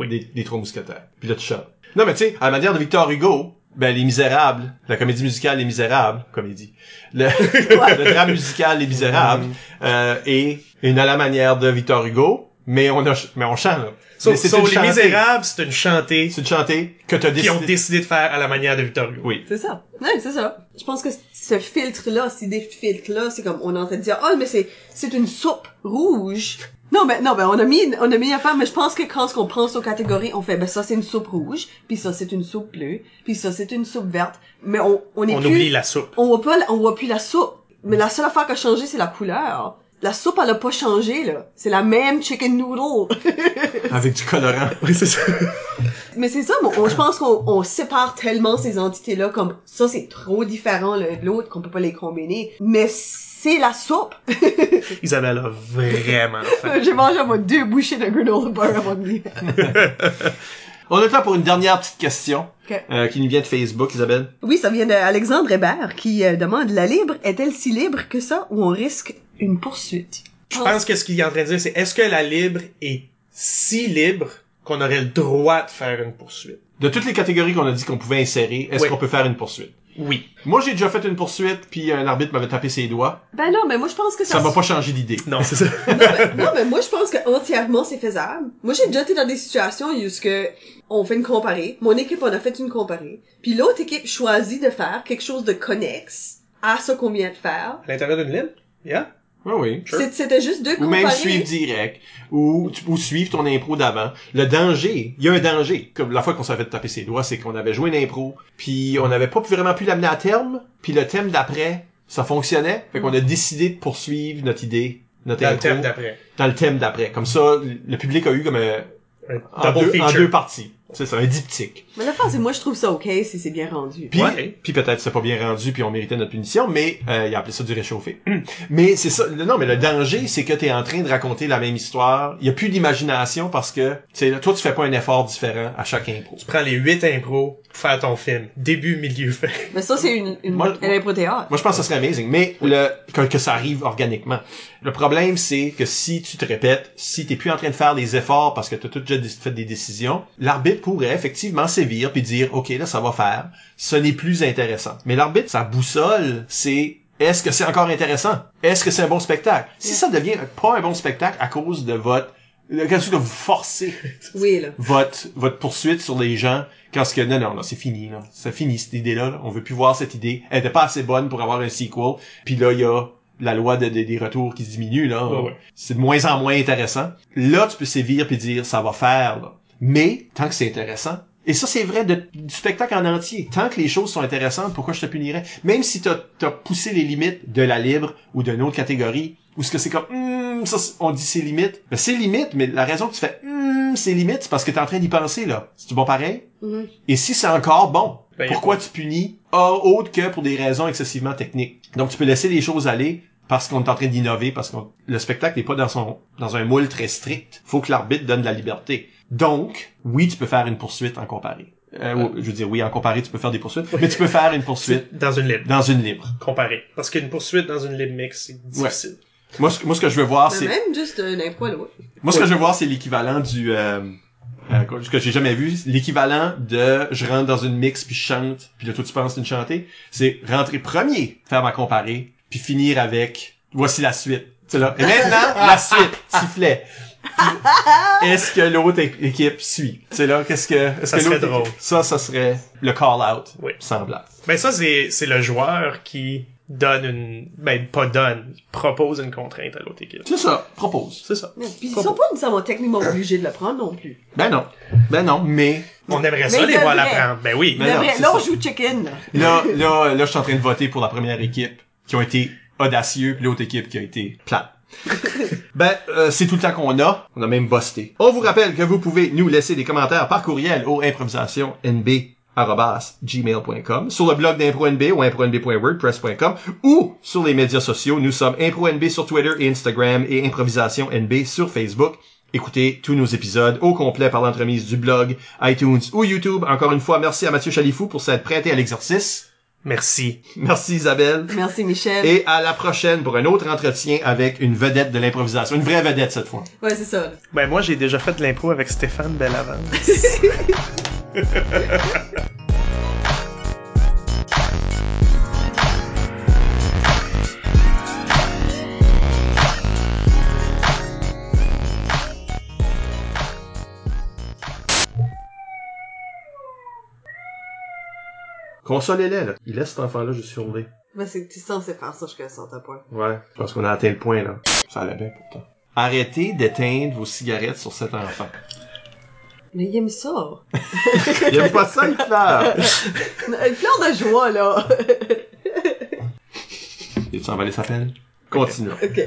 des, des Trois Mousquetaires. Puis là, tu chantes. Non, mais tu sais, à la manière de Victor Hugo, ben, Les Misérables, la comédie musicale Les Misérables, comédie, le, le drame musical Les Misérables, euh, et une à la manière de Victor Hugo, mais on a, mais on chante, là. Sauf Mais c'est sauf une Les chantée. Misérables, c'est une chantée C'est une chantée que t'as qu'ils ont décidé. décidé de faire à la manière de Victor Hugo. Oui. C'est ça. Ouais, c'est ça. Je pense que ce filtre-là, ces des filtres-là, c'est comme, on est en train de dire, oh, mais c'est, c'est une soupe rouge. Non, mais, non, mais on a mis, on a mis affaire, mais je pense que quand on pense aux catégories, on fait, ben, ça, c'est une soupe rouge, puis ça, c'est une soupe bleue, puis ça, c'est une soupe verte. Mais on, on est On plus, oublie la soupe. on voit pas, on voit plus la soupe. Mais la seule affaire qui a changé, c'est la couleur. La soupe, elle a pas changé, là. C'est la même chicken noodle. Avec du colorant. Oui, c'est ça. Mais c'est ça, je pense qu'on on sépare tellement ces entités-là comme ça, c'est trop différent l'un de l'autre qu'on peut pas les combiner. Mais c'est la soupe. Isabelle a vraiment faim. J'ai mangé à moi deux bouchées de granola bar avant de. On a le temps pour une dernière petite question, Ok. euh, qui nous vient de Facebook, Isabelle. Oui, ça vient d'Alexandre Hébert qui euh, demande la libre est-elle si libre que ça ou on risque une poursuite? Je pense que ce qu'il est en train de dire, c'est est-ce que la libre est si libre qu'on aurait le droit de faire une poursuite? De toutes les catégories qu'on a dit qu'on pouvait insérer, est-ce Oui. qu'on peut faire une poursuite? Oui. Moi, j'ai déjà fait une poursuite, puis un arbitre m'avait tapé ses doigts. Ben non, mais moi je pense que ça. Ça m'a pas changé d'idée. Non, c'est ça. non, mais, non, mais moi je pense que entièrement c'est faisable. Moi j'ai déjà été dans des situations où ce que on fait une comparée. Mon équipe on a fait une comparée. Puis l'autre équipe choisit de faire quelque chose de connexe à ce qu'on vient de faire. À l'intérieur d'une ligne? Yeah. Oui, oui. Sure. C'est- C'était juste deux Ou même suivre direct, ou, ou suivre ton impro d'avant. Le danger, il y a un danger. Comme la fois qu'on s'est fait taper ses doigts, c'est qu'on avait joué une impro, puis on n'avait pas vraiment pu l'amener à terme, puis le thème d'après, ça fonctionnait. Fait qu'on a décidé de poursuivre notre idée, notre Dans le impro, thème d'après. dans le thème d'après. Comme ça, le public a eu comme un, Un en, deux, en deux parties. C'est ça, un diptyque. Mais la fin, c'est moi je trouve ça ok si c'est bien rendu. Puis, Ouais. puis peut-être c'est pas bien rendu, puis on méritait notre punition, mais euh, il a appelé ça du réchauffé. mais c'est ça. Non, mais le danger, c'est que t'es en train de raconter la même histoire. Il y a plus d'imagination parce que, tu sais, toi, tu fais pas un effort différent à chaque impro. Tu prends les huit impros pour faire ton film. Début, milieu, fin. Mais ça c'est une, une, Moi- un impro-théâtre. Moi, je pense que ça serait amazing, mais le, que, que ça arrive organiquement. Le problème, c'est que si tu te répètes, si t'es plus en train de faire des efforts parce que t'as tout déjà dé- fait des décisions, l'arbitre pourrait effectivement sévir puis dire, OK, là, ça va faire. Ce n'est plus intéressant. Mais l'arbitre, sa boussole, c'est est-ce que c'est encore intéressant? Est-ce que c'est un bon spectacle? Si ça devient pas un bon spectacle à cause de votre, chose que vous forcez Oui là. votre votre poursuite sur les gens quand ce que non non là c'est fini là c'est fini cette idée là, on veut plus voir cette idée elle était pas assez bonne pour avoir un sequel puis là il y a la loi de, de- des retours qui diminue là Ouais, ouais. c'est de moins en moins intéressant là tu peux sévir puis dire ça va faire là. mais tant que c'est intéressant et ça, c'est vrai de- du spectacle en entier. Tant que les choses sont intéressantes, pourquoi je te punirais? Même si t'as as poussé les limites de la libre ou d'une autre catégorie, ou ce que c'est comme, Hum, ça, on dit c'est limites. Ben, c'est limite, mais la raison que tu fais, Hum, c'est limite, c'est parce que t'es en train d'y penser, là. C'est bon pareil? Mhm. Et si c'est encore bon, Ben, pourquoi tu punis? Ah, autre que pour des raisons excessivement techniques? Donc, tu peux laisser les choses aller parce qu'on est en train d'innover, parce que le spectacle n'est pas dans son dans un moule très strict. Faut que l'arbitre donne de la liberté. Donc, oui, tu peux faire une poursuite en comparé. Euh, ou, je veux dire, oui, en comparé, tu peux faire des poursuites, mais tu peux faire une poursuite Dans une libre. dans une libre. Comparé. Parce qu'une poursuite dans une libre mix, c'est difficile. Moi, ce, moi, ce que je veux voir, c'est même juste un impro à l'autre. Moi, ce que je veux voir, c'est l'équivalent du... Euh, euh, ce que j'ai jamais vu, l'équivalent de je rentre dans une mix puis je chante, puis là toi tu penses une chantée, c'est rentrer premier, faire ma comparée, puis finir avec voici la suite. C'est là. Et maintenant, la suite, sifflet. Est-ce que l'autre équipe suit? C'est là, qu'est-ce que... Est-ce Ça que serait drôle. équipe- Ça, ça serait le call-out Oui. semblable. Ben ça, c'est, c'est le joueur qui donne une... Ben, pas donne, propose une contrainte à l'autre équipe. C'est ça, propose. C'est ça. Puis ils sont pas nécessairement techniquement obligés de le prendre non plus. Ben non. Ben non, mais... On aimerait Mais ça les voir devrait. l'apprendre. Ben oui. Mais Mais non, là on joue chicken. là. Là, là, là, je suis en train de voter pour la première équipe qui ont été audacieux, puis l'autre équipe qui a été plate. Ben, euh, c'est tout le temps qu'on a. On a même busté. On vous rappelle que vous pouvez nous laisser des commentaires par courriel au improvisationnb@gmail.com, sur le blog d'ImproNB ou impronb.wordpress.com ou sur les médias sociaux. Nous sommes ImproNB sur Twitter et Instagram et Improvisation NB sur Facebook. Écoutez tous nos épisodes au complet par l'entremise du blog, iTunes ou YouTube. Encore une fois, merci à Mathieu Chalifou pour s'être prêté à l'exercice. Merci. Merci Isabelle. Merci Michel. Et à la prochaine pour un autre entretien avec une vedette de l'improvisation. Une vraie vedette cette fois. Ouais, c'est ça. Ben moi j'ai déjà fait de l'impro avec Stéphane Bellavance. Consolez-les, là. Il laisse cet enfant-là juste hurler. Ben, c'est que t'es censé faire ça jusqu'à un certain point. Ouais. Je pense qu'on a atteint le point, là. Ça allait bien, pourtant. Arrêtez d'éteindre vos cigarettes sur cet enfant. Mais il aime ça. Il aime pas ça, il pleure. Une fleur de joie, là. Il tu envalé sa pelle? Continuons. ok.